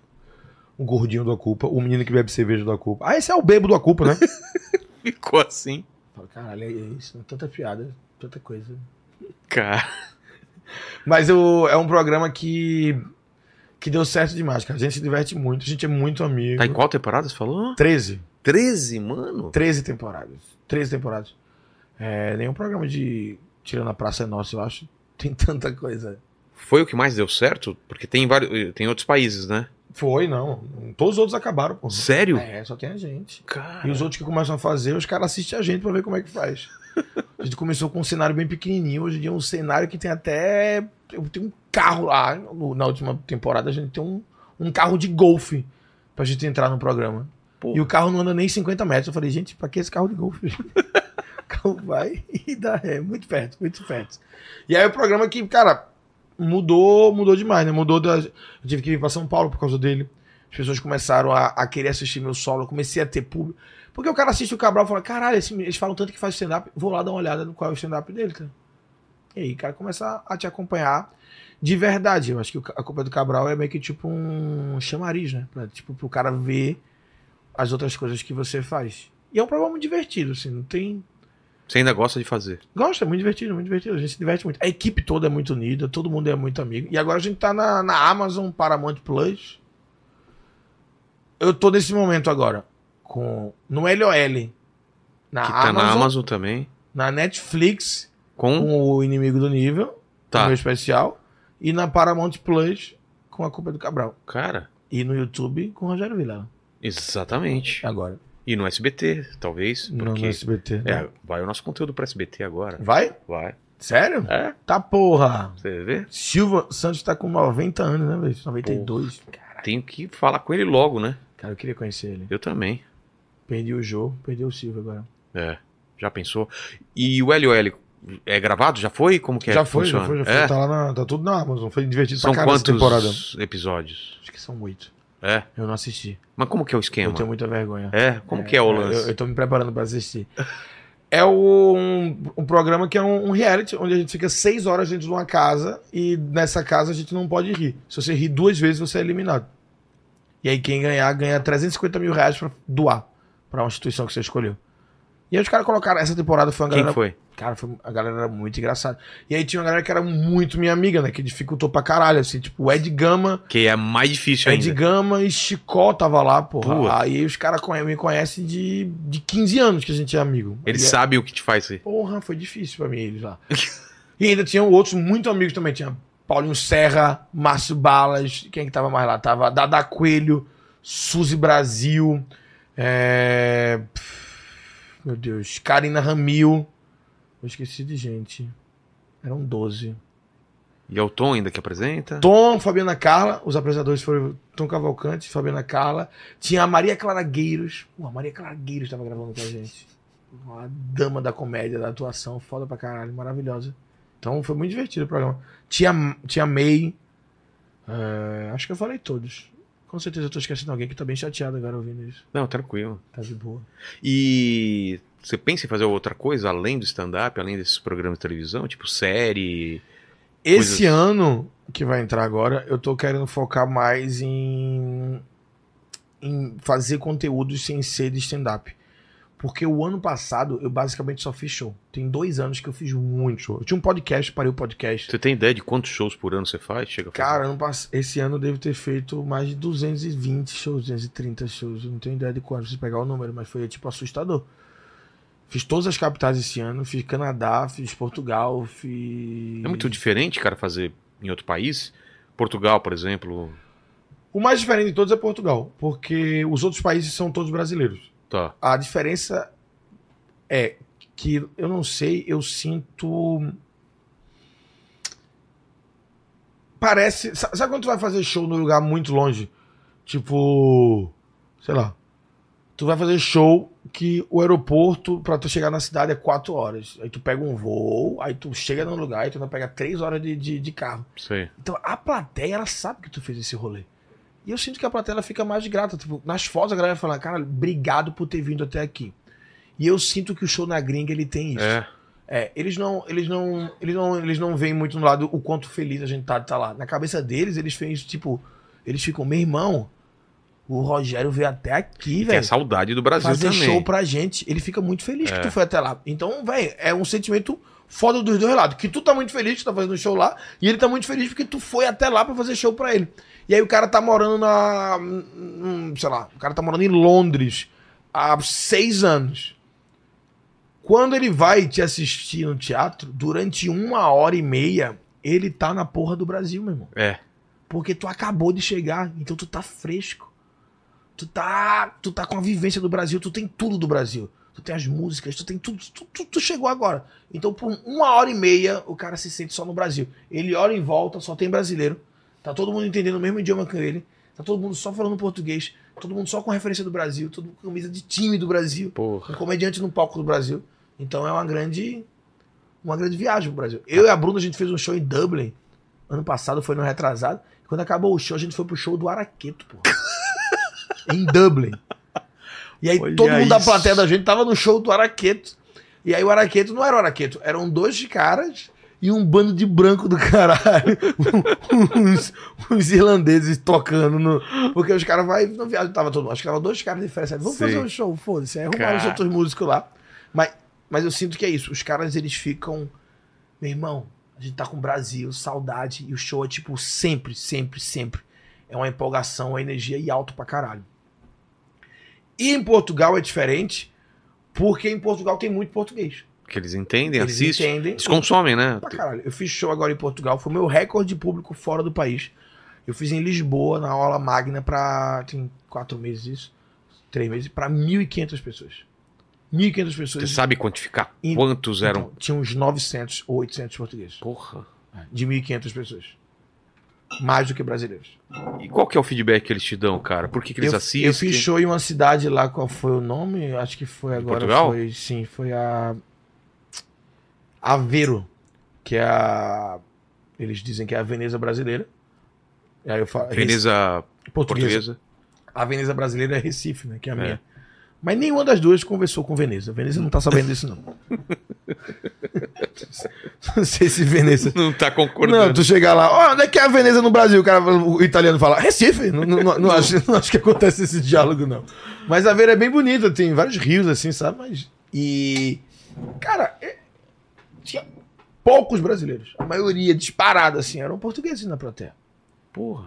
O gordinho do Acupa. O menino que bebe cerveja do Acupa. Ah, esse é o bebo do Acupa, né? <laughs> ficou assim? Fala, Caralho, é isso. Tanta piada, tanta coisa. Cara. <laughs> Mas o, é um programa que. Que deu certo demais, cara. A gente se diverte muito, a gente é muito amigo. Tá em qual temporada você falou? 13. 13, mano. 13 temporadas. 13 temporadas. É, nenhum programa de. Tirando a Praça é Nossa, eu acho. <laughs> Tem tanta coisa. Foi o que mais deu certo? Porque tem vários. Tem outros países, né? Foi, não. Todos os outros acabaram, pô. Sério? É, só tem a gente. Cara. E os outros que começam a fazer, os caras assistem a gente pra ver como é que faz. A gente começou com um cenário bem pequenininho, hoje em dia é um cenário que tem até. Eu tenho um carro lá. Na última temporada a gente tem um, um carro de golfe pra gente entrar no programa. Pô. E o carro não anda nem 50 metros. Eu falei, gente, pra que esse carro de golfe? <laughs> o carro vai e dá ré. Muito perto, muito perto. E aí o programa que, cara, mudou, mudou demais, né? Mudou da. Eu tive que vir pra São Paulo por causa dele. As pessoas começaram a, a querer assistir meu solo. Eu comecei a ter público. Porque o cara assiste o Cabral e fala: caralho, esse- eles falam tanto que faz stand-up. Vou lá dar uma olhada no qual é o stand-up dele, cara. E aí, o cara começa a te acompanhar de verdade. Eu acho que a culpa do Cabral é meio que tipo um chamariz, né? Pra, tipo, pro cara ver as outras coisas que você faz. E é um programa muito divertido, assim, não tem. Você ainda gosta de fazer. Gosta, é muito divertido, muito divertido. A gente se diverte muito. A equipe toda é muito unida, todo mundo é muito amigo. E agora a gente tá na, na Amazon Paramount Plus. Eu tô nesse momento agora. Com, no LOL. Na que tá Amazon, na Amazon também. na Netflix, Com. com o Inimigo do Nível, Tá. meu especial. E na Paramount Plus, com a Culpa do Cabral. Cara, E no YouTube, com o Rogério Vilela. exatamente. Agora. E no SBT, talvez. Não Porque. no SBT. É, né? vai o nosso conteúdo pra SBT agora. Vai? Vai. Sério? É? Tá porra. Você vê? Silva Santos tá com 90 anos, né, velho? 92. Cara, Tenho que falar com ele logo, né? cara, eu queria conhecer ele. Eu também. Perdi o Jô, perdi o Silva agora. É. Já pensou? E o LOL, É gravado? Já foi? Como que é? já foi, já foi, já foi. É? Tá lá na, tá tudo na Amazon. Foi divertido São pra caralho essa temporada. quantos episódios? Acho que são oito. É? Eu não assisti. Mas como que é o esquema? Eu tenho muita vergonha. É? Como que é o lance? Eu, eu tô me preparando pra assistir. É um, um programa que é um, um reality, onde a gente fica seis horas dentro de uma casa e nessa casa a gente não pode rir. Se você rir duas vezes, você é eliminado. E aí quem ganhar, ganha 350 mil reais pra doar pra uma instituição que você escolheu. E aí os caras colocaram, essa temporada foi uma Quem galera... foi? Cara, foi, a galera era muito engraçada. E aí tinha uma galera que era muito minha amiga, né? Que dificultou pra caralho, assim. Tipo, o Ed Gama, Que é mais difícil Ed ainda. Gama e Chicó tava lá, porra. Putz. Aí os caras me conhecem de, de 15 anos que a gente é amigo. Eles E é- sabem o que te faz rir. Porra, foi difícil pra mim eles lá. <laughs> e ainda tinham outros muito amigos também. Tinha Paulinho Serra, Márcio Balas, quem que tava mais lá? Tava Dada Coelho, Suzy Brasil, é... meu Deus, Karina Ramil. Eu esqueci de gente. Eram 12. E é o Tom ainda que apresenta? Tom, Fabiana Carla, os apresentadores foram Tom Cavalcante, Fabiana Carla. Tinha a Maria Clara Gueiros. Pô, a Maria Clara Gueiros estava gravando com a gente. Uma dama da comédia, da atuação, foda pra caralho, maravilhosa. Então foi muito divertido o programa. Tinha, tinha May. é, acho que eu falei todos. Com certeza eu tô esquecendo alguém que tá bem chateado agora ouvindo isso. Não, tranquilo. Tá de boa. E você pensa em fazer outra coisa além do stand-up, além desses programas de televisão? Tipo série? Esse Coisas- ano que vai entrar agora, eu tô querendo focar mais em, em fazer conteúdos sem ser de stand-up. Porque o ano passado eu basicamente só fiz show. Tem dois anos que eu fiz muito show. Eu tinha um podcast, parei o podcast. Você tem ideia de quantos shows por ano você faz? Chega? Cara, ano pass- esse ano eu devo ter feito mais de 220 shows, 230 shows. Eu não tenho ideia de quanto, preciso pegar o número, mas foi tipo assustador. Fiz todas as capitais esse ano, fiz Canadá, fiz Portugal, fiz. É muito diferente, cara, fazer em outro país? Portugal, por exemplo. O mais diferente de todos é Portugal, porque os outros países são todos brasileiros. Tá. A diferença é que eu não sei, eu sinto. Parece. sa- Sabe quando tu vai fazer show num lugar muito longe? Tipo. Sei lá. Tu vai fazer show que o aeroporto, pra tu chegar na cidade, é quatro horas. Aí tu pega um voo, aí tu chega no lugar e tu vai pegar três horas de, de, de carro. Sei. Então a plateia, ela sabe que tu fez esse rolê. E eu sinto que a plateia fica mais grata. Tipo, nas fotos a galera fala, cara, obrigado por ter vindo até aqui. E eu sinto que o show na gringa ele tem isso. É. É, eles não, eles não, eles não, eles não veem muito no lado o quanto feliz a gente tá de estar lá. Na cabeça deles, eles fazem tipo, eles ficam, meu irmão, o Rogério veio até aqui, Tem a velho saudade do Brasil fazer também. show pra gente. Ele fica muito feliz que tu foi até lá. Então, velho, é um sentimento foda dos dois lados. Que tu tá muito feliz que tu tá fazendo show lá, e ele tá muito feliz porque tu foi até lá pra fazer show pra ele. E aí o cara tá morando na. hum, sei lá, o cara tá morando em Londres há seis anos. Quando ele vai te assistir no teatro, durante uma hora e meia, ele tá na porra do Brasil, meu irmão. É. Porque tu acabou de chegar, então tu tá fresco. Tu tá, tu tá com a vivência do Brasil, tu tem tudo do Brasil. Tu tem as músicas, tu tem tudo, tu, tu- tu chegou agora. Então por uma hora e meia o cara se sente só no Brasil. Ele olha em volta, só tem brasileiro. Tá todo mundo entendendo o mesmo idioma que ele. Tá todo mundo só falando português. Todo mundo só com referência do Brasil. Todo mundo com camisa de time do Brasil. Porra. Um comediante no palco do Brasil. Então é uma grande uma grande viagem pro Brasil. Eu e a Bruna, a gente fez um show em Dublin. Ano passado, foi no retrasado. Quando acabou o show, a gente foi pro show do Araqueto, pô. <laughs> em Dublin. E aí Olha todo mundo da isso. plateia da gente tava no show do Araqueto. E aí o Araqueto não era o Araqueto, eram dois caras e um bando de branco do caralho. <laughs> uns, uns irlandeses tocando no. Porque os caras vai não viagem, tava todo mundo. Acho que tava dois caras diferentes. Vamos Sim. fazer um show, foda-se. Aí arrumaram os outros músicos lá. Mas, mas eu sinto que é isso. Os caras, eles ficam. Meu irmão, a gente tá com o Brasil, saudade. E o show é tipo sempre, sempre, sempre. É uma empolgação, uma energia e alto pra caralho. E em Portugal é diferente, porque em Portugal tem muito português. Que eles entendem, Eles assistem. entendem. Eles consomem, né? Pra caralho. Eu fiz show agora em Portugal, foi o meu recorde de público fora do país. Eu fiz em Lisboa, na aula magna, pra. Tem quatro meses isso? Três meses, pra 1.500 pessoas. 1.500 Você pessoas. sabe quantificar quantos eram? Então, tinha uns 900 ou 800 portugueses. Porra. De 1.500 pessoas. Mais do que brasileiros. E qual que é o feedback que eles te dão, cara? Por que, que eles eu, assistem? eu fiz show em uma cidade lá, qual foi o nome? Acho que foi agora. Portugal? Foi, sim, foi a. Aveiro, que é a. Eles dizem que é a Veneza brasileira. E aí eu falo. Veneza Recife, portuguesa. portuguesa. A Veneza brasileira é Recife, né? Que é a É. minha. Mas nenhuma das duas conversou com Veneza. Veneza não tá sabendo disso, não. <laughs> não sei se Veneza. Não tá Não, concordando. tu chegar lá, ó, onde é que é a Veneza no Brasil? O, cara, o italiano fala, Recife. Não, não, não, não acho, não acho que acontece esse diálogo, não. Mas a Vera é bem bonita, tem vários rios assim, sabe? Mas. E. Cara, é- tinha poucos brasileiros. A maioria disparada, assim, eram portugueses na plateia. Porra.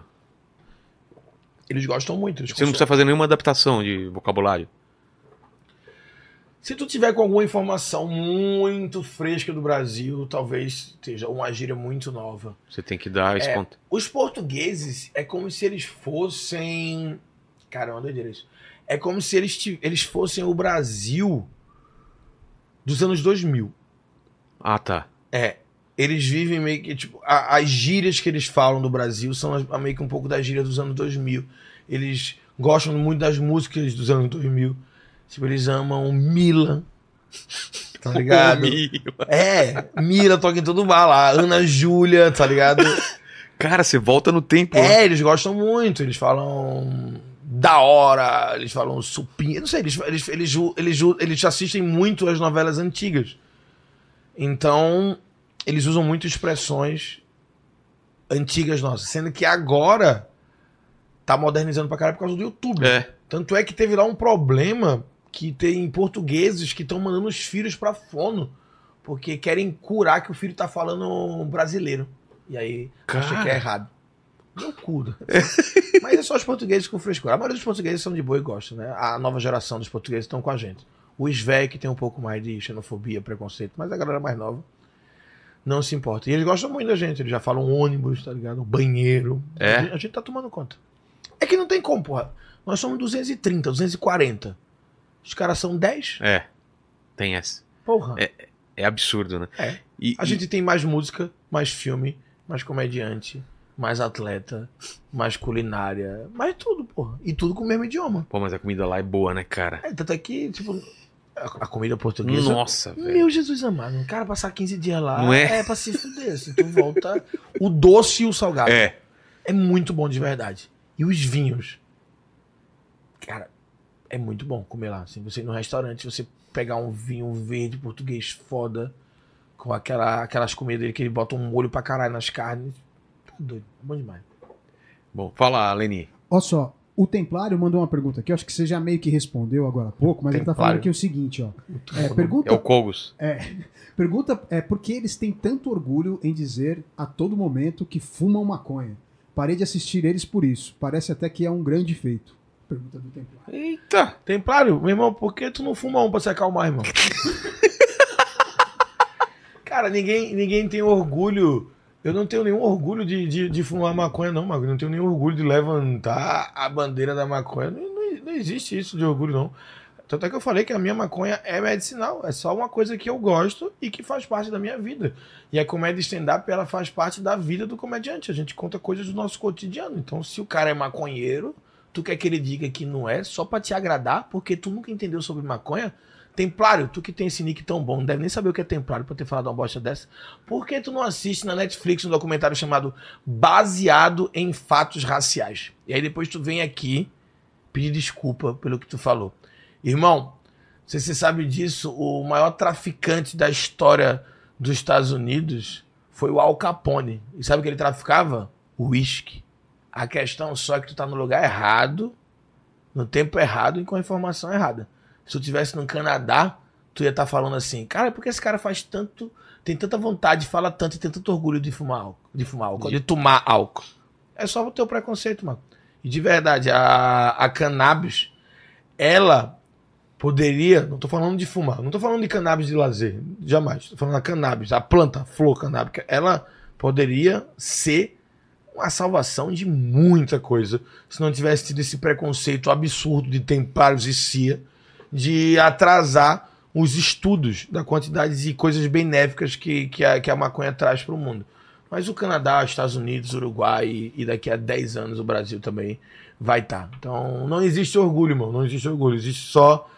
Eles gostam muito. Eles Você não precisa fazer nenhuma adaptação de vocabulário. Se tu tiver com alguma informação muito fresca do Brasil, talvez seja uma gíria muito nova. Você tem que dar esse É. Os portugueses é como se eles fossem. Caramba, doideira isso. É como se eles, ti- eles fossem o Brasil dos anos 2000. Ah, tá. É. Eles vivem meio que. Tipo, a- as gírias que eles falam do Brasil são as- meio que um pouco das gírias dos anos 2000. Eles gostam muito das músicas dos anos 2000. Tipo, eles amam Mila. <laughs> Tá ligado? Mila. É, Mila toca em todo bar lá. Ana Júlia, tá ligado? Cara, você volta no tempo. né? É, eles gostam muito. Eles falam da hora, eles falam supinha. Não sei, eles, eles, eles, eles, eles assistem muito as novelas antigas. Então, eles usam muito expressões antigas nossas. Sendo que agora tá modernizando pra caralho por causa do YouTube. É. Tanto é que teve lá um problema que tem portugueses que estão mandando os filhos pra fono. Porque querem curar que o filho tá falando brasileiro. E aí acha Cara. que é errado. Meu cu. né? <laughs> Mas é só os portugueses com frescura. A maioria dos portugueses são de boa e gostam, né? A nova geração dos portugueses estão com a gente. Os velhos que tem um pouco mais de xenofobia, preconceito, mas a galera mais nova não se importa. E eles gostam muito da gente. Eles já falam ônibus, tá ligado? Banheiro. É? A gente tá tomando conta. É que não tem como, porra. Nós somos 230, 240. Os caras são 10. É. Tem essa. Porra. É absurdo, né? É. E, A gente tem mais música, mais filme, mais comediante, mais atleta, mais culinária, mais tudo, porra. E tudo com o mesmo idioma. Pô, mas a comida lá é boa, né, cara? É, tanto é que, tipo, a, comida portuguesa. Nossa, velho. Meu Jesus amado, um cara passar 15 dias lá Não é? pra se fuder. Se tu volta. o doce e o salgado. É. É muito bom de verdade. E os vinhos. Cara, é muito bom comer lá. Assim, você ir no restaurante, você pegar um vinho verde português foda, com aquela, aquelas comidas dele que ele bota um molho pra caralho nas carnes. Tá doido. É bom demais. Bom, fala, Leni. Olha só, o Templário mandou uma pergunta aqui, eu acho que você já meio que respondeu agora há pouco, mas ele tá falando Templário. aqui o seguinte, ó. É, pergunta, É o Kogos. <laughs> pergunta é por que eles têm tanto orgulho em dizer a todo momento que fumam maconha? Parei de assistir eles por isso. Parece até que é um grande feito. Pergunta do Templário. Eita! Templário, meu irmão, por que tu não fuma um pra se acalmar, irmão? <laughs> Cara, ninguém, ninguém tem orgulho. Eu não tenho nenhum orgulho de, de, de fumar maconha, não, Magro. Não tenho nenhum orgulho de levantar a bandeira da maconha. Não, não, não existe isso de orgulho, não. Tanto é que eu falei que a minha maconha é medicinal. É só uma coisa que eu gosto e que faz parte da minha vida. E a comédia stand-up, ela faz parte da vida do comediante. A gente conta coisas do nosso cotidiano. Então, se o cara é maconheiro, tu quer que ele diga que não é só pra te agradar, porque tu nunca entendeu sobre maconha? Templário, tu que tem esse nick tão bom, não deve nem saber o que é Templário pra ter falado uma bosta dessa. Por que tu não assiste na Netflix um documentário chamado Baseado em Fatos Raciais? E aí depois tu vem aqui pedir desculpa pelo que tu falou. Irmão, se você sabe disso, o maior traficante da história dos Estados Unidos foi o Al Capone. E sabe o que ele traficava? Whisky. A questão só é que tu tá no lugar errado, no tempo errado e com a informação errada. Se tu tivesse no Canadá, tu ia estar falando assim, cara, por que esse cara faz tanto, tem tanta vontade, fala tanto e tem tanto orgulho de fumar álcool, de fumar álcool, de tomar álcool. É só o teu preconceito, mano. E de verdade, a, a cannabis, ela poderia, não tô falando de fumar, não tô falando de cannabis de lazer, jamais. Tô falando da cannabis, a planta, a flor canábica, ela poderia ser uma salvação de muita coisa se não tivesse tido esse preconceito absurdo de templários e CIA de atrasar os estudos da quantidade de coisas benéficas que, que, a, que a maconha traz para o mundo. Mas o Canadá, Estados Unidos, Uruguai e, e daqui a 10 anos o Brasil também vai estar. Então não existe orgulho, irmão. Não existe orgulho. Existe só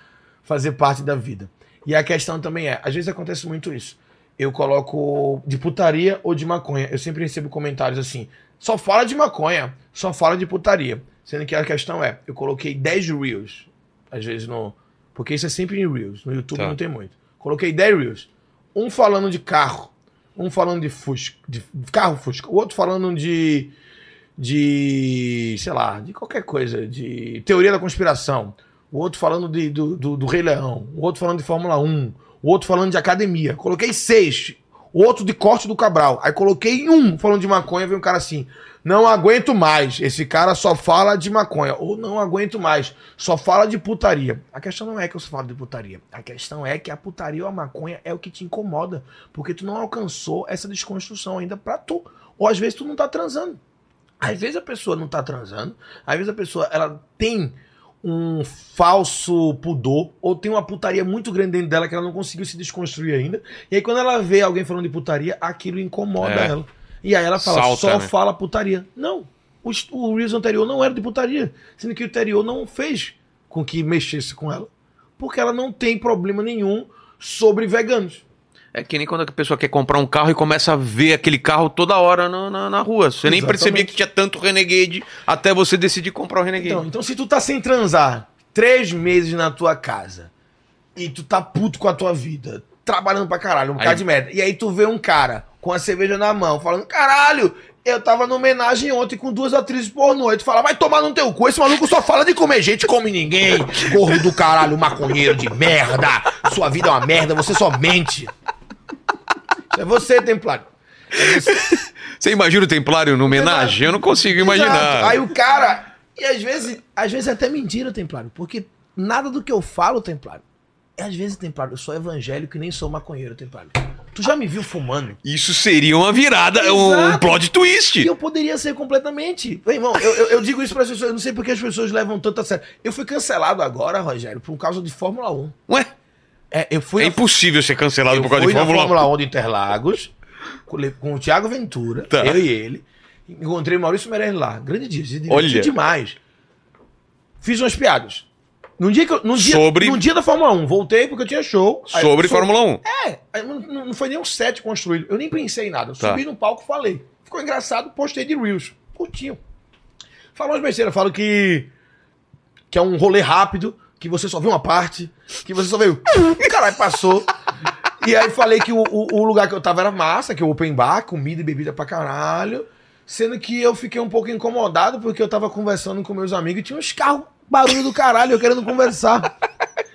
fazer parte da vida. E a questão também é, às vezes acontece muito isso. eu coloco de putaria ou de maconha. Eu sempre recebo comentários assim: só fala de maconha, só fala de putaria. Sendo que a questão é, eu coloquei 10 Reels, às vezes no. Porque isso é sempre em Reels, no YouTube Tá. não tem muito. Coloquei 10 Reels. Um falando de carro, um falando de Fusca, de carro Fusca, o outro falando de. de. sei lá, de qualquer coisa, de teoria da conspiração. O outro falando de, do, do, do Rei Leão, o outro falando de Fórmula 1, o outro falando de academia. Coloquei seis. Outro de corte do Cabral. Aí coloquei um falando de maconha, veio um cara assim. Não aguento mais. Esse cara só fala de maconha. Ou não aguento mais. Só fala de putaria. A questão não é que eu só falo de putaria. A questão é que a putaria ou a maconha é o que te incomoda. Porque tu não alcançou essa desconstrução ainda pra tu. Ou às vezes tu não tá transando. Às vezes a pessoa não tá transando. Às vezes a pessoa ela tem um falso pudor ou tem uma putaria muito grande dentro dela que ela não conseguiu se desconstruir ainda. E aí quando ela vê alguém falando de putaria, aquilo incomoda É. ela. E aí ela fala, Salta, só né? fala putaria. Não. O, o Reels anterior não era de putaria. Sendo que o anterior não fez com que mexesse com ela. Porque ela não tem problema nenhum sobre veganos. É que nem quando a pessoa quer comprar um carro e começa a ver aquele carro toda hora na, na, na rua. Você nem Exatamente. percebia que tinha tanto Renegade até você decidir comprar o Renegade. Então, então, se tu tá sem transar três meses na tua casa e tu tá puto com a tua vida, trabalhando pra caralho, um Aí- bocado de merda, e aí tu vê um cara com a cerveja na mão falando: caralho, eu tava numa homenagem ontem com duas atrizes pornô. E tu fala: vai tomar no teu cu, esse maluco só fala de comer gente, come ninguém, corro do caralho, maconheiro de merda, sua vida é uma merda, você só mente. É você, Templário. É você. <laughs> Você imagina o Templário no homenagem? Eu não consigo imaginar. Exato. Aí o cara. E às vezes, às vezes é até mentira, Templário, porque nada do que eu falo, Templário. É às vezes, Templário, eu sou evangélico e nem sou maconheiro, Templário. Tu já me viu fumando? Isso seria uma virada, um Exato. plot twist. E eu poderia ser completamente. Meu irmão, eu, eu, eu digo isso para as pessoas, eu não sei porque as pessoas levam tanto a sério. Eu fui cancelado agora, Rogério, por causa de Fórmula 1. Ué, É, eu fui é na- impossível ser cancelado eu por causa de Fórmula 1. Fórmula 1 de Interlagos, com, o Thiago Ventura, Tá. eu e ele. Encontrei o Maurício Meirelles lá. Grande dia, se divertiu demais. Fiz umas piadas. Num dia, que eu, num, dia, Sobre- num dia da Fórmula 1, voltei porque eu tinha show. Sobre so- Fórmula 1. É, não, não- foi nem um set construído. Eu nem pensei em nada. Eu Tá. Subi no palco e falei. Ficou engraçado, postei de Reels. Curtinho. Falou umas besteiras. Falo que, que é um rolê rápido, que você só vê uma parte, que você só vê o... Caralho, passou. E aí falei que o, o- o lugar que eu tava era massa, que é o open bar, comida e bebida pra caralho. Sendo que eu fiquei um pouco incomodado porque eu tava conversando com meus amigos e tinha uns carros, barulho do caralho, eu querendo conversar.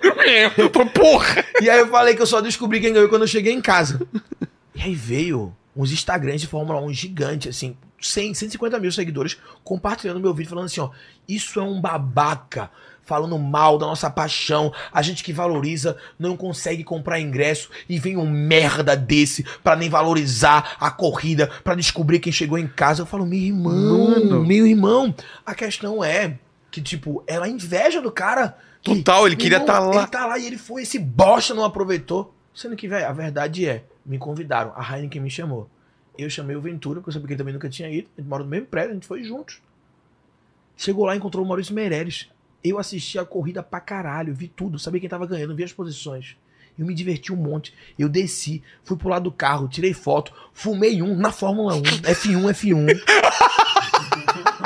<laughs> Porra! E aí eu falei que eu só descobri quem ganhou quando eu cheguei em casa. E aí veio uns Instagrams de Fórmula 1 gigante, assim, 100, 150 mil seguidores compartilhando meu vídeo, falando assim, ó, isso é um babaca, falando mal da nossa paixão, a gente que valoriza não consegue comprar ingresso e vem um merda desse pra nem valorizar a corrida, pra descobrir quem chegou em casa. Eu falo, meu irmão, Mano. meu irmão, a questão é que, tipo, ela inveja do cara. que, Total, ele queria irmão, tá lá. Ele tá lá e ele foi, esse bosta não aproveitou. Sendo que, velho, a verdade é, me convidaram, a Heineken me chamou. Eu chamei o Ventura, porque eu sabia que ele também nunca tinha ido. A gente mora no mesmo prédio, a gente foi juntos. Chegou lá e encontrou o Maurício Meirelles. Eu assisti a corrida pra caralho, vi tudo, sabia quem tava ganhando, vi as posições. Eu me diverti um monte. Eu desci, fui pro lado do carro, tirei foto, fumei um na Fórmula 1, F1, F1.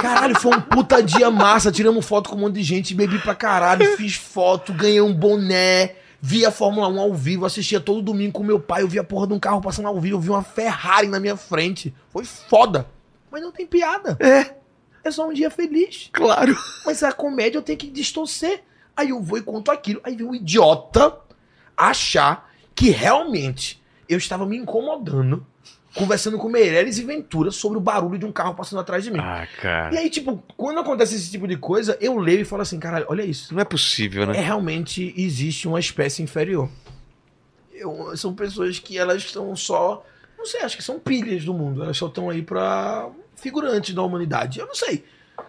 Caralho, foi um puta dia massa. Tiramos foto com um monte de gente, bebi pra caralho, fiz foto, ganhei um boné, vi a Fórmula 1 ao vivo, assistia todo domingo com meu pai, eu vi a porra de um carro passando ao vivo, eu vi uma Ferrari na minha frente. Foi foda. Mas não tem piada. É, É só um dia feliz. claro. Mas a comédia eu tenho que distorcer. Aí eu vou e conto aquilo. Aí vem um idiota achar que realmente eu estava me incomodando conversando com Meirelles e Ventura sobre o barulho de um carro passando atrás de mim. Ah, cara. E aí, tipo, quando acontece esse tipo de coisa, eu leio e falo assim, caralho, olha isso. Não é possível, É né? realmente existe uma espécie inferior. Eu- são pessoas que elas estão só. Não sei, acho que são pilhas do mundo. Elas só estão aí pra figurantes da humanidade. Eu não sei.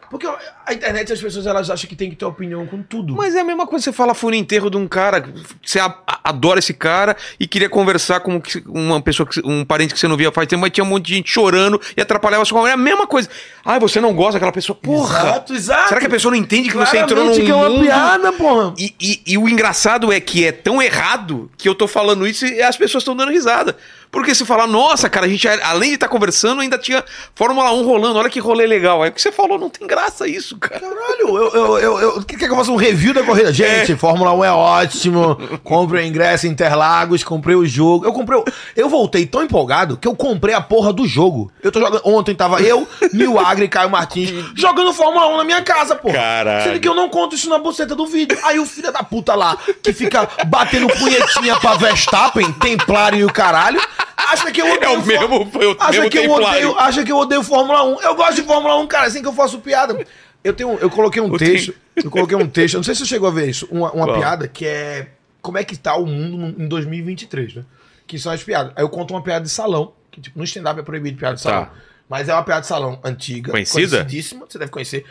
Porque a internet, as pessoas elas acham que tem que ter opinião com tudo. Mas é a mesma coisa que você fala fui no enterro de um cara, você adora esse cara e queria conversar com uma pessoa, um parente que você não via faz tempo, mas tinha um monte de gente chorando e atrapalhava sua conversa. É a mesma coisa. Ah, você não gosta daquela pessoa? Porra! Exato, exato. Será que a pessoa não entende que você entrou num Claramente que é uma mundo... piada, porra. E, e- e o engraçado é que é tão errado que eu tô falando isso e as pessoas estão dando risada. Porque você fala, nossa, cara, a gente, além de estar conversando, ainda tinha Fórmula 1 rolando. Olha que rolê legal. Aí o que você falou, não tem graça isso, cara. Caralho, eu, eu, eu, eu, quer que eu faça um review da corrida? Gente, Fórmula 1 é ótimo. <laughs> Comprei o ingresso em Interlagos, comprei o jogo. Eu comprei. o- Eu voltei tão empolgado que eu comprei a porra do jogo. Eu tô jogando. Ontem tava eu, Nil Agri e Caio Martins <laughs> jogando Fórmula 1 na minha casa, pô. Caralho. Sendo que eu não conto isso na buceta do vídeo. Aí o filho da puta lá, que fica batendo punhetinha pra Verstappen, Templário e o caralho, acha que eu odeio. É o mesmo, foi o acha mesmo que eu odeio, acha que eu odeio Fórmula 1. Eu gosto de Fórmula 1, cara, assim que eu faço piada. Eu tenho, eu coloquei um Eu texto, eu coloquei um texto, eu não sei se você chegou a ver isso, uma, uma piada que é como é que tá o mundo em 2023, né? Que são as piadas. Aí eu conto uma piada de salão, que tipo, no stand-up é proibido piada de Tá. salão. Mas é uma piada de salão antiga, Conhecida? conhecidíssima, você deve conhecer.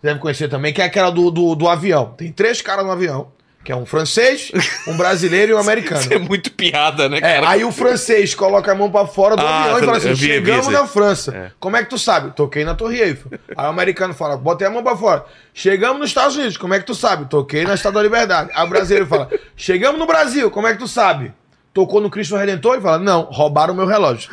Você deve conhecer também, que é aquela do, do, do avião. Tem três caras no avião, que é um francês, um brasileiro e um <laughs> americano. Isso é muito piada, né, É, cara? aí o francês coloca a mão pra fora do Ah, avião e fala assim: vi, vi chegamos aí. na França. É. Como é que tu sabe? Toquei na Torre Eiffel. Aí o americano fala: botei a mão pra fora. Chegamos nos Estados Unidos. Como é que tu sabe? Toquei na Estátua da Liberdade. Aí o brasileiro fala: chegamos no Brasil. Como é que tu sabe? Tocou no Cristo Redentor e fala: não, roubaram o meu relógio.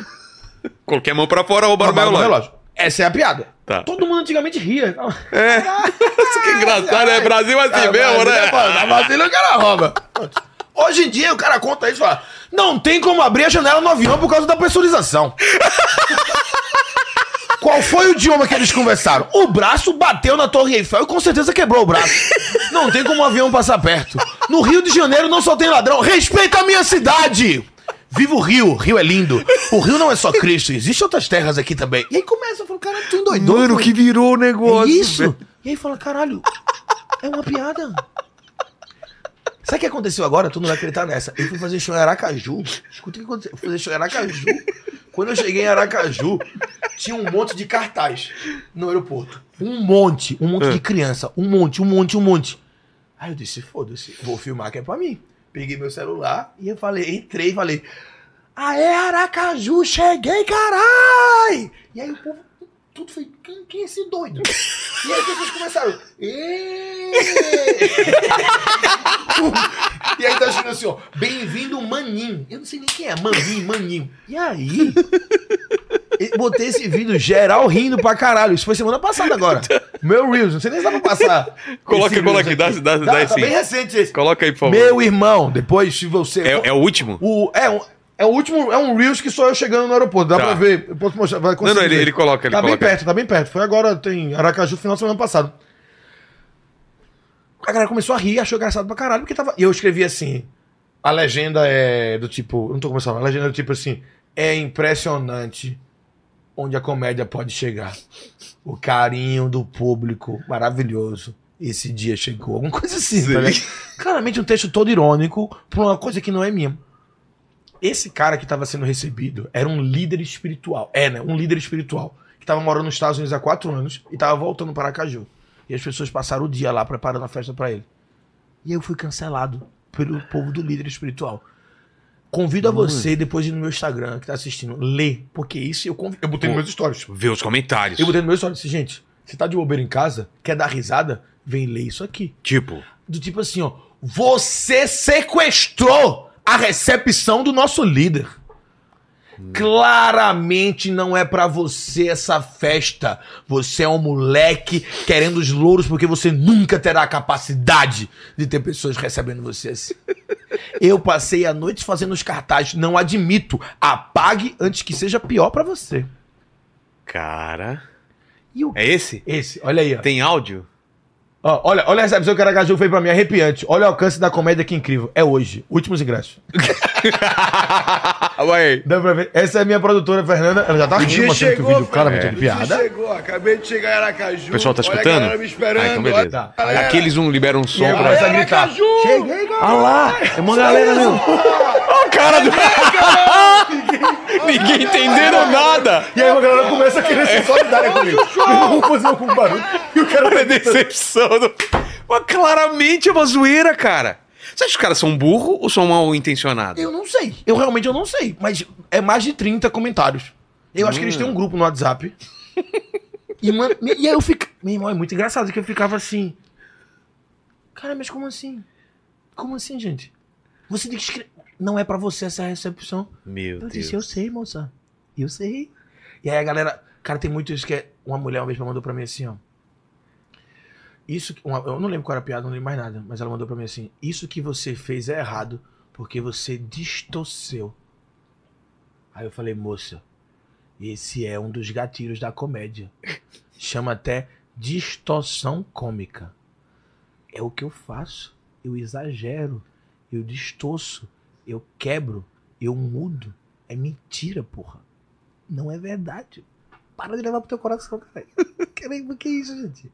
Coloquei a mão pra fora, roubaram meu Roubaram o relógio. relógio. Essa é a piada. Tá. Todo mundo antigamente ria. É. <laughs> Isso que é engraçado, né? Brasil assim É, mesmo, Brasília, né? pô, Na Brasília o cara rouba. Hoje em dia o cara conta isso e fala: não tem como abrir a janela no avião por causa da pressurização. <laughs> Qual foi o idioma que eles conversaram? O braço bateu na Torre Eiffel e com certeza quebrou o braço. Não tem como o avião passar perto. No Rio de Janeiro não só tem ladrão. Respeita a minha cidade! Viva o Rio, Rio é lindo. O Rio não é só Cristo, existem outras terras aqui também. E aí começa, eu falo, cara, tu endoidou. Mano, que virou o negócio. É isso? velho. E aí fala, caralho, é uma piada. Sabe o que aconteceu agora? Tu não vai acreditar nessa. Eu fui fazer show em Aracaju. Escuta o que aconteceu. Eu fui fazer show em Aracaju. Quando eu cheguei em Aracaju, tinha um monte de cartaz no aeroporto. Um monte, um monte de criança. Um monte, um monte, um monte. Aí eu disse, foda-se, vou filmar que é pra mim. Peguei meu celular e eu falei, entrei e falei, Aê, Aracaju, cheguei, carai! E aí o povo, tudo foi, quem, quem é esse doido? E aí as pessoas começaram! E aí tá escrito assim, ó, bem-vindo Maninho. Eu não sei nem quem é, Maninho, Maninho. E aí, botei esse vídeo geral rindo pra caralho. Isso foi semana passada agora. Meu Reels, não sei nem se dá pra passar. <laughs> Coloca, coloca, Reels dá, aqui. dá, dá, Tá, sim. bem recente esse. Coloca aí, por favor. Meu irmão, depois se você... É, é o último? O, é, um, é o último, é um Reels que sou eu chegando no aeroporto. Dá Tá. pra ver. Eu posso mostrar. Vai Não, conseguir não, ele, ver. ele coloca, ele Tá bem coloca. perto, tá bem perto. Foi agora, tem Aracaju, final de semana passado. A galera começou a rir, achou engraçado pra caralho, porque tava. E eu escrevi assim. A legenda é do tipo. Não tô começando, a legenda é do tipo assim. É impressionante onde a comédia pode chegar. O carinho do público maravilhoso. Esse dia chegou. Alguma coisa assim, tá ligado? Claramente um texto todo irônico pra uma coisa que não é minha. Esse cara que estava sendo recebido era um líder espiritual. É, né? Um líder espiritual. Que estava morando nos Estados Unidos há quatro anos e estava voltando para Aracaju. E as pessoas passaram o dia lá preparando a festa para ele. E eu fui cancelado pelo povo do líder espiritual. Convido a você, depois de ir no meu Instagram, que tá assistindo, ler. Porque isso eu, conv... eu botei nos meus stories. Vê os comentários. Eu botei nos meus stories. Gente, você tá de bobeira em casa, quer dar risada? Vem ler isso aqui Tipo, do tipo assim, ó. Você sequestrou a recepção do nosso líder. Claramente não é pra você essa festa. Você é um moleque querendo os louros porque você nunca terá a capacidade de ter pessoas recebendo você assim. Eu passei a noite fazendo os cartazes. Não admito. Apague antes que seja pior pra você. cara. O É esse? esse, olha aí, ó. Tem áudio? Ó, olha, olha a recepção que o Aracaju fez pra mim, arrepiante. Olha o alcance da comédia que incrível. É hoje. Últimos ingressos. <laughs> Vai. Dá pra ver. Essa é a minha produtora, Fernanda. Ela já tá rindo, mostrando que o vídeo claramente é de piada. chegou, acabei de chegar em Aracaju. O pessoal tá Olha a escutando? galera me esperando. Ah, então beleza. olha- Tá. Aqui eles não liberam um som pra. começa a gritar. Aracaju! Cheguei, galera. Ah lá! É uma galera mesmo. Olha o cara do. <laughs> Ninguém entenderam nada! E aí a galera começa a querer ser solidária comigo. Vamos fazer algum barulho. E o cara Olha a decepção. Do... Mas claramente é uma zoeira, cara. Você acha que os caras são burros ou são mal intencionados? Eu não sei. Eu realmente eu não sei. Mas é mais de 30 comentários. Eu acho que eles têm um grupo no WhatsApp. <laughs> E, mano, e aí eu fico. Meu irmão, é muito engraçado que eu ficava assim. Cara, mas como assim? Como assim, gente? Você tem que escrever. não é pra você essa recepção. Meu Eu Deus. disse, eu sei, moça. Eu sei. E aí a galera, cara, tem muito isso que é. Uma mulher uma vez mandou pra mim assim, ó. Isso, uma- eu não lembro qual era a piada, não lembro mais nada, mas ela mandou pra mim assim: Isso que você fez é errado porque você distorceu. Aí eu falei, moça, esse é um dos gatilhos da comédia. Chama até distorção cômica. É o que eu faço. Eu exagero, eu distorço, eu quebro, eu mudo. É mentira, porra. Não é verdade. Para de levar pro teu coração, cara. <laughs> Que, que isso, gente?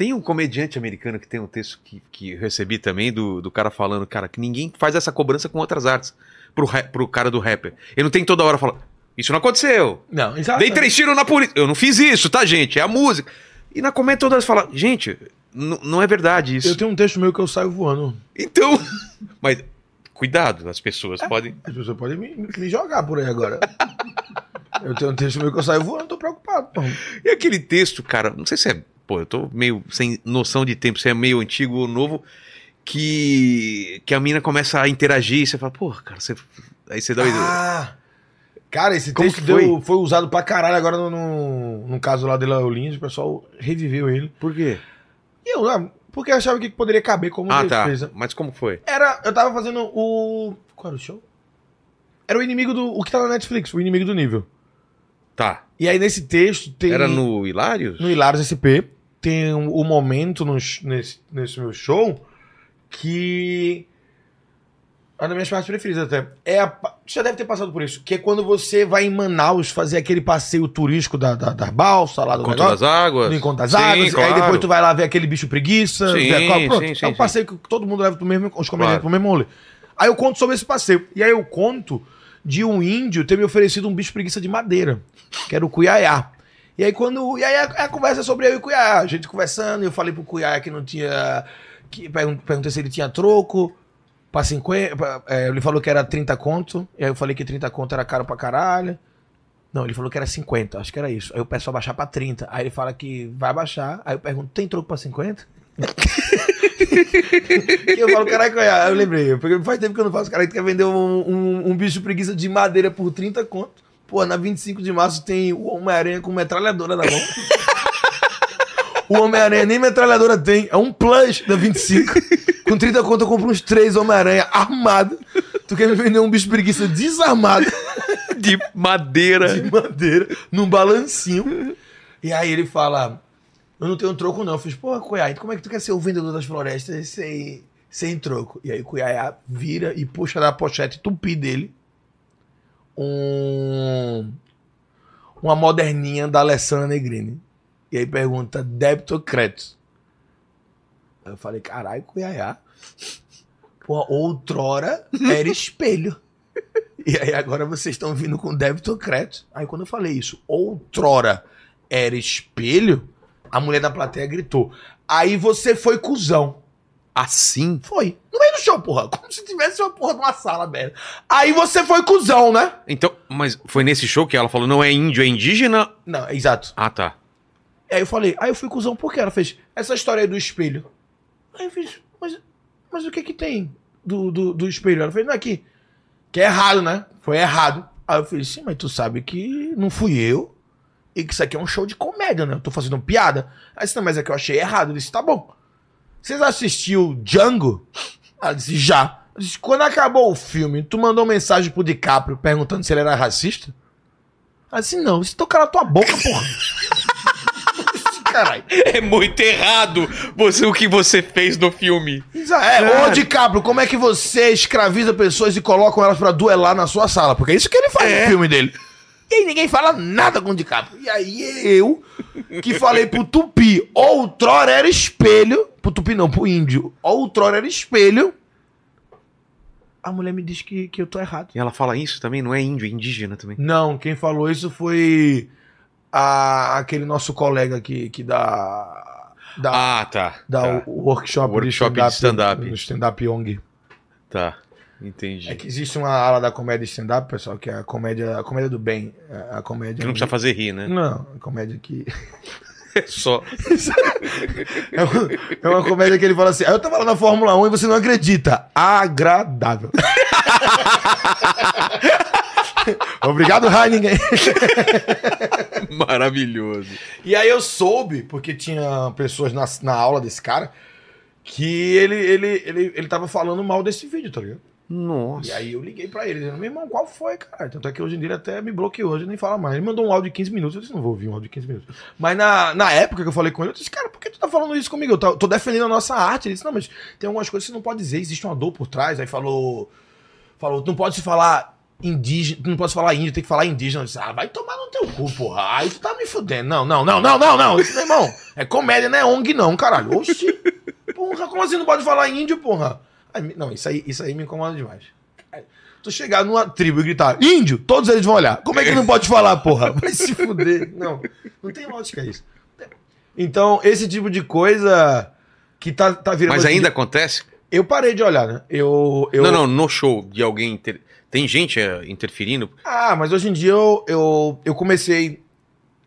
Tem um comediante americano que tem um texto que, que recebi também do, do cara falando, cara, que ninguém faz essa cobrança com outras artes. Pro, ra- pro cara do rapper. Ele não tem toda hora falar, isso não aconteceu. Não, exato. Dei três tiros na polícia. Eu não fiz isso, tá, gente? É a música. E na comédia todas falam, gente, n- não é verdade isso. Eu tenho um texto meu que eu saio voando. Então. <laughs> Mas, cuidado, as pessoas podem. As pessoas podem me, me jogar por aí agora. <laughs> eu tenho um texto meu que eu saio voando, tô preocupado, pô. E aquele texto, cara, não sei se é. Pô, eu tô meio sem noção de tempo, se é meio antigo ou novo, que, que a mina começa a interagir e você fala, pô, cara, você. Aí você dá uma ideia. Ah! Cara, esse Como texto foi? deu- foi usado pra caralho agora no, no, no caso lá de Laolins, o pessoal reviveu ele. Por quê? E eu, ah, porque eu achava que poderia caber como Ah, tá. defesa. Mas como foi? Era, eu tava fazendo o... Qual era o show? Era o inimigo do... O que tá na Netflix, o inimigo do nível. Tá. E aí nesse texto tem... Era no Hilários? no Hilários SP, tem o um, momento nesse, nesse meu show que. É uma das minhas partes preferidas até. É a, você já deve ter passado por isso. Que é quando você vai em Manaus fazer aquele passeio turístico da, da, da balsa lá do Conto negócio. das Águas? Do Encontro das Sim, Águas. claro. Aí depois tu vai lá ver aquele bicho preguiça. Sim, qual- pronto, sim, sim, é um passeio que todo mundo leva pro mesmo, os comediantes Claro. pro mesmo rolê. Aí eu conto sobre esse passeio. E aí eu conto de um índio ter me oferecido um bicho preguiça de madeira, que era o cuiaiá. E aí quando. E aí a, a conversa sobre eu e o cuiaiá. A gente conversando, eu falei pro cuiaiá que não tinha. Que, pergun- perguntei se ele tinha troco. Pra 50. pra- é, ele falou que era 30 conto. E aí eu falei que 30 conto era caro pra caralho. Não, ele falou que era 50, acho que era isso. Aí eu peço pra baixar pra 30. Aí ele fala que vai baixar. Aí eu pergunto, tem troco pra 50? <laughs> E eu falo? Aí eu lembrei, porque faz tempo que eu não faço. Cara, que quer vender um, um, um bicho preguiça de madeira por 30 conto. Pô, na 25 de março tem o Homem-Aranha com metralhadora na mão. o Homem-Aranha nem metralhadora tem. É um plush da 25. Com 30 conto eu compro uns três Homem-Aranha armado. Tu quer me vender um bicho preguiça desarmado De madeira. de madeira num balancinho. E aí ele fala: Eu não tenho troco, não. Eu fiz, pô, Cuiá, como é que tu quer ser o vendedor das florestas sem, sem troco? E aí o Cuiá vira e puxa da pochete tupi dele um, uma moderninha da Alessandra Negrini. E aí pergunta: débito ou crédito? Aí eu falei: caralho, Cuiá. Pô, outrora era <laughs> espelho. E aí agora vocês estão vindo com débito ou crédito. Aí quando eu falei isso, outrora era espelho, a mulher da plateia gritou. Aí você foi cuzão. Assim? Foi. No meio do show, porra. Como se tivesse uma porra de uma sala aberta. Aí você foi cuzão, né? Então, mas foi nesse show que ela falou, não é índio, é indígena? Não, exato. Ah, tá. Aí eu falei, aí eu fui cuzão por quê? Ela fez, essa história aí do espelho. Aí eu fiz, mas, mas o que que tem do, do, do espelho? Ela fez, não, aqui. Que é errado, né? Foi errado. Aí eu fiz, sim, mas tu sabe que não fui eu. E que isso aqui é um show de comédia, né? Eu tô fazendo piada. Aí disse, não, mas é que eu achei errado. Eu disse, tá bom. Vocês assistiu Django? Ela disse, já. Eu disse, quando acabou o filme, tu mandou mensagem pro DiCaprio perguntando se ele era racista? Ela disse, não, isso toca na tua boca, porra. <laughs> Caralho. É muito errado você, o que você fez no filme. É, ô DiCaprio, como é que você escraviza pessoas e coloca elas pra duelar na sua sala? Porque é isso que ele faz É. no filme dele. E aí ninguém fala nada com o DiCaprio. E aí eu, que falei pro Tupi, outrora era espelho. Pro Tupi não, pro índio. Outrora era espelho. A mulher me diz que, que eu tô errado. E ela fala isso também, não é índio, é indígena também. Não, quem falou isso foi a- aquele nosso colega que, que dá, dá, Ah, tá. dá tá. o, o workshop, Workshop de stand-up. No stand-up Young. Tá, entendi. É que existe uma ala da comédia stand-up, pessoal, que é a comédia, a comédia do bem. é A comédia. Que não precisa fazer rir, né? Não, a comédia que. <laughs> <laughs> Só. É uma, é uma comédia que ele fala assim: "Ah, eu tava lá na Fórmula 1 e você não acredita. Agradável. <laughs> Obrigado, Heiningen. Maravilhoso. E aí eu soube, porque tinha pessoas na, na aula desse cara, que ele, ele, ele, ele tava falando mal desse vídeo, tá ligado? Nossa. E aí eu liguei pra ele, dizendo, meu irmão, qual foi, cara? Tanto é que hoje em dia ele até me bloqueou, hoje nem fala mais. Ele mandou um áudio de 15 minutos, eu disse, não vou ouvir um áudio de 15 minutos. Mas na, na época que eu falei com ele, eu disse, cara, por que tu tá falando isso comigo? Eu tô, tô defendendo a nossa arte. Ele disse, não, mas tem algumas coisas que você não pode dizer, existe uma dor por trás. Aí falou, falou, não pode se falar indígena, não pode falar índio, tem que falar indígena. Eu disse, ah, vai tomar no teu cu, porra. Aí tu tá me fudendo. Não, não, não, não, não, não. Isso, meu irmão, é comédia, não é ONG não, caralho. Oxi. Porra, como assim não pode falar índio, porra? Aí não, isso aí, isso aí me incomoda demais. Aí, Tu chegar numa tribo e gritar, índio, todos eles vão olhar. Como é que não pode falar, porra? <laughs> Vai se fuder. Não, não tem lógica isso. Então, esse tipo de coisa que tá, tá virando. Mas em ainda dia- acontece? Eu parei de olhar, né? Eu. eu... Não, não, no show de alguém. inter- Tem gente é, interferindo? Ah, mas hoje em dia eu, eu, eu comecei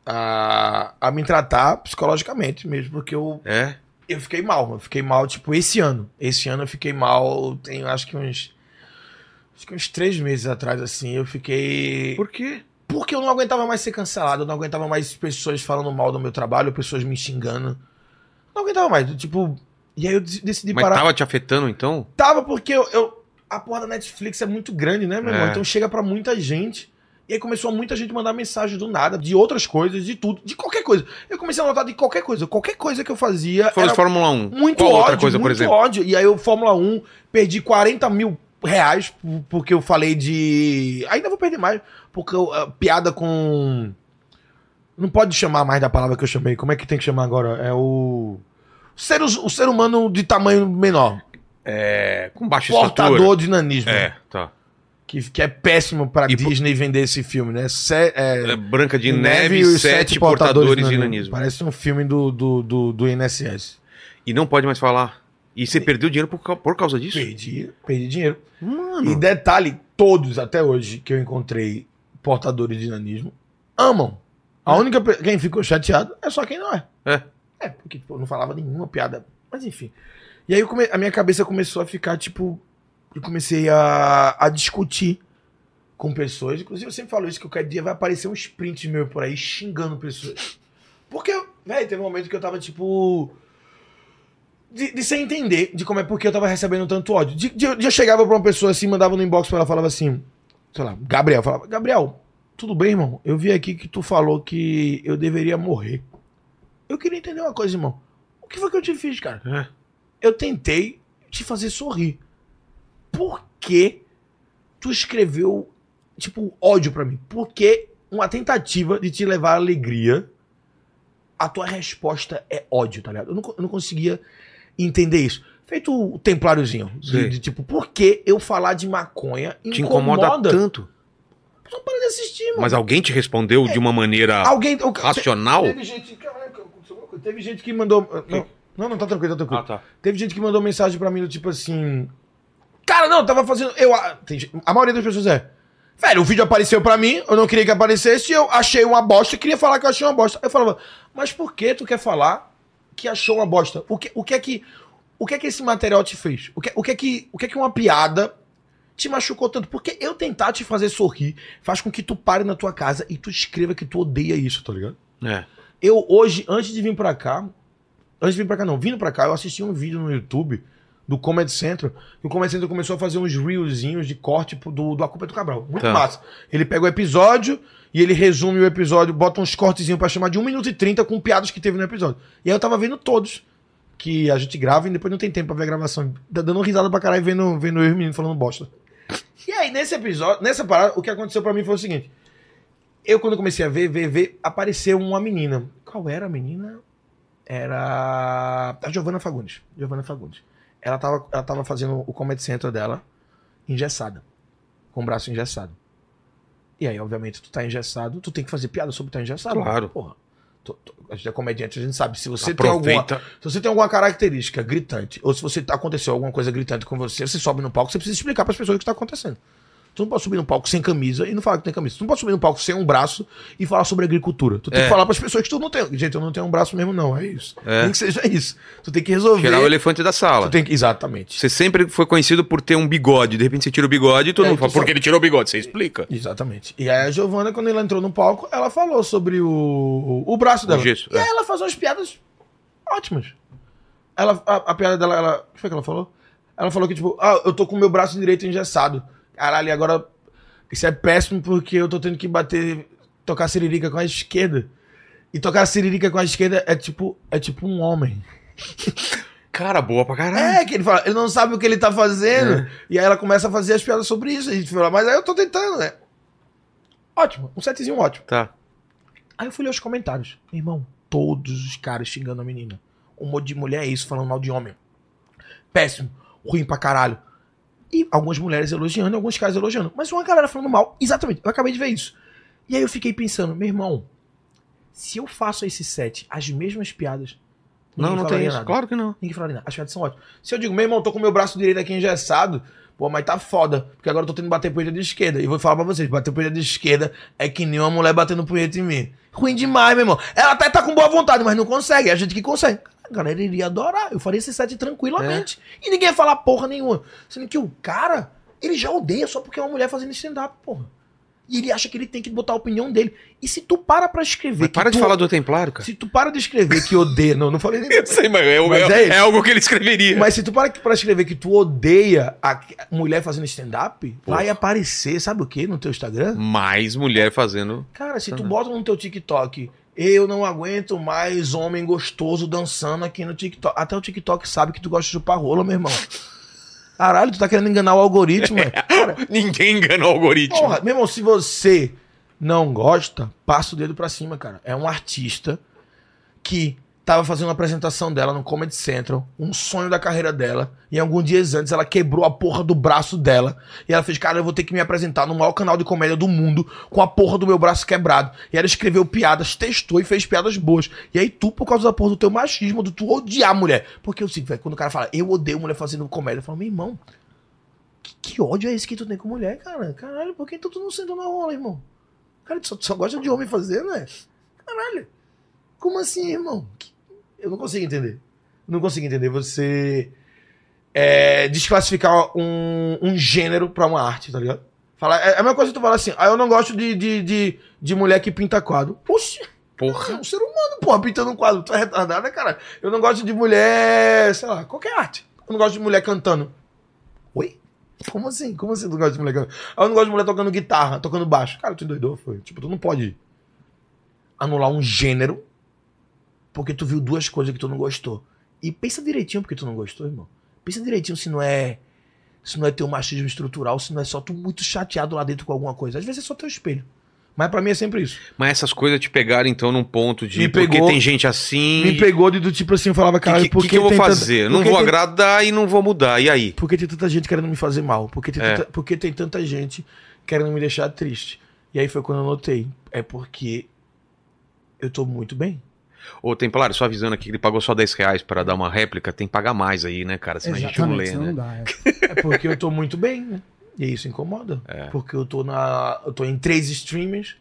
a, a me tratar psicologicamente mesmo, porque eu, É? Eu fiquei mal. Eu fiquei mal, tipo, esse ano. Esse ano eu fiquei mal, tem acho que uns. Acho que uns três meses atrás, assim, eu fiquei. Por quê? Porque eu não aguentava mais ser cancelado, eu não aguentava mais pessoas falando mal do meu trabalho, pessoas me xingando. Não aguentava mais. Tipo. E aí eu dec- decidi Mas parar. tava te afetando então? Tava porque eu, eu- a porra da Netflix é muito grande, né, meu É. irmão? Então chega pra muita gente. E aí começou muita gente mandar mensagem do nada, de outras coisas, de tudo, de qualquer coisa. Eu comecei a notar de qualquer coisa. Qualquer coisa que eu fazia de era Fórmula 1. muito Qual ódio, outra coisa, por muito exemplo? ódio. E aí eu, Fórmula 1, perdi 40 mil reais por- porque eu falei de... Ainda vou perder mais, porque eu, a piada com... Não pode chamar mais da palavra que eu chamei. Como é que tem que chamar agora? É o... O ser, o ser humano de tamanho menor. É, com baixa Portador estatura. de nanismo. É, tá. Que, que é péssimo pra E por- Disney vender esse filme, né? Se- é, É Branca de Neve Neve, e os sete portadores de nanismo. nanismo. Parece um filme do, do, do, do INSS. E não pode mais falar. E você perdeu dinheiro por, por causa disso? Perdi, perdi dinheiro. Mano. E detalhe, todos até hoje que eu encontrei portadores de nanismo amam. A única pe- quem ficou chateado é só quem não é. É. É, porque tipo, não falava nenhuma piada. Mas enfim. E aí come- a minha cabeça começou a ficar, tipo. Eu comecei a, a discutir com pessoas. Inclusive, eu sempre falo isso, que qualquer dia vai aparecer um sprint meu por aí xingando pessoas. Porque, velho, teve um momento que eu tava, tipo. De, de sem entender de como é porque eu tava recebendo tanto ódio. De, de- de eu chegava pra uma pessoa assim, mandava no inbox pra ela, falava assim, sei lá, Gabriel, falava, Gabriel, tudo bem, irmão? Eu vi aqui que tu falou que eu deveria morrer. Eu queria entender uma coisa, irmão. O que foi que eu te fiz, cara? É. Eu tentei te fazer sorrir. Por que tu escreveu, tipo, ódio pra mim? Por que uma tentativa de te levar alegria, a tua resposta é ódio, tá ligado? Eu não, eu não conseguia entender isso. Feito o templáriozinho. De, de, tipo, por que eu falar de maconha Te incomoda, tanto. Não para de assistir, mano. Mas alguém te respondeu de uma maneira Alguém. racional? Teve gente. Caraca. Teve gente que mandou. Não, não, não, tá tranquilo, tá tranquilo. Ah, tá. Teve gente que mandou mensagem pra mim do tipo assim. Cara, não, eu tava fazendo. Eu, a- tem a maioria das pessoas é. Velho, o vídeo apareceu pra mim, eu não queria que aparecesse, eu achei uma bosta, queria falar que eu achei uma bosta. Eu falava, mas por que tu quer falar que achou uma bosta? O que, o que é que. O que é que esse material te fez? O que, o que é que. O que é que uma piada te machucou tanto? Porque eu tentar te fazer sorrir faz com que tu pare na tua casa e tu escreva que tu odeia isso, tá ligado? É. Eu hoje, antes de vir pra cá, antes de vir pra cá não, vindo pra cá, eu assisti um vídeo no YouTube do Comedy Central, que o Comedy Central começou a fazer uns reelzinhos de corte do, do A Culpa é do Cabral. Muito Tá. massa. Ele pega o episódio e ele resume o episódio, bota uns cortezinhos pra chamar de 1 minuto e 30 com piadas que teve no episódio. E aí eu tava vendo todos. Que a gente grava e depois não tem tempo pra ver a gravação. Dá- Dando risada pra caralho vendo, vendo eu e o menino falando bosta. E aí, nesse episódio, nessa parada, o que aconteceu pra mim foi o seguinte. Eu, quando comecei a ver, ver, ver, apareceu uma menina. Qual era a menina? Era a Giovanna Fagundes. Giovanna Fagundes. Ela tava, ela tava fazendo o Comedy Central dela engessada. Com o braço engessado. E aí, obviamente, tu tá engessado, tu tem que fazer piada sobre estar engessado. Claro. Porra. Tu- tu- a gente é comediante, a gente sabe. Se você tem alguma, se você tem alguma característica gritante, ou se você tá- aconteceu alguma coisa gritante com você, você sobe no palco, você precisa explicar para as pessoas o que está acontecendo. Tu não pode subir no palco sem camisa e não falar que tem camisa. Tu não pode subir no palco sem um braço e falar sobre agricultura. Tu tem É. que falar pras pessoas que tu não tem. Gente, eu não tenho um braço mesmo, não. É isso. É. Nem que seja isso. Tu tem que resolver. Tirar o elefante da sala. Tu tem que... Exatamente. Você sempre foi conhecido por ter um bigode. De repente você tira o bigode e todo É, mundo fala, tu por sabe. que ele tirou o bigode? Você explica. Exatamente. E aí a Giovana, quando ela entrou no palco, ela falou sobre o, o, o braço dela. gesso, e é. aí ela faz umas piadas ótimas. Ela, a, a piada dela, ela. O que foi que ela falou? Ela falou que, tipo, ah, eu tô com o meu braço direito engessado. Caralho, agora. Isso é péssimo porque eu tô tendo que bater. Tocar siririca com a esquerda. E tocar siririca com a esquerda é tipo. É tipo um homem. Cara, boa pra caralho. É, que ele fala, ele não sabe o que ele tá fazendo. E aí ela começa a fazer as piadas sobre isso. A gente fala, mas aí eu tô tentando, né? Ótimo, um setzinho ótimo. Tá. Aí eu fui ler os comentários. Irmão, todos os caras xingando a menina. Um monte de mulher é isso, falando mal de homem. Péssimo, ruim pra caralho. E algumas mulheres elogiando alguns caras elogiando. Mas uma galera falando mal. Exatamente, eu acabei de ver isso. E aí eu fiquei pensando, meu irmão, se eu faço esse set, as mesmas piadas. Não, não tem isso. nada. Claro que não. Ninguém falaria nada. As piadas são ótimas. Se eu digo, meu irmão, tô com meu braço direito aqui engessado, pô, mas tá foda. Porque agora eu tô tendo que bater punheta de esquerda. E vou falar pra vocês, bater punheta de esquerda é que nem uma mulher batendo punheta em mim. Ruim demais, meu irmão. Ela até tá com boa vontade, mas não consegue. É a gente que consegue. A galera iria adorar. Eu faria esse set tranquilamente. E ninguém ia falar porra nenhuma. Sendo que o cara, ele já odeia só porque é uma mulher fazendo stand-up, porra. E ele acha que ele tem que botar a opinião dele. E se tu para pra escrever. Para de tu- falar do Templário, cara. Se tu para de escrever que odeia. Não, não falei nem. <laughs> Eu sei, mas, é, Mas é- é é algo que ele escreveria. Mas se tu para pra escrever que tu odeia a mulher fazendo stand-up, vai aparecer, sabe o que no teu Instagram? Mais mulher fazendo. Cara, se tu bota no teu TikTok, eu não aguento mais homem gostoso dançando aqui no TikTok. Até o TikTok sabe que tu gosta de chupar rola, meu irmão. Caralho, tu tá querendo enganar o algoritmo, <laughs> é? Cara, Ninguém engana o algoritmo. porra, meu irmão, se você não gosta, passa o dedo pra cima, cara. É um artista que tava fazendo uma apresentação dela no Comedy Central, um sonho da carreira dela, e alguns dias antes ela quebrou a porra do braço dela, e ela fez, cara, eu vou ter que me apresentar no maior canal de comédia do mundo com a porra do meu braço quebrado. E ela escreveu piadas, testou e fez piadas boas. E aí tu, por causa da porra do teu machismo, do tu odiar mulher. Porque eu sei, velho, quando o cara fala, eu odeio mulher fazendo comédia, eu falo, meu irmão, que, que ódio é esse que tu tem com mulher, cara? Caralho, por que tu, tu não senta na rola, irmão? Cara, tu só, tu só gosta de homem fazendo, né? Caralho. Como assim, irmão? Que- Eu não consigo entender. Não consigo entender você é, desclassificar um, um gênero pra uma arte, tá ligado? Fala, é, é a mesma coisa que tu falar assim, ah, eu não gosto de, de, de, de mulher que pinta quadro. Poxa, é Porra. um ser humano, porra, pintando um quadro. Tu é retardada, cara? Eu não gosto de mulher, sei lá, qualquer arte. Eu não gosto de mulher cantando. Oi? Como assim? Como assim tu não gosta de mulher cantando? Ah, Eu não gosto de mulher tocando guitarra, tocando baixo. Cara, tu endoidou, foi. Tipo, tu não pode anular um gênero porque tu viu duas coisas que tu não gostou. E pensa direitinho porque tu não gostou, irmão. Pensa direitinho se não é se não é teu machismo estrutural, se não é só tu muito chateado lá dentro com alguma coisa. Às vezes é só teu espelho. Mas pra mim é sempre isso. Mas essas coisas te pegaram então num ponto de. Me porque pegou- tem gente assim. Me pegou de do tipo assim, eu falava, cara, que, que, por que que eu vou tanta- fazer? por não vou tem- agradar e não vou mudar. E aí? Por que tem tanta gente querendo me fazer mal? Por que tem, É. tanta, por que tem tanta gente querendo me deixar triste? E aí foi quando eu notei. É porque eu tô muito bem. Ô, Templário, só avisando aqui que ele pagou só 10 reais pra dar uma réplica, tem que pagar mais aí, né, cara? Senão a gente não lê, né? não dá. é. <laughs> É porque eu tô muito bem, né? E isso incomoda. É. Porque eu tô na. Eu tô em três streamers,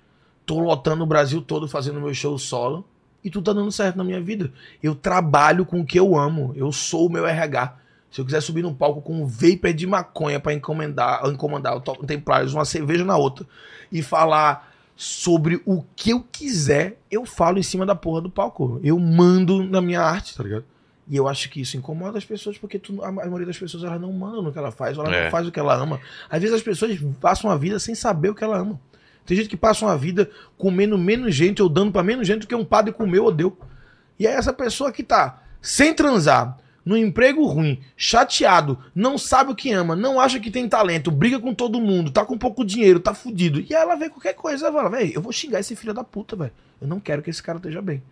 tô lotando o Brasil todo fazendo meu show solo. E tudo tá dando certo na minha vida. Eu trabalho com o que eu amo. Eu sou o meu RH. Se eu quiser subir no palco com um vapor de maconha pra encomendar, encomendar, toco Templários, uma cerveja na outra, e falar sobre o que eu quiser, eu falo em cima da porra do palco. Eu mando na minha arte, tá ligado? E eu acho que isso incomoda as pessoas, porque tu- a, maioria das pessoas elas não mandam no que ela faz, ou ela É. não faz o que ela ama. Às vezes as pessoas passam a vida sem saber o que ela ama. Tem gente que passa uma vida comendo menos gente ou dando pra menos gente do que um padre comeu ou deu. E é essa pessoa que tá sem transar, no emprego ruim, chateado, não sabe o que ama, não acha que tem talento, briga com todo mundo, tá com pouco dinheiro, tá fudido. E ela vê qualquer coisa, ela fala, velho, eu vou xingar esse filho da puta, velho. Eu não quero que esse cara esteja bem.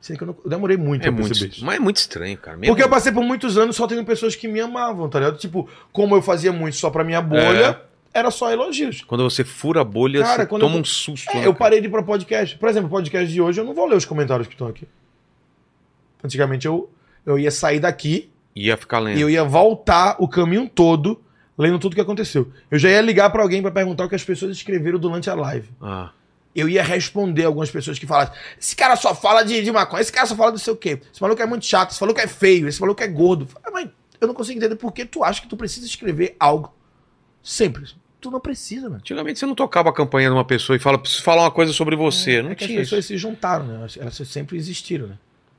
Sei que eu, não- eu demorei muito É pra muito, perceber isso. mas é muito estranho, cara. Mesmo- Porque eu passei por muitos anos só tendo pessoas que me amavam, tá ligado? Tipo, como eu fazia muito só pra minha bolha, era só elogios. Quando você fura a bolha, Cara, você toma eu- um susto. É, né, eu cara? parei de ir pra podcast. Por exemplo, o podcast de hoje eu não vou ler os comentários que estão aqui. Antigamente eu, eu ia sair daqui Ia ficar lendo. e eu ia voltar o caminho todo lendo tudo que aconteceu. Eu já ia ligar pra alguém pra perguntar o que as pessoas escreveram durante a live. Ah. Eu ia responder algumas pessoas que falassem: esse cara só fala de, de maconha, esse cara só fala do sei o quê. Esse maluco é muito chato, esse maluco é feio, esse maluco é gordo. Eu falei, Mas eu não consigo entender por que tu acha que tu precisa escrever algo. Sempre. Tu não precisa, mano. Antigamente você não tocava a campanha de uma pessoa e fala, preciso falar uma coisa sobre você. não é que as tinha isso. pessoas se juntaram, né? Elas sempre existiram, né?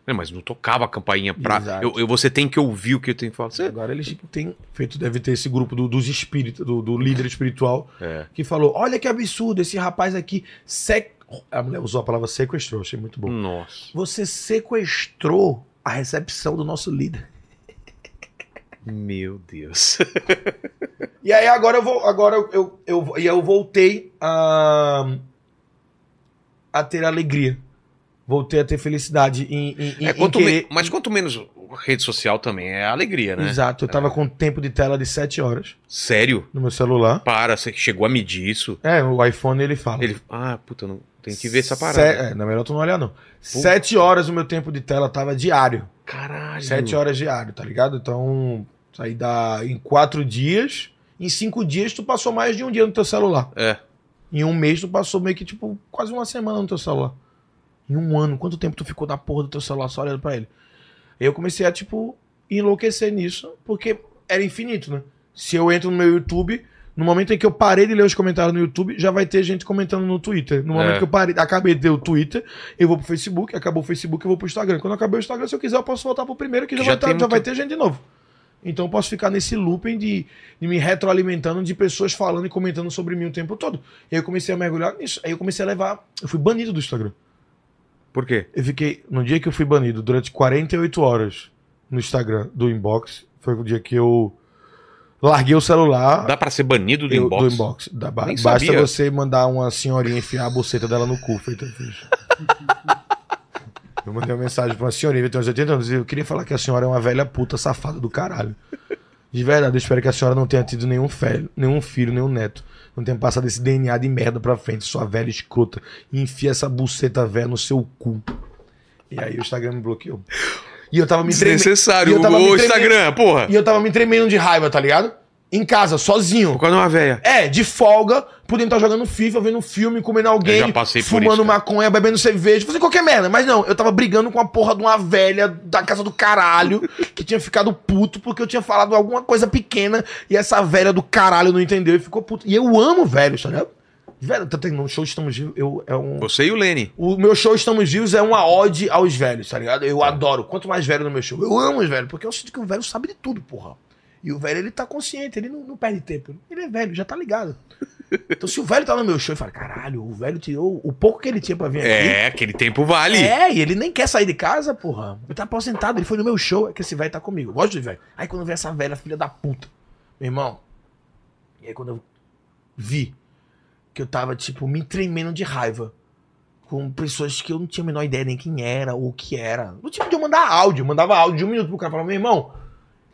É, mas não tocava a campainha pra. Eu, eu- você tem que ouvir o que eu tenho que falar. Você... Agora eles têm feito, deve ter esse grupo do- dos espíritos, do, do líder espiritual, É. que falou: olha que absurdo, esse rapaz aqui. Sec... A mulher usou a palavra sequestrou, achei muito bom. Nossa. Você sequestrou a recepção do nosso líder. Meu Deus. <laughs> E aí agora eu vou. Agora eu, eu, eu, e eu voltei a. a ter alegria. Voltei a ter felicidade em, em, É, quanto em me- querer- Mas quanto menos rede social também é alegria, né? Exato, eu tava com tempo de tela de 7 horas Sério? no meu celular. Para, você chegou a medir isso? É, o iPhone ele fala. Ele. Ah, puta, não. Tem que ver essa parada. Se- é, não é melhor tu não olhar, não. Sete horas o meu tempo de tela tava diário. Caralho. Sete horas diário, tá ligado? Então, aí dá em quatro dias. Em cinco dias, tu passou mais de um dia no teu celular. É. Em um mês, tu passou meio que, tipo, quase uma semana no teu celular. Em um ano, quanto tempo tu ficou na porra do teu celular só olhando pra ele? Aí eu comecei a, tipo, enlouquecer nisso, porque era infinito, né? Se eu entro no meu YouTube, no momento em que eu parei de ler os comentários no YouTube, já vai ter gente comentando no Twitter. No momento É. que eu parei, acabei de ler o Twitter, eu vou pro Facebook, acabou o Facebook, eu vou pro Instagram. Quando acabei o Instagram, se eu quiser, eu posso voltar pro primeiro, que já, Já vai, tá- tem já vai ter gente de novo. Então eu posso ficar nesse looping de, de me retroalimentando de pessoas falando e comentando sobre mim o tempo todo. E aí eu comecei a mergulhar nisso. Aí eu comecei a levar. Eu fui banido do Instagram. Por quê? Eu fiquei. No dia que eu fui banido, durante 48 horas no Instagram do inbox, foi o dia que eu larguei o celular. Dá pra ser banido do eu- inbox? Do inbox. Ba- basta sabia. você mandar uma senhorinha enfiar a buceta dela no cu, feito eu mandei uma mensagem pra uma senhorinha, tem uns 80 anos, e eu queria falar que a senhora é uma velha puta safada do caralho. De verdade, eu espero que a senhora não tenha tido nenhum filho, nenhum filho, nenhum neto. Não tenha passado esse DNA de merda pra frente, sua velha escrota. E enfia essa buceta velha no seu cu. E aí o Instagram me bloqueou. E eu tava me tremendo. Desnecessário. O tremendo- Instagram, porra. E eu tava me tremendo de raiva, tá ligado? Em casa, sozinho. Por causa de uma véia. É, de folga, podendo estar jogando FIFA, vendo filme, comendo alguém, Eu já passei por fumando isso, cara. maconha, bebendo cerveja, fazendo qualquer merda. Mas não, eu tava brigando com a porra de uma velha da casa do caralho <laughs> que tinha ficado puto porque eu tinha falado alguma coisa pequena e essa velha do caralho não entendeu e ficou puto. E eu amo velhos, tá ligado? Velho, tá tendo um show Estamos Vivos, eu, é um... Você e o Lene. O meu show Estamos Vivos é uma ode aos velhos, tá ligado? Eu adoro. Quanto mais velho no meu show. Eu amo os velhos, porque eu sinto que o velho sabe de tudo, porra. E o velho, ele tá consciente, ele não, não perde tempo. Ele é velho, já tá ligado. Então, se o velho tá no meu show e fala, caralho, o velho tirou o pouco que ele tinha pra vir aqui. É, aquele tempo vale. É, e ele nem quer sair de casa, porra. Ele tá aposentado, ele foi no meu show, é que esse velho tá comigo. Eu Gosto de velho. Aí quando vem essa velha filha da puta, meu irmão. E aí quando eu vi que eu tava, tipo, me tremendo de raiva com pessoas que eu não tinha a menor ideia nem quem era ou o que era. No tipo de eu mandar áudio, eu mandava áudio de um minuto pro cara falar, meu irmão,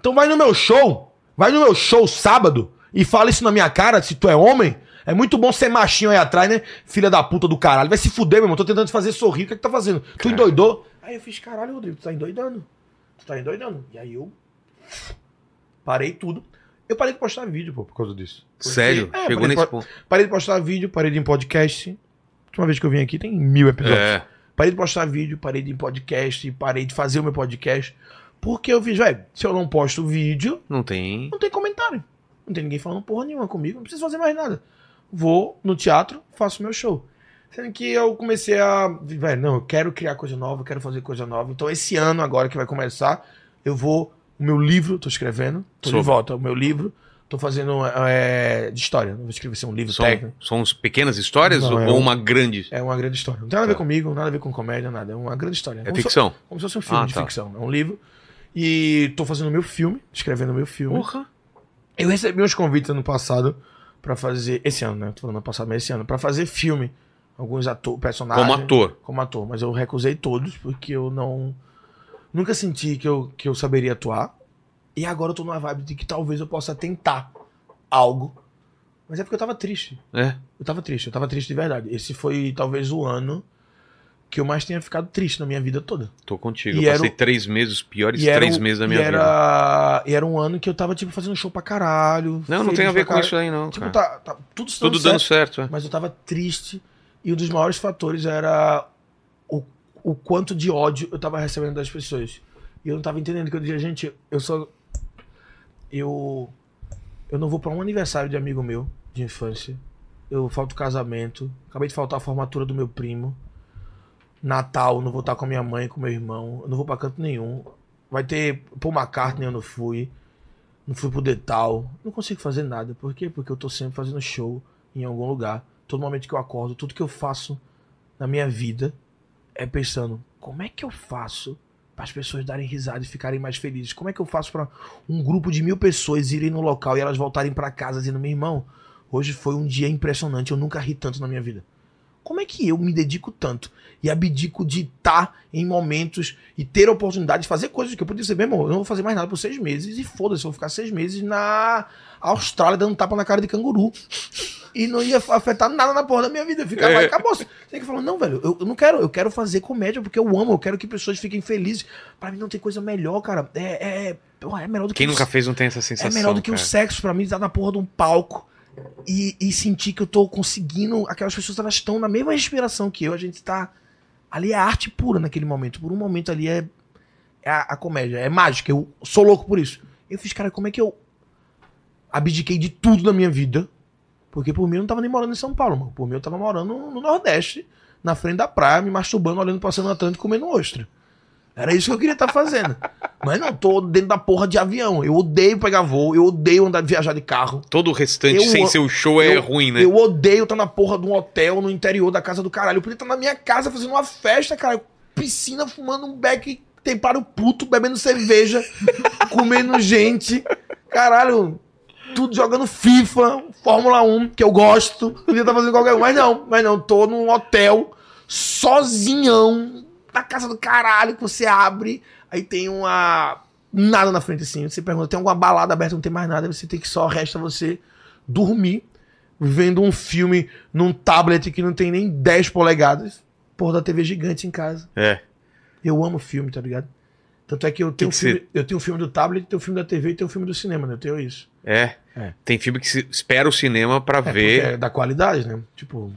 então vai no meu show, vai no meu show sábado e fala isso na minha cara, se tu é homem. É muito bom ser machinho aí atrás, né? Filha da puta do caralho. Vai se fuder, meu irmão. Tô tentando te fazer sorrir. O que é que tá fazendo? Tu endoidou? Aí eu fiz, caralho, Rodrigo, tu tá endoidando. Tu tá endoidando. E aí eu parei tudo. Eu parei de postar vídeo, pô, por causa disso. Porque- Sério? É, Chegou parei, nesse de, ponto. parei de postar vídeo, parei de ir em podcast. A última vez que eu vim aqui tem mil episódios. É. Parei de postar vídeo, parei de ir em podcast, parei de fazer o meu podcast. Porque eu fiz, velho, se eu não posto vídeo, Não tem. não tem comentário. Não tem ninguém falando porra nenhuma comigo, não preciso fazer mais nada. Vou no teatro, faço meu show. Sendo que eu comecei a. Velho, não, eu quero criar coisa nova, eu quero fazer coisa nova. Então, esse ano, agora que vai começar, eu vou. O meu livro, tô escrevendo, tô Sobre. de volta. O meu livro, tô fazendo é, de história. Não vou escrever assim, um livro São, técnico. são pequenas histórias Não, ou é um- uma grande? É uma grande história. Não tem nada a ver Tá. comigo, nada a ver com comédia, nada. É uma grande história. É Como ficção. como se fosse um filme Ah, de tá. ficção. É um livro. E tô fazendo meu filme, escrevendo meu filme. Porra. Eu recebi uns convites ano passado pra fazer. Esse ano, né? Tô falando ano passado, mas esse ano. Pra fazer filme. Alguns atores, personagens. Como ator. Como ator. Mas eu recusei todos porque eu não. Nunca senti que eu, que eu saberia atuar. E agora eu tô numa vibe de que talvez eu possa tentar algo. Mas é porque eu tava triste. É. Eu tava triste, eu tava triste de verdade. Esse foi talvez o ano que eu mais tenha ficado triste na minha vida toda. Tô contigo. E eu passei o- três meses, os piores E era, três meses da e minha vida. era, e era um ano que eu tava, tipo, fazendo show pra caralho. Não, não tem a ver com isso aí, não. Tipo, tá, tá tudo dando Tudo certo, dando certo, é. Mas eu tava triste. E um dos maiores fatores era o, o quanto de ódio eu tava recebendo das pessoas. E eu não tava entendendo que eu dizia, gente, eu só. Eu. Eu não vou pra um aniversário de amigo meu, de infância. Eu falto casamento. Acabei de faltar a formatura do meu primo. Natal, não vou estar com a minha mãe, com meu irmão. Não vou pra canto nenhum. Vai ter Paul McCartney, eu não fui. Não fui pro Detal. Não consigo fazer nada. Por quê? Porque eu tô sempre fazendo show em algum lugar. Todo momento que eu acordo, tudo que eu faço na minha vida é pensando: como é que eu faço para as pessoas darem risada e ficarem mais felizes? Como é que eu faço para um grupo de mil pessoas irem no local e elas voltarem para casa dizendo: meu irmão, hoje foi um dia impressionante, eu nunca ri tanto na minha vida. Como é que eu me dedico tanto e abdico de estar em momentos e ter a oportunidade de fazer coisas que eu podia dizer, irmão, eu não vou fazer mais nada por seis meses e foda-se, eu vou ficar seis meses na Austrália dando tapa na cara de canguru e não ia afetar nada na porra da minha vida. Ficar lá e acabou. Você tem que falar, não, velho, eu, eu não quero, eu quero fazer comédia porque eu amo, eu quero que pessoas fiquem felizes. Pra mim não tem coisa melhor, cara. É, é, é melhor do que Quem nunca fez não tem essa sensação. é melhor do que o sexo pra mim, estar na porra de um palco e, e sentir que eu tô conseguindo. Aquelas pessoas elas estão na mesma respiração que eu, a gente tá. Ali é arte pura naquele momento. Por um momento ali é, é a, a comédia, é mágica. Eu sou louco por isso. Eu fiz, cara, como é que eu abdiquei de tudo na minha vida? Porque por mim eu não tava nem morando em São Paulo, mano. Por mim eu tava morando no Nordeste, na frente da praia, me masturbando, olhando pra Oceano Atlântico comendo ostra. Era isso que eu queria estar fazendo. Mas não, tô dentro da porra de avião. Eu odeio pegar voo, eu odeio andar viajar de carro. Todo o restante Eu- sem ser o show é eu- ruim, né? Eu odeio estar na porra de um hotel no interior da casa do caralho. Eu podia estar na minha casa fazendo uma festa, cara. Piscina, fumando um beck, temparo puto, bebendo cerveja, <laughs> comendo gente. Caralho, tudo jogando FIFA, Fórmula 1, que eu gosto. Podia estar fazendo qualquer coisa. Mas não, mas não. Tô num hotel, sozinhão, na casa do caralho, que você abre. Aí tem uma. Nada na frente assim. Você pergunta, tem alguma balada aberta, não tem mais nada. Você tem que só resta você dormir vendo um filme num tablet que não tem nem 10 polegadas. Porra da TV gigante em casa. É. Eu amo filme, tá ligado? Tanto é que eu tenho, que um filme, eu tenho um filme do tablet, tenho um filme da TV e tenho um filme do cinema, né? Eu tenho isso. É. É. Tem filme que se espera o cinema pra É, ver. é da qualidade, né? Tipo,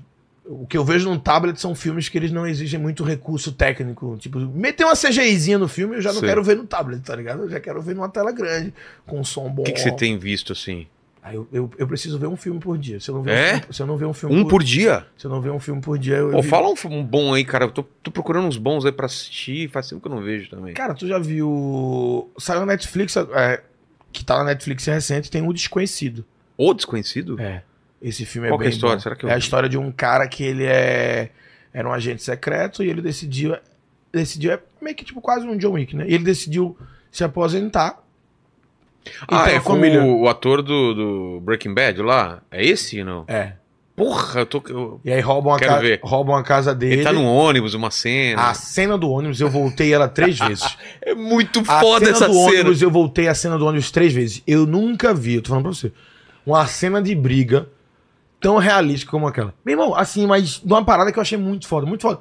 o que eu vejo no tablet são filmes que eles não exigem muito recurso técnico. Tipo, meter uma CGIzinha no filme eu já não Sei. quero ver no tablet, tá ligado? Eu já quero ver numa tela grande, com um som bom. O que, que você tem visto assim? Aí eu, eu, eu preciso ver um filme por dia. Se eu não ver, É? um, filme, se eu não ver um filme Um por dia? Se eu não ver um filme por dia, eu. Pô, eu vi- fala um, um bom aí, cara. Eu tô, tô procurando uns bons aí pra assistir. Faz tempo que eu não vejo também. Cara, tu já viu. Saiu na Netflix, é, que tá na Netflix recente, tem O Desconhecido. O Desconhecido? É. Esse filme é Qual que é a bem história? bom. Será que eu É a história de um cara que ele é. Era um agente secreto e ele decidiu. Decidiu. É meio que tipo quase um John Wick, né? E ele decidiu se aposentar. ah, Então, é a com família- o, o ator do, do Breaking Bad lá? É esse não? É. Porra, eu tô. eu- E aí roubam a, ca... ver. roubam a casa dele. Ele tá num ônibus, uma cena. A cena do ônibus, eu voltei ela três <laughs> vezes. é muito A foda cena essa do cena. ônibus, eu voltei a cena do ônibus três vezes. Eu nunca vi, eu tô falando pra você, uma cena de briga tão realística como aquela. Meu irmão, assim, mas de uma parada que eu achei muito foda, muito foda.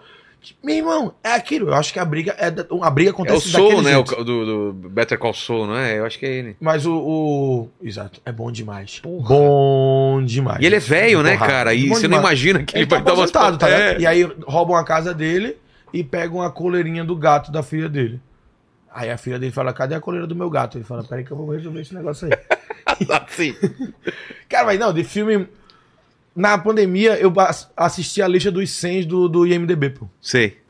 Meu irmão, é aquilo. Eu acho que a briga é da- a briga É o acontece Soul, né? O, do, do Better Call Soul, não é? Eu acho que é ele. Mas o, o- Exato, é bom demais. Porra. Bom demais. E ele é velho, né, cara? E Bom você não imagina que ele, Ele tá vai dar umas aposentado, tá é. E aí roubam a casa dele e pegam a coleirinha do gato da filha dele. Aí a filha dele fala, cadê a coleira do meu gato? Ele fala, peraí que eu vou resolver esse negócio aí. <laughs> Assim. Cara, mas não, de filme... Na pandemia, eu as- assisti a lista dos 100 do, do IMDB, pô. Sei.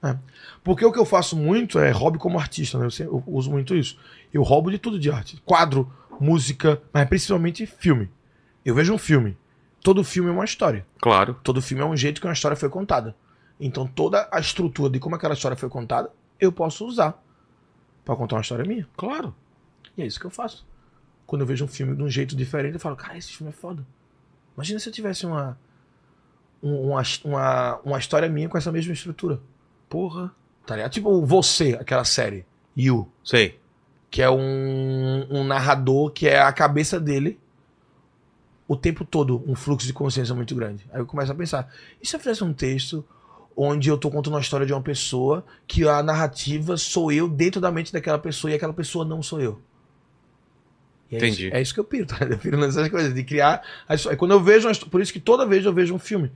Porque o que eu faço muito é hobby como artista, né? Eu, sempre- eu uso muito isso. Eu roubo de tudo de arte. Quadro, música, mas principalmente filme. Eu vejo um filme. Todo filme é uma história. Claro. Todo filme é um jeito que uma história foi contada. Então toda a estrutura de como aquela história foi contada, eu posso usar pra contar uma história minha. Claro. E é isso que eu faço. Quando eu vejo um filme de um jeito diferente, eu falo, cara, esse filme é foda. Imagina se eu tivesse uma, um- uma, uma, uma história minha com essa mesma estrutura. Porra. Tá ligado? Tipo você, aquela série, You, Sei. que é um, um narrador que é a cabeça dele o tempo todo, um fluxo de consciência muito grande. Aí eu começo a pensar, e se eu fizesse um texto onde eu tô contando uma história de uma pessoa que a narrativa sou eu dentro da mente daquela pessoa e aquela pessoa não sou eu. É Entendi. Isso, é isso que eu piro, <laughs> tá? Eu piro nessas coisas, de criar. Quando eu vejo. Por isso que toda vez eu vejo um filme,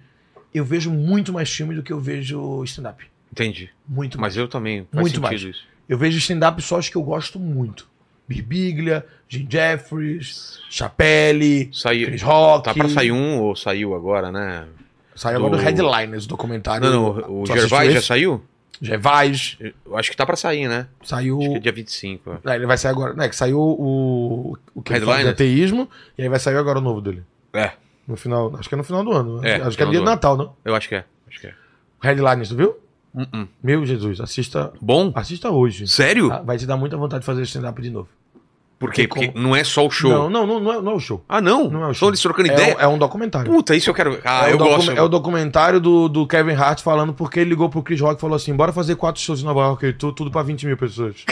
eu vejo muito mais filme do que eu vejo stand-up. Entendi. Muito mais. Mas eu também. Faz Muito sentido mais. isso. Eu vejo stand-up só os que eu gosto muito. Birbiglia, Jim Jeffries, Chapelle, Saiu. Chris Rock. Tá pra sair um ou saiu agora, né? Saiu agora do- do Headliners, o documentário. Não, não, o Gervais já esse? Saiu? Gervais. Eu acho que tá pra sair, né? Saiu. Acho que é dia 25. ó. Ah, ele vai sair agora. Né, que saiu o. O que ele fala de ateísmo. E aí vai sair agora o novo dele. É, No final. Acho que é no final do ano. É, acho que é dia do de. Natal, não? eu acho que é. Acho que é. Headliners, tu viu? Uh-uh. Meu Jesus, assista. Bom? Assista hoje. Sério? Tá? Vai te dar muita vontade de fazer stand-up de novo. Por quê? Porque não é só o show. Não, não, não, não é, não é o show. Ah, não? Não é o Estão show. eles trocando É, ideia? um- é um documentário. Puta, isso eu quero. Ah, é, eu gosto. é o documentário do, do Kevin Hart falando porque ele ligou pro Chris Rock e falou assim: bora fazer quatro shows em Nova York, e tu- tudo pra 20 mil pessoas.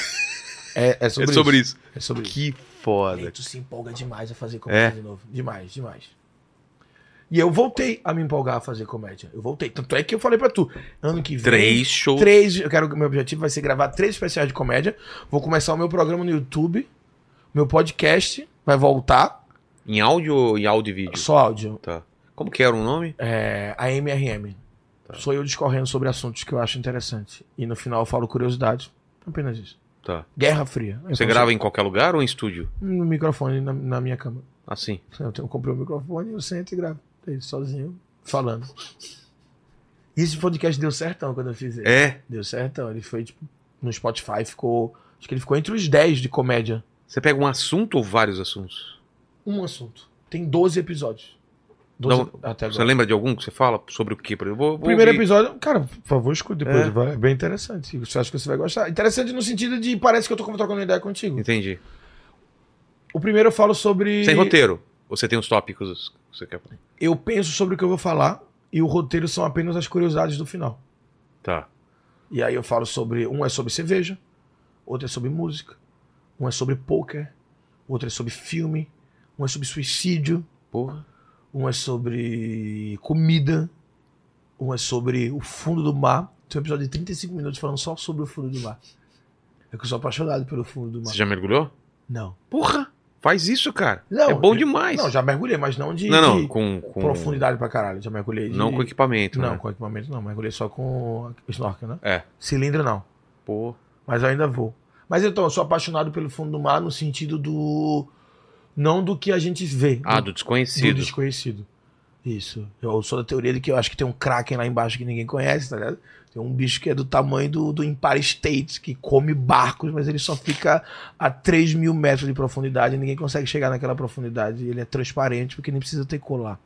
é, <laughs> é É sobre, sobre isso. isso. É sobre isso. Que E aí foda. tu se empolga demais a fazer É. comédia de novo. Demais, demais. E eu voltei a me empolgar a fazer comédia. Eu voltei. Tanto é que eu falei pra tu, ano que vem. Três shows. Três. Eu quero. Meu objetivo vai ser gravar três especiais de comédia. Vou começar o meu programa no YouTube. Meu podcast vai voltar. Em áudio ou em áudio e vídeo? Só áudio. Tá. Como que era o nome? É, a MRM. Tá. Sou eu discorrendo sobre assuntos que eu acho interessante. E no final eu falo curiosidades. Apenas isso. Tá. Guerra Fria. Você grava em qualquer lugar ou em estúdio? No microfone na, na minha cama. Assim. Eu, tenho, eu comprei um microfone, eu sento e gravo. Aí, sozinho, falando. E esse podcast deu certão quando eu fiz ele. É. Deu certão. Ele foi, tipo, no Spotify, ficou. Acho que ele ficou entre os 10 de comédia. Você pega um assunto ou vários assuntos? Um assunto. Tem 12 episódios. 12 Não, até agora. Você lembra de algum que você fala sobre o exemplo, vou, O vou primeiro ouvir. episódio, cara, por favor, escute depois. É. vai- É bem interessante. Você acha que você vai gostar? Interessante no sentido de parece que eu tô trocando ideia contigo. Entendi. O primeiro eu falo sobre. Sem roteiro. Você tem os tópicos que você quer falar? Eu penso sobre o que eu vou falar e o roteiro são apenas as curiosidades do final. Tá. E aí eu falo sobre. Um é sobre cerveja, outro é sobre música, um é sobre poker, outro é sobre filme, um é sobre suicídio, Porra. um é sobre comida, um é sobre o fundo do mar. Tem um episódio de 35 minutos falando só sobre o fundo do mar. É que eu sou apaixonado pelo fundo do mar. Você já mergulhou? Não. Porra! Faz isso, cara. Não, é bom demais. Não, já mergulhei, mas não de, não, não, de com, com profundidade pra caralho. Já mergulhei de... Não com equipamento, Não, né? com equipamento não. Mergulhei só com snorkel, né? É. Cilindro não. Pô. Mas eu ainda vou. Mas então, eu sou apaixonado pelo fundo do mar no sentido do. Não do que a gente vê. Ah, do, do do desconhecido. desconhecido. Isso. Eu sou da teoria de que eu acho que tem um Kraken lá embaixo que ninguém conhece, tá ligado? Tem um bicho que é do tamanho do, do Empire State, que come barcos, mas ele só fica a 3 mil metros de profundidade e ninguém consegue chegar naquela profundidade. Ele é transparente porque nem precisa ter colar.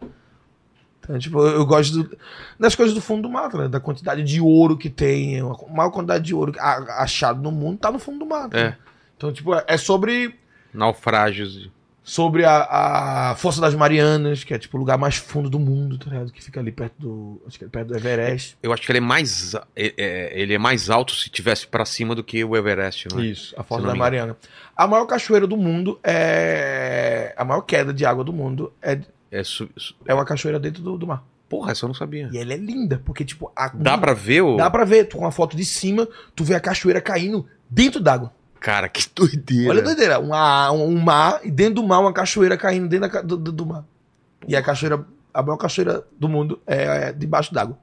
Então, tipo, eu, eu gosto do- das coisas do fundo do tá ligado? da quantidade de ouro que tem. A maior quantidade de ouro achado no mundo tá no fundo do mar. tá É. ligado? Então, tipo, é- é sobre Naufrágios. sobre a, a Força das Marianas, que é tipo o lugar mais fundo do mundo, tá ligado? Que fica ali perto do. Acho que é perto do Everest. Eu acho que ele é mais. é- é- ele é mais alto se tivesse pra cima do que o Everest, não é? Isso, a Força da. Mariana. A maior cachoeira do mundo é. A maior queda de água do mundo é, É su- é uma cachoeira dentro do, do mar. Porra, essa eu não sabia. E ela é linda, porque, tipo, a, Dá pra ver o. Dá pra ver, tu com a foto de cima, tu vê a cachoeira caindo dentro d'água. Cara, que doideira. Olha a doideira, uma, um mar, e dentro do mar uma cachoeira caindo dentro da do, do- mar. E a cachoeira, a maior cachoeira do mundo é, é debaixo d'água.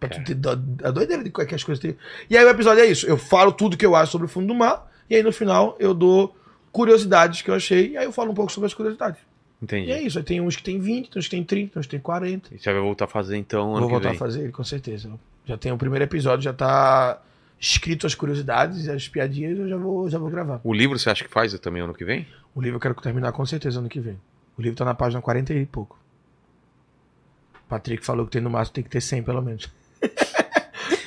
Pra tu ter a doideira de é que as coisas têm. E aí o episódio é isso, eu falo tudo que eu acho sobre o fundo do mar, e aí no final eu dou curiosidades que eu achei, e aí eu falo um pouco sobre as curiosidades. Entendi. E é isso, aí tem uns que tem 20, tem uns que tem 30, tem uns que tem 40. E você vai voltar a fazer então ano Vou voltar vem. a fazer ele, com certeza. Já tem o primeiro episódio, já tá escrito as curiosidades e as piadinhas, eu já vou, já vou gravar. O livro você acha que faz também ano que vem? O livro eu quero terminar com certeza ano que vem. O livro tá na página 40 e pouco. O Patrick falou que tem no máximo tem que ter 100 pelo menos.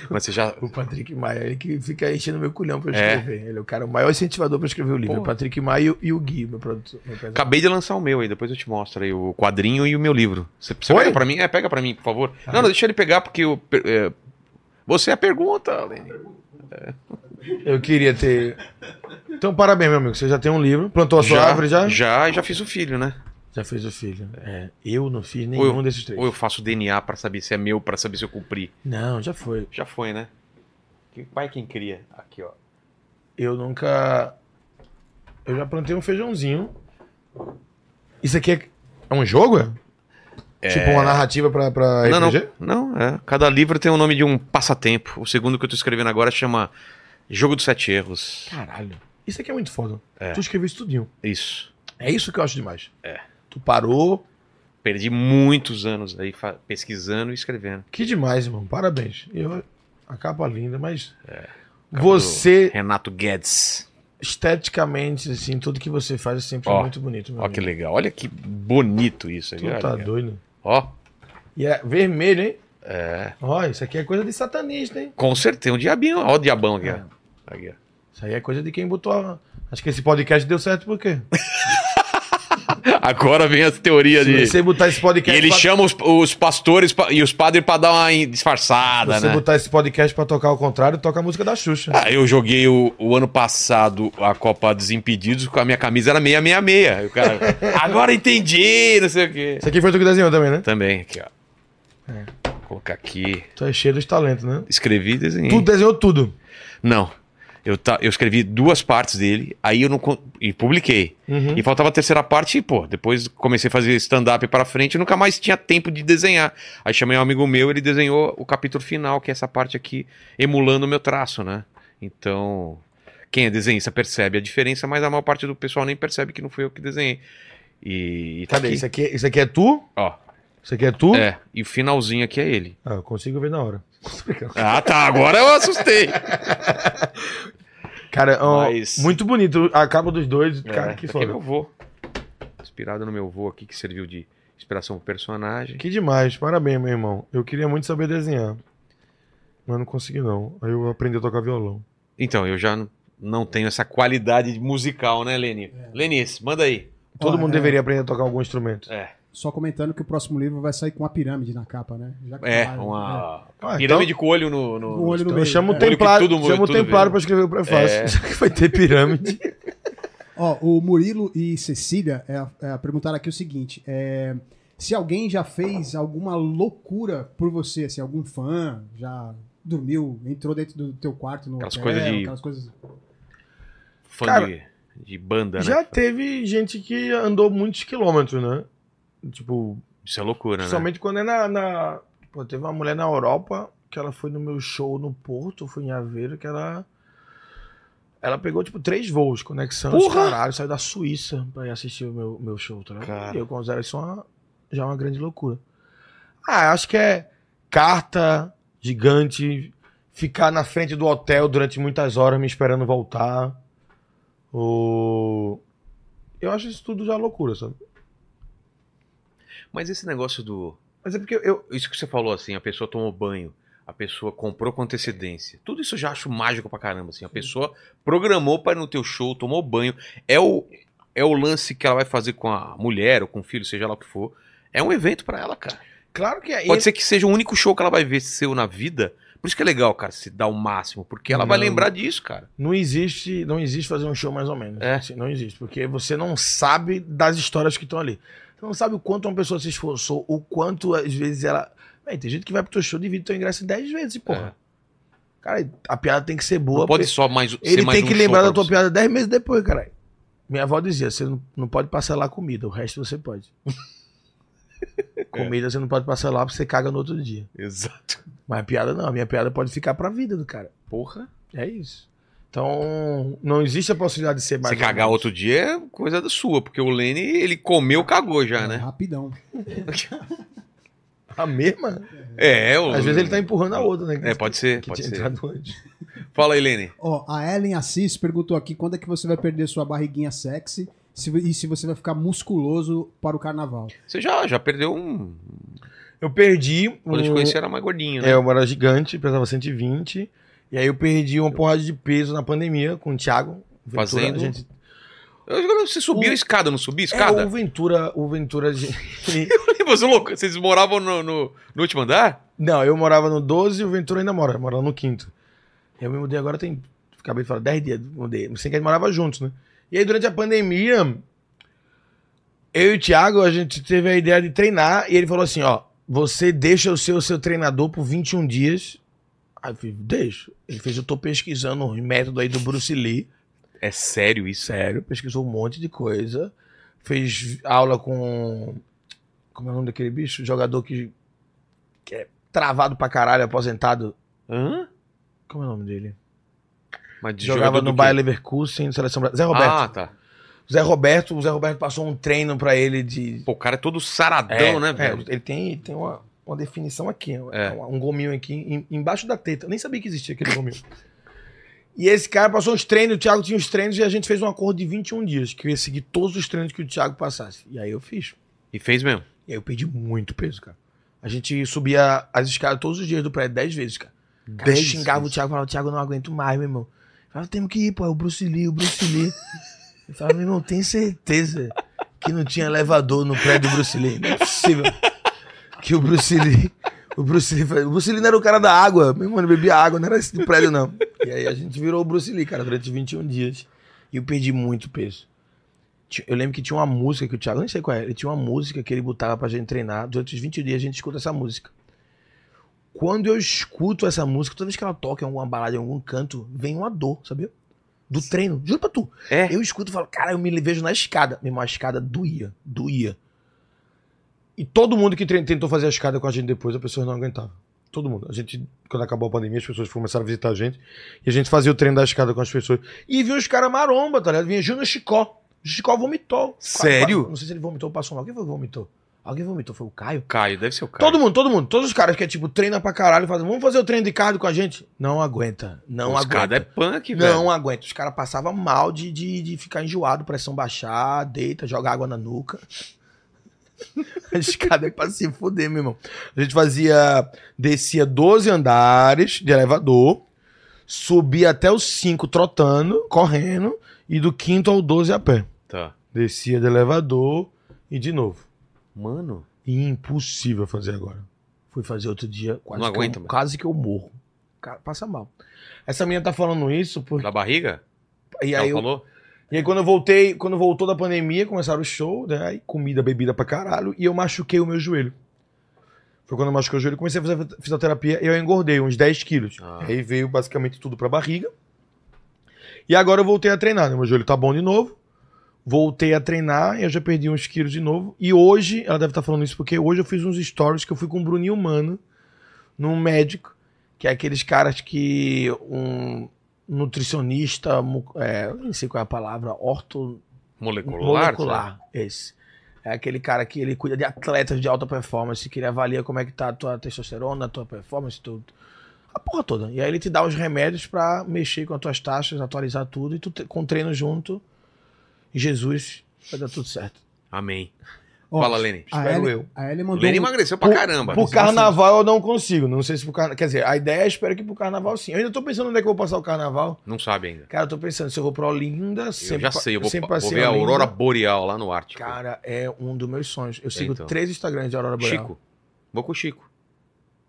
Mas você já. O Patrick Maia, ele que fica enchendo meu culhão pra eu É. escrever. Ele é o cara o maior incentivador pra escrever o livro. Pô. O Patrick Maia e o- Gui, meu produtor. Acabei de lançar o meu aí, depois eu te mostro aí o quadrinho e o meu livro. Você, você pega pra mim? É, pega pra mim, por favor. Não, não, deixa ele pegar porque eu, é, você é a pergunta, Lene. Eu queria ter. Então, parabéns, meu amigo. Você já tem um livro. Plantou a sua árvore já? Já, e já fiz o filho, né? Já fez o filho. É. Eu não fiz nenhum eu, desses três. ou eu faço DNA pra saber se é meu, pra saber se eu cumpri. Não, já foi. Já foi, né? Que pai quem cria. Aqui, ó. Eu nunca. Eu já plantei um feijãozinho. Isso aqui é, é um jogo? É? Tipo uma narrativa pra, pra Não, não. Não, é. Cada livro tem o nome de um passatempo. O segundo que eu tô escrevendo agora chama Jogo dos Sete Erros. Caralho. Isso aqui é muito foda. É. Tu escreveu isso tudinho. Isso. É isso que eu acho demais. É. Tu parou. Perdi muitos anos aí pesquisando e escrevendo. Que demais, irmão. Parabéns. Eu, a capa linda, mas. Capa Você, Renato Guedes. esteticamente, assim, tudo que você faz é sempre Ó, muito bonito. Ó que legal. Olha que bonito isso aí. Tu olha tá doido. Ó. E é vermelho, hein? É. Ó, isso aqui é coisa de satanista, hein? Com certeza. Um diabinho. Ó o diabão aqui, É. ó. Aqui, ó. Isso aí é coisa de quem botou a... Acho que esse podcast deu certo por quê? <laughs> <laughs> Agora vem as teorias Se de. você botar esse E podcast... ele pra... chama os, os pastores pa- e os padres pra dar uma disfarçada, Se você né? botar esse podcast pra tocar ao contrário, toca a música da Xuxa. Ah, eu joguei o, o ano passado a Copa Desimpedidos com a minha camisa era 666. Aí o cara, <laughs> agora entendi, não sei o quê. Isso aqui foi tu que desenhou também, né? Também, aqui, ó. É. Vou colocar aqui. Tu é cheio dos talentos, né? Escrevi e desenhei. Tu desenhou tudo. Não. Eu, ta- eu escrevi duas partes dele, aí eu não. E publiquei. Uhum. E faltava a terceira parte, e, pô, depois comecei a fazer stand-up para frente e nunca mais tinha tempo de desenhar. Aí chamei um amigo meu, ele desenhou o capítulo final, que é essa parte aqui, emulando o meu traço, né? Então, quem é desenhista percebe a diferença, mas a maior parte do pessoal nem percebe que não fui eu que desenhei. E, e tá Cadê? aqui. Isso aqui, isso aqui é tu? Ó, Isso aqui é tu? é, e o finalzinho aqui é ele. Ah, eu consigo ver na hora. <laughs> Ah, tá, agora eu assustei. Cara, ó, Mas- muito bonito. A capa dos dois, cara, É, que é foda. meu vô. Inspirado no meu vô aqui, que serviu de inspiração pro personagem. Que demais, parabéns, meu irmão. Eu queria muito saber desenhar. Mas não consegui, não. Aí eu aprendi a tocar violão. Então, eu já n- não tenho essa qualidade musical, né, Leni? Lenice, manda aí. Todo mundo é- deveria aprender a tocar algum instrumento. É, Só comentando que o próximo livro vai sair com uma pirâmide na capa, né? Já que é falaram, uma Ah, pirâmide com olho no... no- Com olho no Então chamo o É. Templário, tudo- o templário pra escrever o prefácio. É. <laughs> Já que vai ter pirâmide. <laughs> Ó, o Murilo e Cecília é, é, perguntaram aqui o seguinte: é, se alguém já fez alguma loucura por você, assim, algum fã já dormiu, entrou dentro do teu quarto no Aquelas hotel, coisas de- aquelas coisas. Fã Cara, de, de banda, Já né? teve gente que andou muitos quilômetros, né? Tipo, Isso é loucura, né? Principalmente quando é na, na- Pô, teve uma mulher na Europa que ela foi no meu show no Porto, foi em Aveiro, que ela. Ela pegou, tipo, três voos, conexão, Porra! caralho, saiu da Suíça pra ir assistir o meu, meu show, tá ligado? E eu considero isso uma, já uma grande loucura. Ah, acho que é carta gigante, ficar na frente do hotel durante muitas horas me esperando voltar. Ou. Eu acho isso tudo já loucura, sabe? Mas esse negócio do... Mas é porque eu... Isso que você falou, assim, a pessoa tomou banho, a pessoa comprou com antecedência. Tudo isso eu já acho mágico pra caramba, assim. A pessoa programou para ir no teu show, tomou banho. É o, é o lance que ela vai fazer com a mulher ou com o filho, seja lá o que for. É um evento pra ela, cara. Claro que é. Pode ser que seja o único show que ela vai ver seu na vida. Por isso que é legal, cara, se dar o máximo. Porque ela vai Não. lembrar disso, cara. Não existe, não existe fazer um show mais ou menos. É. Assim, não existe, porque você não sabe das histórias que estão ali. Você não sabe o quanto uma pessoa se esforçou, o quanto às vezes ela. Tem gente que vai pro teu show divide teu ingresso 10 vezes, porra. Cara, a piada tem que ser boa. Não pode só mais ele mais tem que um lembrar show da tua você. piada 10 meses depois, cara. Minha avó dizia: você não, não pode parcelar comida, o resto você pode. <laughs> comida você não pode parcelar porque você caga no outro dia. Exato. Mas a piada não, a minha piada pode ficar pra vida do cara. Porra. É isso. Então, não existe a possibilidade de ser mais. Se cagar menos. outro dia é coisa da sua, porque o Lenny, ele comeu, cagou já, É, né? Rapidão. <laughs> A mesma? É, o... Às vezes ele tá empurrando a outra, né? É, pode ser, Que pode tinha ser. antes. Fala aí, Lenny. Ó, a Ellen Assis perguntou aqui quando é que você vai perder sua barriguinha sexy se- e se você vai ficar musculoso para o carnaval. Você já, já perdeu um... Eu perdi. Quando eu te um- conheci era mais gordinho, né? É, eu era gigante, pesava 120. E aí eu perdi uma porrada de peso na pandemia com o Thiago. Ventura, Fazendo? gente... Eu- Você subiu O- a escada, não subiu a É, escada? o Ventura, o Ventura. Você é louco? Vocês moravam no, no, no último andar? Não, eu morava no 12 e o Ventura ainda mora, morava no quinto. Eu me mudei agora tem. Acabei de falar, 10 dias, mudei. Sem que a gente morava juntos, né? E aí durante a pandemia. Eu e o Thiago, a gente teve a ideia de treinar e ele falou assim, ó, você deixa o seu, seu treinador por 21 dias. Aí eu falei, deixa. Ele fez, eu tô pesquisando um método aí do Bruce Lee. É sério isso? Sério, pesquisou um monte de coisa. Fez aula com. Como é o nome daquele bicho? Jogador que, que é travado pra caralho, aposentado. Hã? Como é o nome dele? Jogava no? Bayer Leverkusen, seleção. Zé Roberto. Ah, tá. Zé Roberto, o Zé Roberto passou um treino pra ele de. Pô, o cara é todo saradão, É, né, é, velho? ele tem, ele tem uma, uma definição aqui, É. um, gominho aqui em- embaixo da teta. Eu nem sabia que existia aquele gominho. E esse cara passou uns treinos, o Thiago tinha os treinos e a gente fez um acordo de 21 dias, que eu ia seguir todos os treinos que o Thiago passasse. E aí eu fiz. E fez mesmo. E aí eu perdi muito peso, cara. A gente subia as escadas todos os dias do prédio 10 vezes, cara. cara eu Dez xingava vezes. o Thiago, falava, Thiago, não aguento mais, meu irmão. Eu falava, temos que ir, pô, é o Bruce Lee, o Bruce Lee. Eu falava, meu irmão, tem certeza que não tinha elevador no prédio do Bruce Lee? Não é possível. Que o Bruce Lee. O Bruce Lee, o Bruce Lee não era o cara da água. Meu irmão, ele bebia água, não era esse do prédio, não. E aí a gente virou o Bruce Lee, cara, durante 21 dias. E eu perdi muito peso. Eu lembro que tinha uma música que o Thiago, eu nem sei qual é, ele tinha uma música que ele botava pra gente treinar. Durante os 20 dias a gente escuta essa música. Quando eu escuto essa música, toda vez que ela toca em alguma balada, em algum canto, vem uma dor, sabia? Do treino. Juro pra tu. É. Eu escuto e falo, cara, eu me vejo na escada. Meu irmão, a escada doía, doía. E todo mundo que tentou fazer a escada com a gente depois, a pessoa não aguentava. Todo mundo. A gente, quando acabou a pandemia, as pessoas começaram a visitar a gente. E a gente fazia o treino da escada com as pessoas. E vinha os caras maromba, tá ligado? Vinha Júnior Chicó. Chicó vomitou. Sério? Não sei se ele vomitou ou passou mal. Quem foi que vomitou? Alguém vomitou? Foi o Caio? Caio, deve ser o Caio. Todo mundo, todo mundo. Todos os caras que é tipo, treina pra caralho, fazem, vamos fazer o treino de cardio com a gente. Não aguenta. Não Os aguenta. caras é punk, velho. Não aguenta. Os caras passavam mal de, de, de ficar enjoado, pressão baixar, deita, joga água na nuca. <laughs> A escada é pra se fuder, meu irmão. A gente fazia. Descia 12 andares de elevador, subia até os 5 trotando, correndo, e do quinto ao 12 a pé. Tá. Descia do elevador e de novo. Mano. Impossível fazer agora. Fui fazer outro dia, quase, Não que, aguenta, eu, mano. quase que eu morro. Cara, passa mal. Essa menina tá falando isso porque. Da barriga? E Ela aí, eu- falou? E aí quando eu voltei, quando voltou da pandemia, começaram os shows, né? Comida, bebida pra caralho, e eu machuquei o meu joelho. Foi quando eu machuquei o joelho, comecei a fazer fisioterapia e eu engordei uns 10 quilos. Ah. Aí veio basicamente tudo pra barriga. E agora eu voltei a treinar, né? Meu joelho tá bom de novo. Voltei a treinar e eu já perdi uns quilos de novo. E hoje, ela deve estar falando isso porque hoje eu fiz uns stories que eu fui com o Bruninho Mano, num médico, que é aqueles caras que um nutricionista, é, nem sei qual é a palavra, orto, Molecular? molecular, esse. É aquele cara que ele cuida de atletas de alta performance, que ele avalia como é que tá a tua testosterona, a tua performance, tudo. A porra toda. E aí ele te dá os remédios pra mexer com as tuas taxas, atualizar tudo, e tu te- com treino junto, Jesus vai dar tudo certo. Amém. Ó, Fala, Lene. A Espero Ellie, eu. a Ellie mandou. Lene um- emagreceu pra Por- caramba. Pro carnaval eu não consigo. Não sei se pro carnaval. Quer dizer, a ideia é espero que pro carnaval sim. Eu ainda tô pensando onde é que eu vou passar o carnaval. Não sabe ainda. Cara, eu tô pensando se eu vou pra Olinda. Eu sempre já sei, eu vou, sempre vou ver a. Aurora Boreal lá no Ártico. Cara, é um dos meus sonhos. Eu sigo Então. três Instagrams de Aurora Boreal. Chico. Vou com o Chico.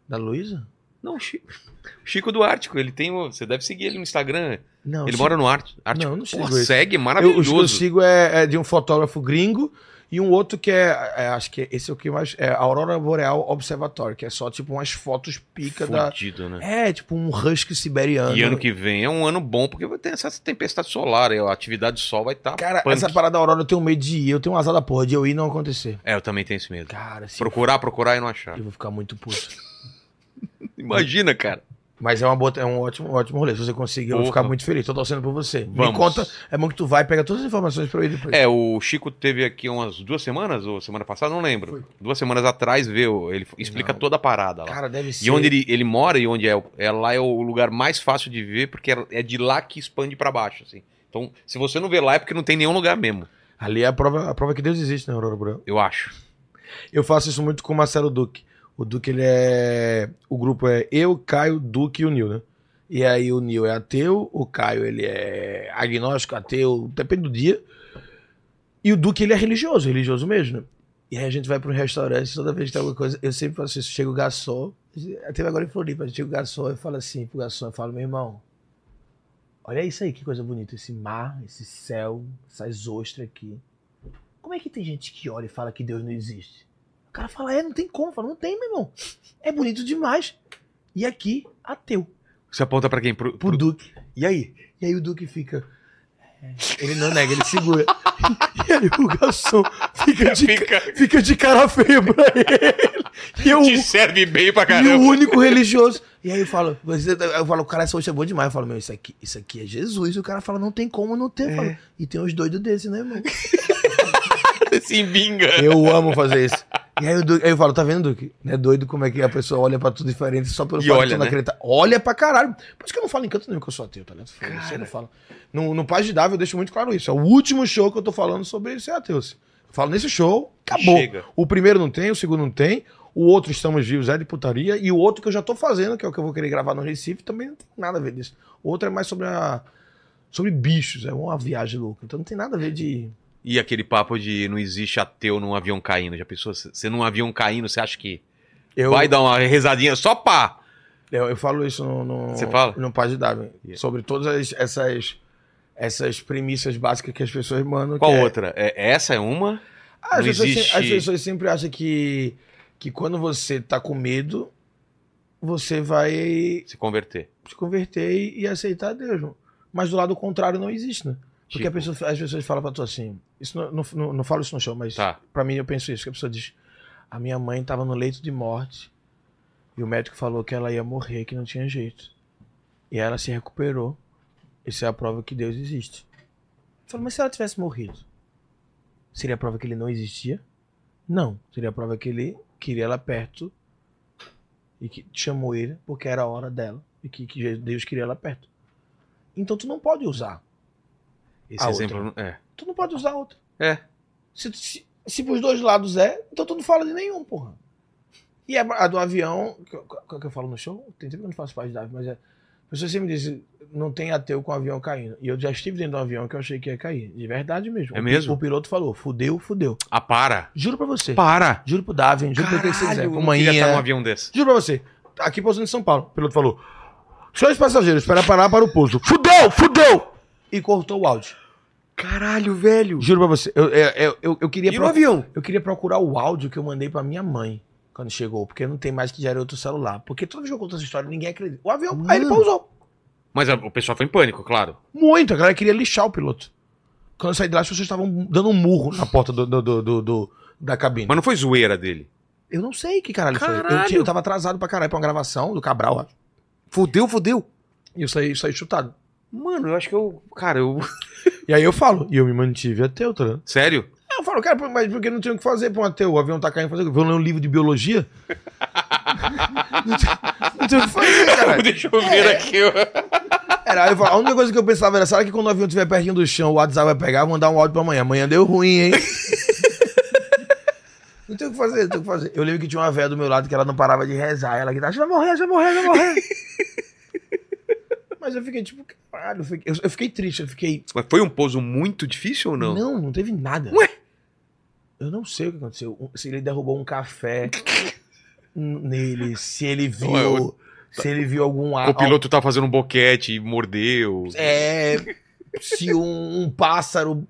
Da Luísa? Não, o Chico. <laughs> Chico do Ártico. Ele tem. o- Você deve seguir ele no Instagram. Não. ele sigo- mora no Ártico. Não, eu não sigo Pô, segue, Eu, os maravilhoso. que eu sigo é, é de um fotógrafo gringo e um outro que é, é, acho que esse é o que mais é Aurora Boreal Observatory, que é só tipo umas fotos pica da Fudido, né? É, tipo um husky siberiano. E ano que vem é um ano bom, porque vai ter essa tempestade solar. A atividade do sol vai estar. Cara, essa parada da Aurora eu tenho medo de ir, eu tenho um azar da porra de eu ir e não acontecer. É, eu também tenho esse medo. Cara, se Procurar, procurar e não achar. eu vou ficar muito puto. <laughs> Imagina, cara. Mas é, uma boa, é um ótimo, ótimo rolê. Se você conseguir, eu vou ficar muito feliz. Tô torcendo por você. Me Vamos. conta, é bom que tu vai, pega todas as informações pra eu ir depois. É, o Chico teve aqui umas duas semanas, ou semana passada, não lembro. Duas semanas atrás veio, ele explica Não. toda a parada lá. Cara, deve ser. E onde ele, ele mora e onde é, é, lá é o lugar mais fácil de ver, porque é, é de lá que expande pra baixo, assim. Então, se você não vê lá é porque não tem nenhum lugar mesmo, Ali é a prova, a prova que Deus existe, né, Aurora Boreal? eu acho. Eu faço isso muito com o Marcelo Duque. O Duque, ele é. O grupo é eu, Caio, Duque e o Nil, né? E aí o Nil é ateu, o Caio, ele é agnóstico, ateu, depende do dia. E o Duque, ele é religioso, religioso mesmo, né? E aí a gente vai para um restaurante, toda vez que tem alguma coisa, eu sempre faço isso. Chega o garçom, teve agora em Floripa, chega o garçom e fala assim pro garçom, eu falo, meu irmão, olha isso aí, que coisa bonita, esse mar, esse céu, essas ostras aqui. como é que tem gente que olha e fala que Deus não existe? O cara fala, é, não tem como. Fala, não tem, meu irmão. É bonito demais. E aqui, ateu. Você aponta pra quem? Pro, Pro pro- Duque. E aí? E aí o Duque fica. é, Ele não nega, ele segura. <laughs> e aí o garçom fica de, Fica- fica de cara feia pra ele. E eu, Te serve bem pra e o caramba. único religioso. E aí eu falo, você- eu falo, o cara essa hoje é bom demais. Eu falo, meu, isso aqui, isso aqui é Jesus. E o cara fala, não tem como não ter. Eu falo, e tem uns doidos desses, né, irmão? <laughs> Se. Eu amo fazer isso. E aí, Duque- aí eu falo, tá vendo, Duque? Não é doido como é que a pessoa olha pra tudo diferente só pelo E fato de olha, não né? acreditar. Olha pra caralho. Por isso que eu não falo em canto nenhum que eu sou ateu, tá ligado? Eu não falo. No, no Paz de Dava eu deixo muito claro isso. É o último show que eu tô falando sobre ser ateu. Eu falo nesse show, acabou. Chega. O primeiro não tem, o segundo não tem. O outro, Estamos Vivos, é de putaria. E o outro que eu já tô fazendo, que é o que eu vou querer gravar no Recife, também não tem nada a ver disso. O outro é mais sobre a... Sobre bichos, é uma viagem louca. Então não tem nada a ver de... E aquele papo de não existe ateu num avião caindo. Já pensou? Você num avião caindo, você acha que Eu, vai dar uma rezadinha só pá? Eu, eu falo isso no, no, Você fala? no Paz de Darwin. Yeah. Sobre todas as- essas, essas premissas básicas que as pessoas mandam. Qual é- outra? É, essa é uma? As, pessoas, existe- as pessoas sempre acham que, que quando você tá com medo, você vai Se converter. se converter e, e aceitar Deus. Mas do lado contrário não existe, né? Porque Tipo? a pessoa- as pessoas falam pra tu assim. Isso não, não, não, não falo isso no show, mas Tá. pra mim eu penso isso. Que a pessoa diz: A minha mãe tava no leito de morte e o médico falou que ela ia morrer, que não tinha jeito. E ela se recuperou. Isso é a prova que Deus existe. Eu falo, mas se ela tivesse morrido, seria a prova que ele não existia? Não. Seria a prova que ele queria ela perto e que chamou ele porque era a hora dela e que, que Deus queria ela perto. Então tu não pode usar. Esse A exemplo. não- É. Tu não pode usar outra. É. Se, se, se pros dois lados é, então tu não fala de nenhum, porra. E a, a do avião, que, que, que eu falo no show, tem tempo que eu não faço parte da mas é. A pessoa sempre me diz, não tem ateu com o avião caindo. E eu já estive dentro de um avião que eu achei que ia cair. De verdade mesmo. É O mesmo? O piloto falou, fudeu, fudeu. Ah, para. Juro pra você. Para. Juro pro Davin, juro pro que você quiser. Caralho, não queria estar num avião desse. Juro pra você. Aqui pousando em São Paulo. O piloto falou: Senhores passageiros, espera parar para o pouso. Fudeu, fudeu! E cortou o áudio. Caralho, velho. Juro pra você. Eu, eu, eu, eu, eu queria E o pro- avião? eu queria procurar o áudio que eu mandei pra minha mãe quando chegou, porque não tem mais que gerar outro celular. Porque toda vez que eu conto essa história, ninguém acredita. O avião, aí ele Mano. pousou. Mas a- o pessoal foi em pânico, claro. Muito, a galera queria lixar o piloto. Quando eu saí de lá, as pessoas estavam dando um murro na porta do, do- do- do- do- da cabine. Mas não foi zoeira dele. Eu não sei que caralho, foi. Eu, Caralho. tinha- eu tava atrasado pra caralho pra uma gravação do Cabral, acho. Fudeu, fudeu. E eu saí, saí chutado. Mano, eu acho que eu. Cara, eu. <laughs> E aí eu falo, e eu me mantive ateu, tá ligado? Sério? Eu falo, cara, mas porque não tinha o que fazer pra um ateu? O avião tá caindo, fazer? Vou ler um livro de biologia? não, tinha, não tinha o que fazer, cara. <laughs> Deixa eu ver aqui. ó. Era, eu falo, a única coisa que eu pensava era, será que quando o avião estiver pertinho do chão, o WhatsApp vai pegar, vou mandar um áudio pra amanhã. Amanhã deu ruim, hein? <laughs> não tem o que fazer, não tem o que fazer. Eu lembro que tinha uma velha do meu lado que ela não parava de rezar. Ela gritava, vai morrer, vai morrer, vai morrer. Mas eu fiquei tipo, caralho, eu fiquei, eu- eu fiquei triste, eu fiquei, Mas foi um pouso muito difícil ou não? Não, não teve nada. Ué? Eu não sei o que aconteceu. Se ele derrubou um café <laughs> nele, se ele viu. Ué, o- Se ele viu algum ar. O piloto tá fazendo um boquete e mordeu. É. Se um, um pássaro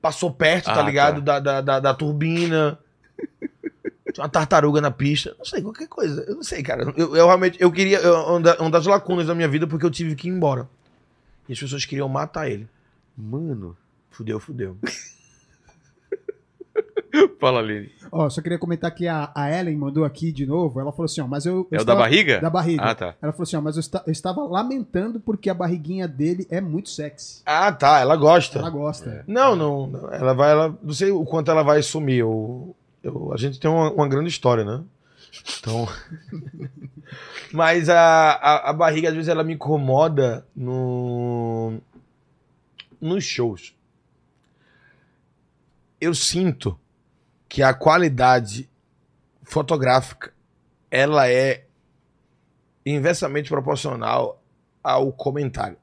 passou perto, tá Ah, ligado? tá. Da, da, da, da turbina. Tinha uma tartaruga na pista. Não sei, qualquer coisa. Eu não sei, cara. Eu, eu realmente. Eu queria. eu- uma da- uma das lacunas da minha vida porque eu tive que ir embora. E as pessoas queriam matar ele. Mano. Fudeu, fudeu. <laughs> Fala, Lili. Ó, só queria comentar que a, a Ellen mandou aqui de novo. Ela falou assim, ó, mas eu. eu É o da estava- barriga? Da barriga. Ah, tá. Ela falou assim, ó, mas eu, esta- eu estava lamentando porque a barriguinha dele é muito sexy. Ah, tá. Ela gosta. Ela gosta. Não, não, não. Ela vai, ela, não sei o quanto ela vai sumir. Eu, eu- a gente tem uma, uma grande história, né? Então. <laughs> Mas a, a, a barriga, às vezes, ela me incomoda no, nos shows. Eu sinto que a qualidade fotográfica ela é inversamente proporcional ao comentário.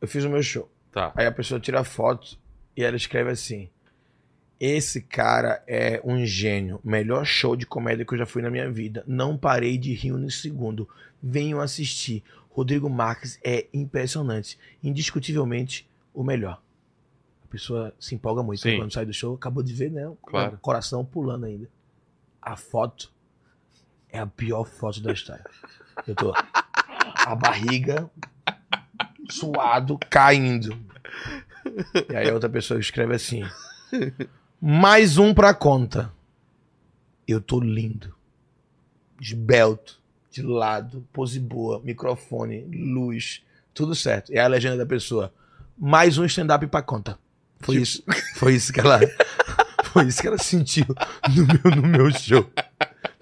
Eu fiz o meu show. Tá. Aí a pessoa tira foto e ela escreve assim: Esse cara é um gênio. Melhor show de comédia que eu já fui na minha vida. Não parei de rir um segundo. Venham assistir. Rodrigo Marques é impressionante. Indiscutivelmente o melhor. A pessoa se empolga muito Sim. né, quando sai do show, acabou de ver, né? Claro. O coração pulando ainda. A foto é a pior foto da história. Eu tô. A barriga suado, caindo. E aí a outra pessoa escreve assim: Mais um pra conta. Eu tô lindo. Esbelto, de lado, pose boa, microfone, luz, tudo certo. E a legenda da pessoa: Mais um stand-up pra conta. Foi isso. <laughs> Foi isso que ela. Foi isso que ela sentiu no meu, no meu show.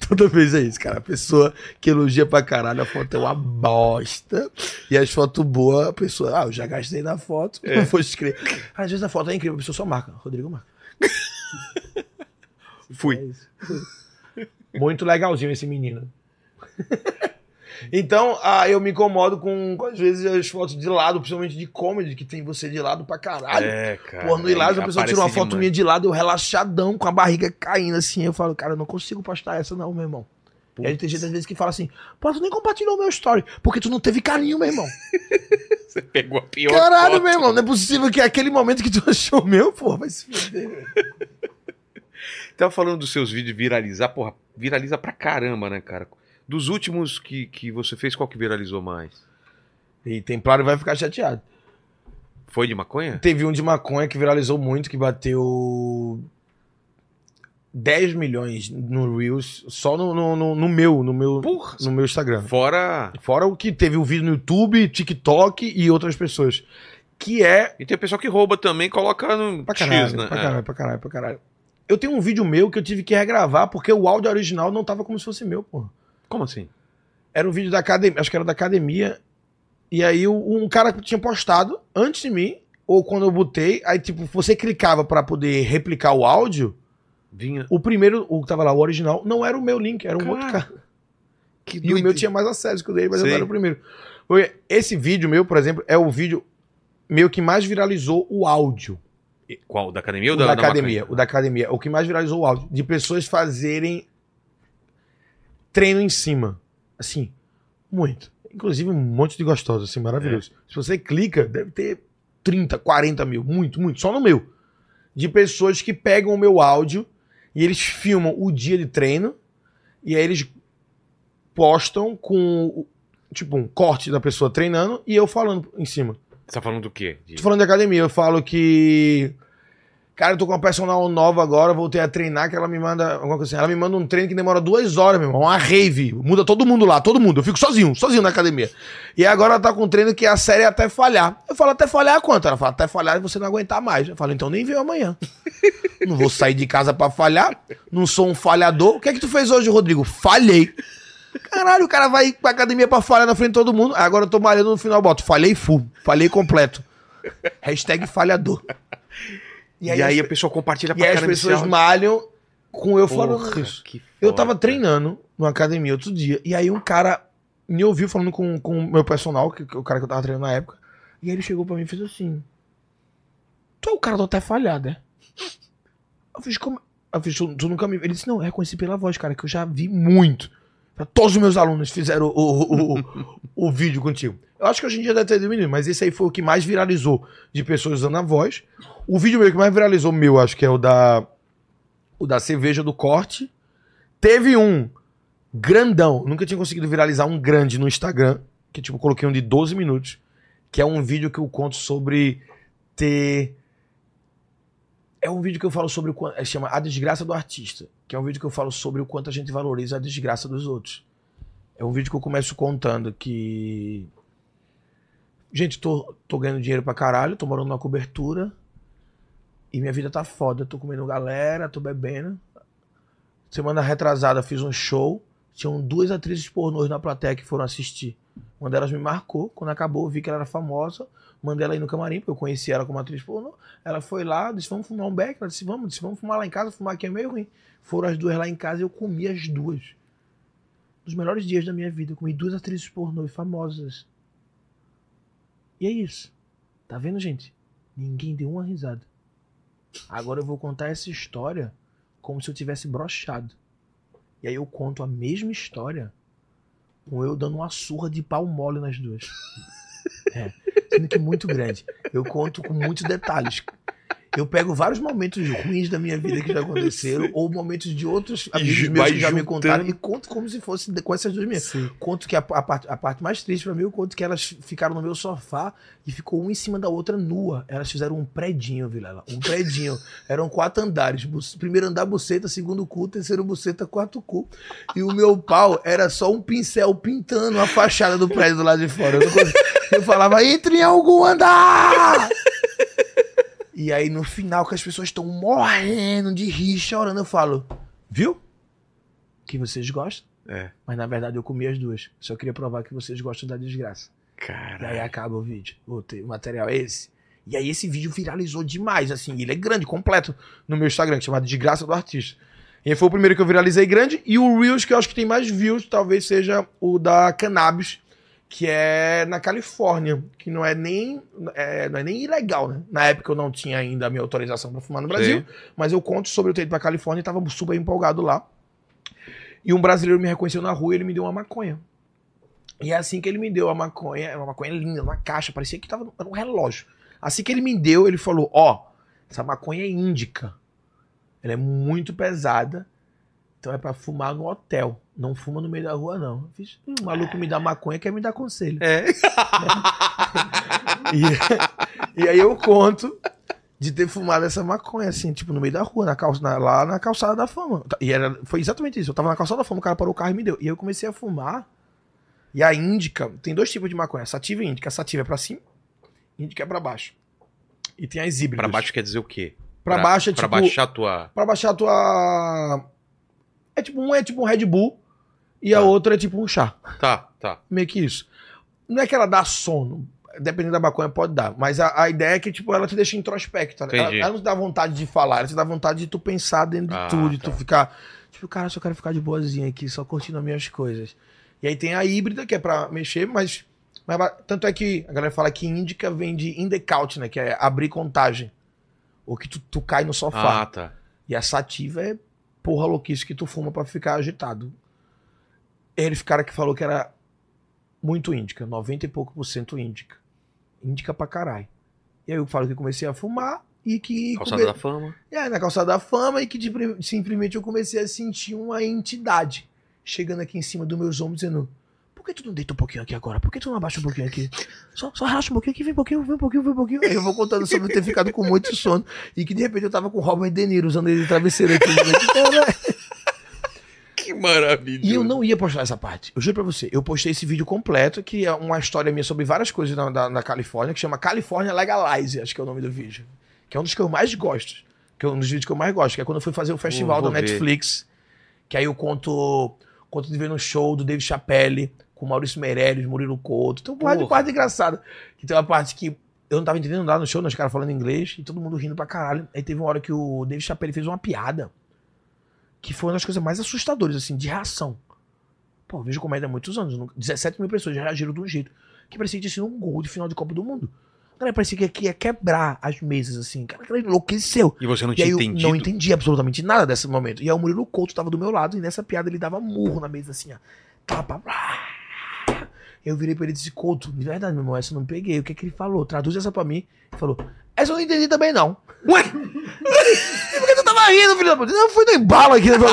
Toda vez é isso, cara. A pessoa que elogia pra caralho, a foto é uma bosta. E as fotos boas, a pessoa, ah, eu já gastei na foto, não vou escrever. Às vezes a foto é incrível, a pessoa só marca. Rodrigo marca. <laughs> Fui. É. Muito legalzinho esse menino. Então, ah, eu me incomodo com, com, às vezes, as fotos de lado, principalmente de comedy, que tem você de lado pra caralho. É, cara. Pô, no Hilário, a pessoa tirou uma foto demais. minha de lado, eu relaxadão, com a barriga caindo assim. Eu falo, cara, eu não consigo postar essa não, meu irmão. E aí tem gente às vezes que fala assim, pô, tu nem compartilhou o meu story, porque tu não teve carinho, meu irmão. <laughs> Você pegou a pior Caralho, foto. meu irmão, não é possível que aquele momento que tu <laughs> achou meu, pô, vai se fuder. <laughs> Tava falando dos seus vídeos viralizar, porra, viraliza pra caramba, né, cara? Dos últimos que, que você fez, qual que viralizou mais? E Templário vai ficar chateado. Foi de maconha? Teve um de maconha que viralizou muito, que bateu 10 milhões no Reels, só no, no, no- no meu, no meu, Porra! no meu Instagram. Fora. Fora o que teve o vídeo no YouTube, TikTok e outras pessoas. Que é. E tem o pessoal que rouba também, coloca no Pra caralho, X, né? pra É. caralho, pra caralho, pra caralho. Eu tenho um vídeo meu que eu tive que regravar porque o áudio original não tava como se fosse meu, porra. Como assim? Era um vídeo da academia, acho que era da academia. E aí um cara que tinha postado antes de mim, ou quando eu botei, aí tipo, você clicava pra poder replicar o áudio, Vinha. o primeiro, o que tava lá, o original, não era o meu link, era um Cara, outro cara. Que E o meu tinha mais acesso que o dele, mas eu não era o primeiro. Foi- Esse vídeo meu, por exemplo, é o vídeo meu que mais viralizou o áudio. Qual? Da academia ou O da, da, da academia. O da academia. O que mais viralizou o áudio. De pessoas fazerem treino em cima. Assim, muito. Inclusive um monte de gostosos, assim, maravilhoso. É. Se você clica, deve ter 30, 40 mil. Muito, muito. Só no meu. De pessoas que pegam o meu áudio e eles filmam o dia de treino e aí eles postam com, tipo, um corte da pessoa treinando e eu falando em cima. Você tá falando do quê? De- Tô falando de academia, eu falo que. Cara, eu tô com uma personal nova agora, voltei a treinar, que ela me manda. Alguma coisa assim. Ela me manda um treino que demora duas horas, meu irmão. Uma rave. Muda todo mundo lá, todo mundo. Eu fico sozinho, sozinho na academia. E agora ela tá com um treino que a série é até falhar. Eu falo, até falhar quanto? Ela fala, até falhar e você não aguentar mais. Eu falo, então nem veio amanhã. <laughs> não vou sair de casa pra falhar. Não sou um falhador. O que é que tu fez hoje, Rodrigo? Falhei. Caralho, o cara vai pra academia pra falhar na frente de todo mundo. Agora eu tô malhando no final, boto. Falhei full. Falhei completo. Hashtag falhador. E aí, as- a pessoa compartilha e pra aí as pessoas áudio. malham com eu falando Porra, isso. que Eu tava treinando numa academia outro dia, e aí um cara me ouviu falando com, com o meu personal, que, que o cara que eu tava treinando na época, e aí ele chegou pra mim e fez assim: Tu é o cara do até falhado, é? Eu fiz como. Eu fiz, tu, tu nunca me. Ele disse: Não, eu reconheci pela voz, cara, que eu já vi muito. Todos os meus alunos fizeram o, o, o, o vídeo contigo. Eu acho que hoje em dia deve ter diminuído, mas esse aí foi o que mais viralizou de pessoas usando a voz. O vídeo meu que mais viralizou, meu, acho que é o da. O da cerveja do corte. Teve um grandão. Nunca tinha conseguido viralizar um grande no Instagram. Que tipo, coloquei um de 12 minutos. Que é um vídeo que eu conto sobre ter. É um vídeo que eu falo sobre o quanto. Chama A Desgraça do Artista. Que é um vídeo que eu falo sobre o quanto a gente valoriza a desgraça dos outros. É um vídeo que eu começo contando que. Gente, tô, tô ganhando dinheiro pra caralho, tô morando numa cobertura. E minha vida tá foda. Tô comendo galera, tô bebendo. Semana retrasada fiz um show. Tinham duas atrizes pornôs na plateia que foram assistir. Uma delas me marcou. Quando acabou, vi que ela era famosa. Mandei ela ir no camarim, porque eu conheci ela como atriz pornô. Ela foi lá, disse: Vamos fumar um beck. Ela disse: Vamos, disse: Vamos fumar lá em casa. Fumar aqui é meio ruim. Foram as duas lá em casa e eu comi as duas. Dos melhores dias da minha vida. Eu comi duas atrizes pornô famosas. E é isso. Tá vendo, gente? Ninguém deu uma risada. Agora eu vou contar essa história como se eu tivesse brochado. E aí eu conto a mesma história com eu dando uma surra de pau mole nas duas. <laughs> É, que muito grande. Eu conto com muitos detalhes. Eu pego vários momentos ruins da minha vida que já aconteceram, <laughs> ou momentos de outros amigos meus que já me juntando. contaram, e conto como se fosse com essas duas minhas. Conto que a, a parte, a parte mais triste pra mim, eu conto que elas ficaram no meu sofá e ficou uma em cima da outra nua. Elas fizeram um predinho, Vilela. Um predinho. <laughs> Eram quatro andares. Primeiro andar, buceta, segundo cu, terceiro buceta, quarto cu. E o meu pau era só um pincel pintando a fachada do prédio do lado de fora. Eu, eu falava, entre em algum andar! E aí, no final, que as pessoas estão morrendo de rir, chorando, eu falo, viu? Que vocês gostam? É. Mas na verdade eu comi as duas. Só queria provar que vocês gostam da desgraça. E Cara. aí acaba o vídeo. O, te- o material é esse. E aí esse vídeo viralizou demais, assim. Ele é grande, completo, no meu Instagram, chamado Desgraça do Artista. E foi o primeiro que eu viralizei grande. E o Reels, que eu acho que tem mais views, talvez seja o da Cannabis, que é na Califórnia. Que não é nem, é, não é nem ilegal, né? Na época eu não tinha ainda a minha autorização pra fumar no Brasil. Sim. Mas eu conto sobre eu ter ido pra Califórnia e tava super empolgado lá. E um brasileiro me reconheceu na rua e ele me deu uma maconha. E é assim que ele me deu a maconha, é uma maconha linda, uma caixa, parecia que tava era um relógio. Assim que ele me deu, ele falou: Ó, essa maconha é índica. Ela é muito pesada. Então é pra fumar no hotel. Não fuma no meio da rua, não. Eu fiz, "Ih, o maluco me dá maconha, quer me dar conselho. É. <laughs> E, e aí eu conto de ter fumado essa maconha, assim, tipo, no meio da rua, na calça, na- lá na calçada da fama. E era, foi exatamente isso. Eu tava na calçada da fama, o cara parou o carro e me deu. E aí eu comecei a fumar. E a índica, tem dois tipos de maconha, sativa e índica. A sativa é pra cima, índica é pra baixo. E tem as híbridas. Pra baixo quer dizer o quê? Pra baixo é Pra tipo. baixar a tua. Pra baixar a tua. É tipo, um é tipo um Red Bull e a Tá. outra é tipo um chá. Tá, tá. Meio que isso. Não é que ela dá sono. Dependendo da maconha, pode dar. Mas a, a ideia é que, tipo, ela te deixa introspecta. né? Ela, ela não te dá vontade de falar, ela te dá vontade de tu pensar dentro de Ah, tudo, de tá. tu ficar. Tipo, cara, só quero ficar de boazinha aqui, só curtindo as minhas coisas. E aí tem a híbrida, que é pra mexer, mas. mas tanto é que a galera fala que índica vem de in the couch, né? Que é abrir contagem. Ou que tu, tu cai no sofá. Ah, tá. E a sativa é porra louquice que tu fuma pra ficar agitado. Ele, cara que falou que era muito índica, 90 e pouco por cento índica. Índica pra caralho. E aí eu falo que comecei a fumar e que. Calçada come- da fama. É, na calçada da fama e que de simplesmente eu comecei a sentir uma entidade chegando aqui em cima dos meus ombros dizendo. Por que tu não deita um pouquinho aqui agora? Por que tu não abaixa um pouquinho aqui? Só, só relaxa um pouquinho aqui, vem um pouquinho, vem um pouquinho, vem um pouquinho. Aí eu vou contando sobre ter ficado com muito sono. E que de repente eu tava com o Robert De Niro usando ele de travesseiro aqui. Cara, Que maravilha. E eu não ia postar essa parte. Eu juro pra você. Eu postei esse vídeo completo, que é uma história minha sobre várias coisas na, na, na Califórnia, que chama California Legalize, acho que é o nome do vídeo. Que é um dos que eu mais gosto. Que é um dos vídeos que eu mais gosto, que é quando eu fui fazer o festival da. Netflix. Que aí eu conto. Conto de ver no show do Dave Chappelle, com Maurício Meirelles, Murilo Couto. Tem uma parte engraçada. Que tem uma parte que eu não tava entendendo nada no show, né, os caras falando inglês, e todo mundo rindo pra caralho. Aí teve uma hora que o Dave Chappelle fez uma piada que foi uma das coisas mais assustadoras, assim, de reação. Pô, vejo comédia há muitos anos. nunca- 17 mil pessoas reagiram de um jeito que parecia que tinha sido um gol de final de Copa do Mundo. Cara, parecia que aqui ia quebrar as mesas, assim. Cara, cara enlouqueceu. E você não E tinha entendido? não entendi absolutamente nada desse momento. E aí o Murilo Couto tava do meu lado e nessa piada ele dava murro na mesa, assim, ó. Tapa. blá. Eu virei pra ele e disse, Couto, de verdade, meu irmão, essa eu não peguei. O que é que ele falou? Traduz essa pra mim. Ele falou, essa eu não entendi também, não. Ué? E por que tu tava rindo, filho da puta? Não, foi no embalo aqui. Né, <laughs>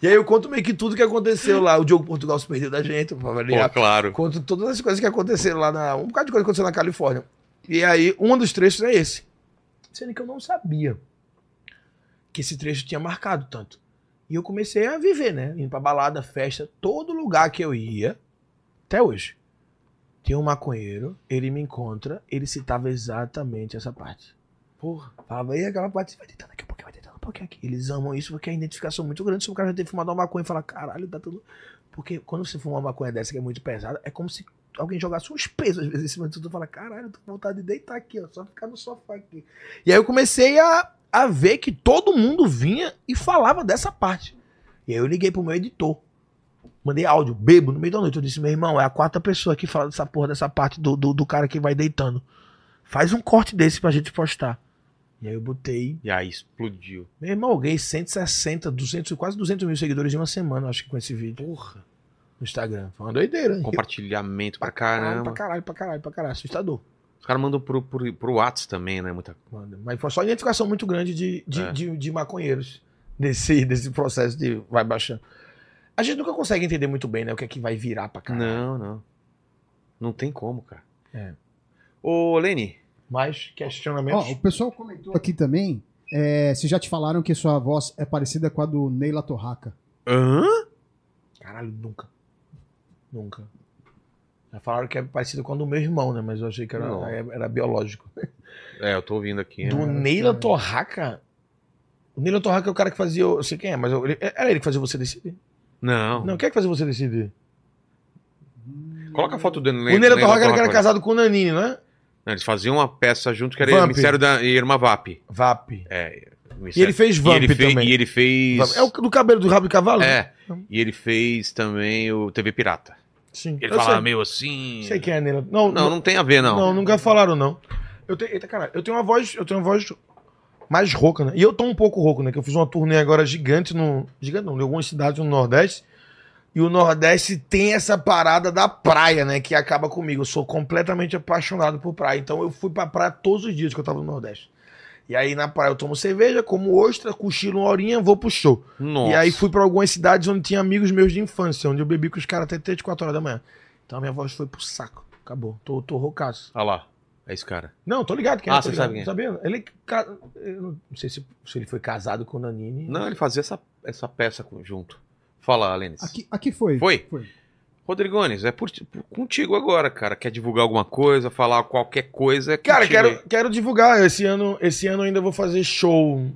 e aí eu conto meio que tudo que aconteceu lá. O Diogo Portugal se perdeu da gente, pra Pô, claro. Conto todas as coisas que aconteceram lá na. Um bocado de coisa que aconteceu na Califórnia. E aí, um dos trechos é esse. Sendo que eu não sabia que esse trecho tinha marcado tanto. E eu comecei a viver, né? Indo pra balada, festa, todo lugar que eu ia, até hoje. Tem um maconheiro, ele me encontra, ele citava exatamente essa parte. Porra. Falava, e aquela parte, vai tentando aqui um pouquinho, vai tentando um pouquinho aqui. Eles amam isso porque é a identificação muito grande. Se o cara já ter fumado uma maconha e falar, caralho, tá tudo. Porque quando você fuma uma maconha dessa que é muito pesada, é como se alguém jogasse uns pesos às vezes em cima de tudo e fala, caralho, eu tô com vontade de deitar aqui, ó, só ficar no sofá aqui. E aí eu comecei a, a ver que todo mundo vinha e falava dessa parte. E aí eu liguei pro meu editor. Mandei áudio, bebo, no meio da noite. Eu disse, meu irmão, é a quarta pessoa que fala dessa porra, dessa parte do, do, do cara que vai deitando. Faz um corte desse pra gente postar. E aí eu botei. E aí explodiu. Meu irmão, eu ganhei 160, 200, quase 200 mil seguidores em uma semana, acho que com esse vídeo. Porra. No Instagram. Foi uma doideira. hein? Compartilhamento pra Caralho, caramba. pra caralho, pra caralho, pra caralho. Assustador. Os caras mandam pro, pro, pro Whats também, né? Muita... Manda. Mas foi só identificação muito grande de, de, É. de, de maconheiros desse, desse processo de vai baixando. A gente nunca consegue entender muito bem, né? O que é que vai virar pra caralho. Não, não. Não tem como, cara. É. Ô, Lene, Mais questionamentos? Ó, o pessoal comentou aqui também. é, se já te falaram que sua voz é parecida com a do Neila Torraca. hã? Caralho, nunca. Nunca. Já falaram que é parecido com a do meu irmão, né? Mas eu achei que era, Não. era biológico. É, eu tô ouvindo aqui. Do né? Neila Torraca? O Neila Torraca é o cara que fazia. Eu sei quem é, mas eu- ele- era ele que fazia você decidir. Não. Não, quem é que fazia você decidir? Coloca a foto do o Neila Torraca era o cara Torraca. casado com o Nanini, não é? Não, eles faziam uma peça junto que era Vamp. o Ministério da Irma Vap. VAP. É. E ele fez e Vamp ele fez, também. E ele fez. É o do cabelo do rabo de cavalo? É. E ele fez também o TV Pirata. Sim. Ele falava sei, meio assim. sei quem é Neila. Não, Não, não tem a ver, não. Não, nunca falaram, não. Eu tenho, eita, caralho, eu tenho uma voz, eu tenho uma voz mais rouca, né? E eu tô um pouco rouco, né? Que eu fiz uma turnê agora gigante no. Gigante não, em algumas cidades no Nordeste. E o Nordeste tem essa parada da praia, né? Que acaba comigo. Eu sou completamente apaixonado por praia. Então eu fui pra praia todos os dias que eu tava no Nordeste. E aí na praia eu tomo cerveja, como ostra, cochilo uma horinha, vou pro show. Nossa. E aí fui pra algumas cidades onde tinha amigos meus de infância, onde eu bebi com os caras até 3, 4 horas da manhã. Então a minha voz foi pro saco. Acabou. Tô, tô roucaço. Olha lá. É esse cara. Não, tô ligado quem é. Ah, você ligado. sabe quem é. Sabia? Ele eu não sei se, se ele foi casado com o Nanini. Não, ele fazia essa, essa peça junto. Fala, Lênis. Aqui, aqui foi. Foi? Foi. Rodrigones, é por, por- contigo agora, cara. Quer divulgar alguma coisa, falar qualquer coisa? É Cara, quero, aí. quero divulgar. Esse ano, esse ano ainda vou fazer show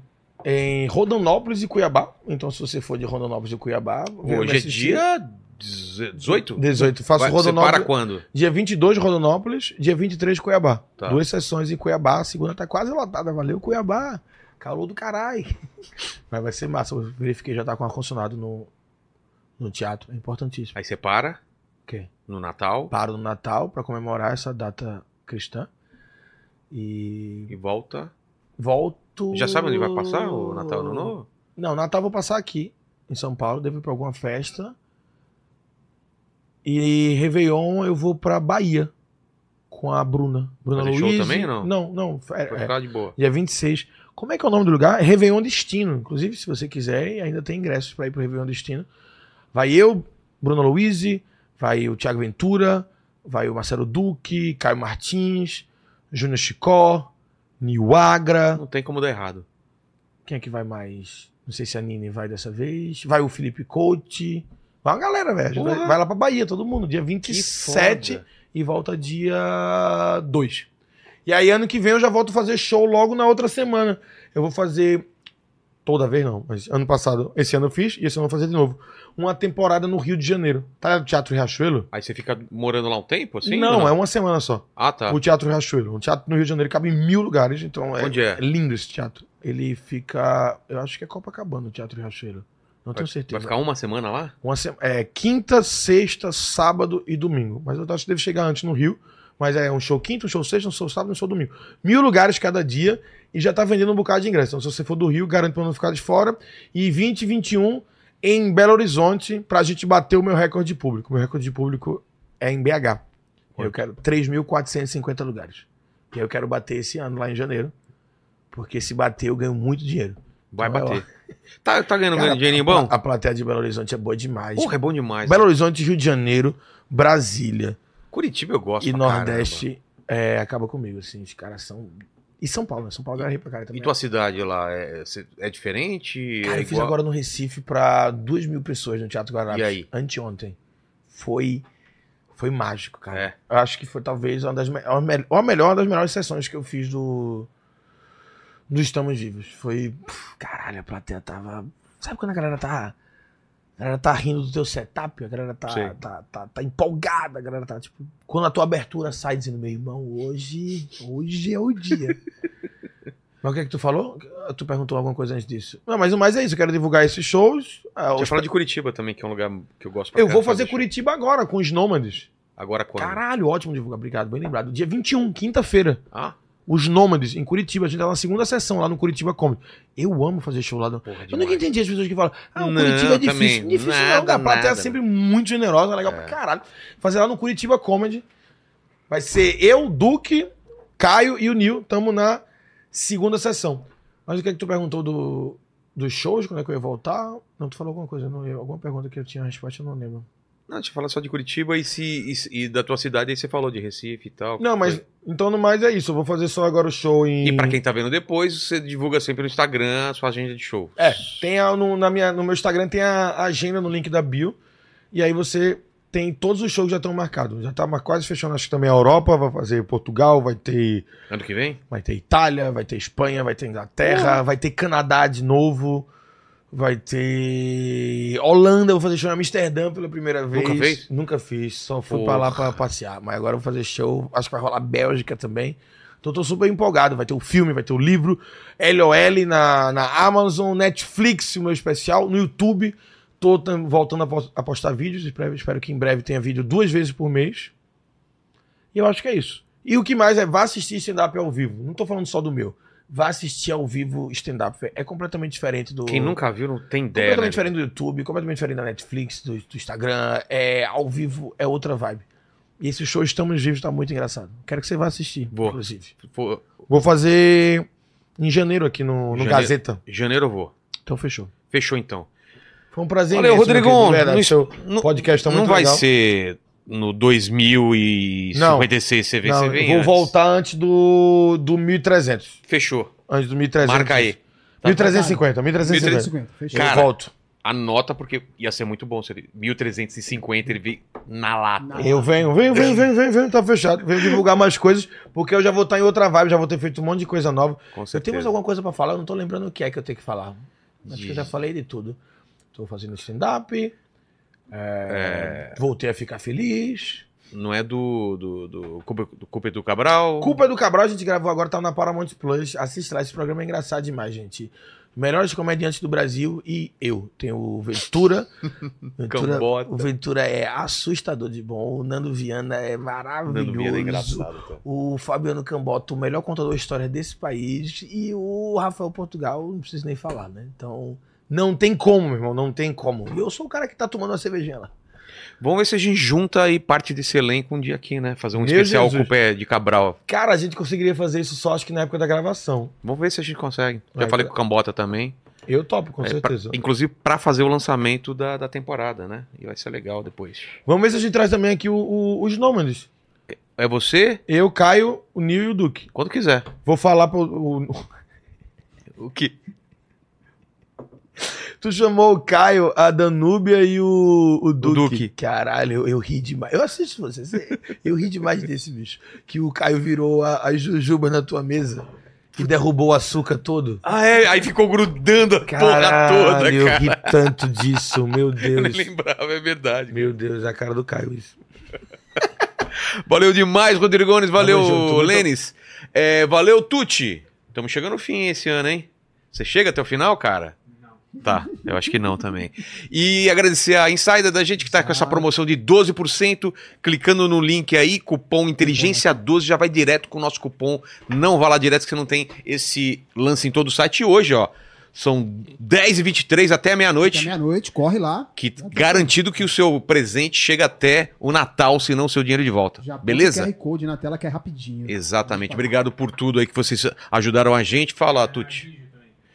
em Rondonópolis e Cuiabá. Então, se você for de Rondonópolis e Cuiabá, Hoje é dia 18? 18. Faço Vai, você Rondonópolis. para quando? Dia 22 Rondonópolis, dia 23 Cuiabá. Tá. Duas sessões em Cuiabá. A segunda tá quase lotada. Valeu, Cuiabá. Calor do caralho. <laughs> Mas vai ser massa. Eu verifiquei, já tá com ar-condicionado no, no teatro. É importantíssimo. Aí você para O quê? no Natal Paro no Natal pra comemorar essa data cristã. E e volta. volto. Já sabe onde vai passar o Natal Ano Novo? Não, Natal vou passar aqui, em São Paulo. Devo ir pra alguma festa. E Réveillon eu vou pra Bahia. Com a Bruna. Bruna Fazer show Luiz. também, não? Não, não. É, Vai é, ficar de boa. dia 26. Como é que é o nome do lugar? É Réveillon Destino. Inclusive, se você quiser, ainda tem ingressos pra ir pro Réveillon Destino. Vai eu, Bruna Luiz, vai o Thiago Ventura, vai o Marcelo Duque, Caio Martins, Júnior Chicó, Nil Agra. Não tem como dar errado. Quem é que vai mais? Não sei se a Nini vai dessa vez. Vai o Felipe Coach. Vai uma galera, velho. Vai, vai lá pra Bahia, todo mundo. Dia Que 27 foda. e volta dia 2. E aí, ano que vem, eu já volto a fazer show logo na outra semana. Eu vou fazer. Toda vez não, mas ano passado, esse ano eu fiz e esse ano eu vou fazer de novo. Uma temporada no Rio de Janeiro. Tá no Teatro Riachuelo? Aí você fica morando lá um tempo, assim? não, ou é uma semana só. Ah, tá. O Teatro Riachuelo. O teatro no Rio de Janeiro cabe em mil lugares, então é, Onde é? lindo esse teatro. Ele fica. Eu acho que é Copacabana, o Teatro Riachuelo. Não tenho Vai certeza. ficar uma semana lá? Uma se- é, quinta, sexta, sábado e domingo. Mas eu acho que deve chegar antes no Rio. Mas é um show quinta, um show sexta, um show sábado e um show domingo. Mil lugares cada dia e já tá vendendo um bocado de ingresso. Então, se você for do Rio, garanto pra não ficar de fora. E 20 e 21 em Belo Horizonte pra gente bater o meu recorde de público. Meu recorde de público é em BH. Eu quero 3.450 lugares. E eu quero bater esse ano lá em janeiro. Porque se bater, eu ganho muito dinheiro. Vai Vai bater. Tá, tá ganhando Cara, um dinheirinho bom? A plateia de Belo Horizonte é boa demais. Porra, é bom demais. Belo Horizonte, Rio de Janeiro, Brasília Curitiba eu gosto e. Nordeste é, acaba comigo, assim. Os caras são. E São Paulo, né? São Paulo ganha pra cara E também. tua cidade lá é, é diferente? Cara, é eu fiz agora no Recife pra duas mil pessoas no Teatro Guararapes. E aí? Anteontem. Foi. Foi mágico, cara. É. Eu acho que foi talvez uma das me- ou a melhor uma das melhores sessões que eu fiz do. Do Estamos Vivos. Foi. puf, caralho, a plateia tava. Sabe quando a galera tá. A galera tá rindo do teu setup, a galera tá, tá, tá, tá empolgada, a galera tá, tipo. Quando a tua abertura sai dizendo, meu irmão, hoje. Hoje é o dia. <laughs> Mas o que é que tu falou? Tu perguntou alguma coisa antes disso. Não, mas o mais é isso, eu quero divulgar esses shows. Ah, os- falado de Curitiba também, que é um lugar que eu gosto pra Eu vou fazer show. Curitiba agora, com os Nômades. Agora quando? Caralho, ótimo divulgar, obrigado, bem lembrado. Dia 21, quinta-feira. Ah, Os Nômades, em Curitiba. A gente tá na segunda sessão lá no Curitiba Comedy. Eu amo fazer show lá. No... porra, Eu demais. nunca entendi as pessoas que falam, ah, o Curitiba é difícil. também, difícil nada, não, a plateia é sempre muito generosa, legal É. pra caralho. Fazer lá no Curitiba Comedy. Vai ser eu, Duque, Caio e o Nil estamos na segunda sessão. Mas o que é que tu perguntou do, dos shows? Quando é que eu ia voltar? Não, tu falou alguma coisa, não, alguma pergunta que eu tinha a resposta, eu não lembro. Não, deixa eu falar só de Curitiba e, se, e, e da tua cidade, aí você falou de Recife e tal. Não, mas então no mais é isso. Eu vou fazer só agora o show em. E pra quem tá vendo depois, você divulga sempre no Instagram a sua agenda de show. É, tem a- no, na minha, no meu Instagram tem a agenda no link da bio. E aí você tem todos os shows que já estão marcados. Já tá quase fechando, acho que também a Europa, vai fazer Portugal, vai ter, Ano que vem? vai ter Itália, vai ter Espanha, vai ter Inglaterra, vai ter Canadá de novo, vai ter Holanda, vou fazer show em Amsterdã pela primeira vez. Nunca fez? Nunca fiz, só fui Porra. pra lá pra passear. Mas agora vou fazer show, acho que vai rolar Bélgica também. Então tô super empolgado. Vai ter o filme, vai ter o livro, LOL na, na Amazon, Netflix, o meu especial, no YouTube. Tô voltando a pos- a postar vídeos. Espero, espero que em breve tenha vídeo duas vezes por mês. E eu acho que é isso. E o que mais é, vá assistir stand-up ao vivo. Não tô falando só do meu. Vá assistir ao vivo stand-up. É completamente diferente do. Quem nunca viu não tem ideia. Completamente Né? diferente do YouTube, completamente diferente da Netflix, do, do Instagram. É, ao vivo é outra vibe. E esse show Estamos Vivos tá muito engraçado. Quero que você vá assistir, Vou. inclusive. Pô, Vou fazer em janeiro aqui no, no Janeiro. Gazeta. janeiro eu vou. Então fechou. Fechou então. Foi um prazer. Valeu, imenso, querido, verdade. Não- Seu não- podcast tá não muito vai legal. ser no 2056 você vem, Não, você eu vem vou antes. voltar antes do, do 1300. Fechou. Antes do 1300. Marca aí. 1350, 1350. 350, fechou. Cara, eu volto. Anota porque ia ser muito bom se ele 1350 ele veio na lata. Na- Eu venho, venho, venho, venho, venho, venho, tá fechado. Venho divulgar mais coisas, porque eu já vou estar em outra vibe, já vou ter feito um monte de coisa nova. Com Eu certeza. tenho mais alguma coisa pra falar, eu não tô lembrando o que é que eu tenho que falar. Acho que eu já falei de tudo. Tô fazendo stand-up, é, voltei a ficar feliz. Não é do do do, Culpa- do Culpa do Cabral. Culpa é do Cabral, a gente gravou agora, tá na Paramount Plus. Assiste lá, esse programa é engraçado demais, gente. Melhores comediantes do Brasil e eu. Tem o Ventura. <laughs> Ventura Cambota. o Ventura é assustador de bom. O Nando Viana é maravilhoso. Nando Viana é engraçado, tá? O Fabiano Cambota, o melhor contador de história desse país. E o Rafael Portugal, não preciso nem falar, né? Então, não tem como, meu irmão, não tem como. E eu sou o cara que tá tomando uma cervejinha lá. Vamos ver se a gente junta aí parte desse elenco um dia aqui, né? Fazer um Meu especial Jesus. com o pé de Cabral. Cara, a gente conseguiria fazer isso só acho que na época da gravação. Vamos ver se a gente consegue. Já Vai, falei vai. com o Cambota também. Eu topo, com É, pra- certeza. inclusive pra fazer o lançamento da, da temporada, né? E vai ser legal depois. Vamos ver se a gente traz também aqui o- o- os nômades. É você? Eu, Caio, o Nil e o Duque. Quando quiser. Vou falar pro. o- O que? Tu chamou o Caio, a Danúbia e o, o Duque. Duque. Caralho, eu, eu ri demais. Eu assisto você. você- Eu ri demais desse bicho. Que o Caio virou a, a jujuba na tua mesa e derrubou o açúcar todo. Ah, é? Aí ficou grudando a porra Caralho, toda, eu cara. ri tanto disso, meu <laughs> Eu nem Deus. lembrava, é verdade. Meu Deus, é a cara do Caio isso. <laughs> Valeu demais, Rodrigones. Valeu, Tamo junto, muito- Lênis. É, valeu, Tuti. Estamos chegando ao fim esse ano, hein? Você chega até o final, cara? Tá, eu acho que não também. E agradecer a Insider da gente que tá com essa promoção de 12%, clicando no link aí, cupom Inteligência12, já vai direto com o nosso cupom. Não vá lá direto que você não tem esse lance em todo o site. E hoje, ó, são 10h23 até Até meia-noite. meia-noite, corre lá. Que garantido que o seu presente chega até o Natal, se não o seu dinheiro de volta. Já Beleza? QR Code na tela que é rapidinho. Exatamente. Obrigado por tudo aí que vocês ajudaram a gente. Fala, Tuti.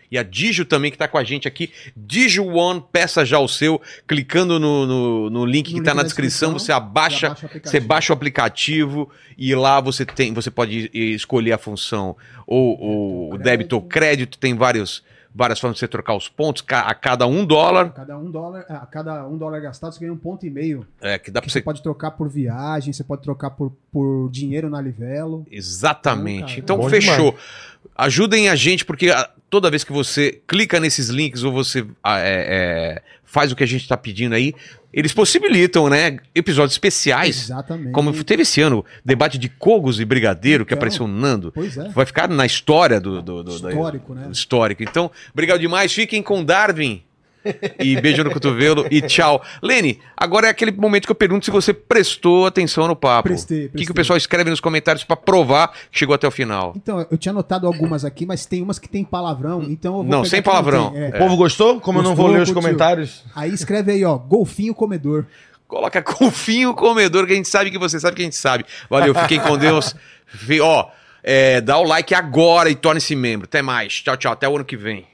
E a Digio também que tá com a gente aqui. Digio One, peça já o seu. Clicando no, no, no link que No tá link na descrição, descrição, você abaixa, você baixa o aplicativo e lá você tem, você pode escolher a função ou ou o débito ou crédito. Tem vários, várias formas de você trocar os pontos. Ca- A cada um dólar, Cada um dólar, a cada um dólar gastado, você ganha um ponto e meio. é, que dá Que pra você você pode trocar por viagem, você pode trocar por, por dinheiro na Livelo. Exatamente. Então Bom fechou. Ajudem a gente, porque ah, toda vez que você clica nesses links ou você ah, é, é, faz o que a gente está pedindo aí, eles possibilitam, né? Episódios especiais. Exatamente. Como teve esse ano, debate de Cogos e Brigadeiro, que Então. apareceu o Nando. Pois é. Vai ficar na história do, do- do- da- Histórico, né? histórico. Então, obrigado demais. Fiquem com Darwin. E beijo no cotovelo e tchau. Lene, agora é aquele momento que eu pergunto se você prestou atenção no papo. Prestei, O que, que prestei. o pessoal escreve nos comentários pra provar que chegou até o final? Então, eu tinha anotado algumas aqui, mas tem umas que tem palavrão, então eu vou Não, sem palavrão. é. O povo gostou? Como eu não vou Gostou, ler os curtiu. comentários. Aí escreve aí, ó, golfinho comedor. Coloca <laughs> golfinho comedor, que a gente sabe que você sabe que a gente sabe. Valeu, fiquem com Deus. Ó, É, dá o like agora e torne-se membro. Até mais. Tchau, tchau. Até o ano que vem.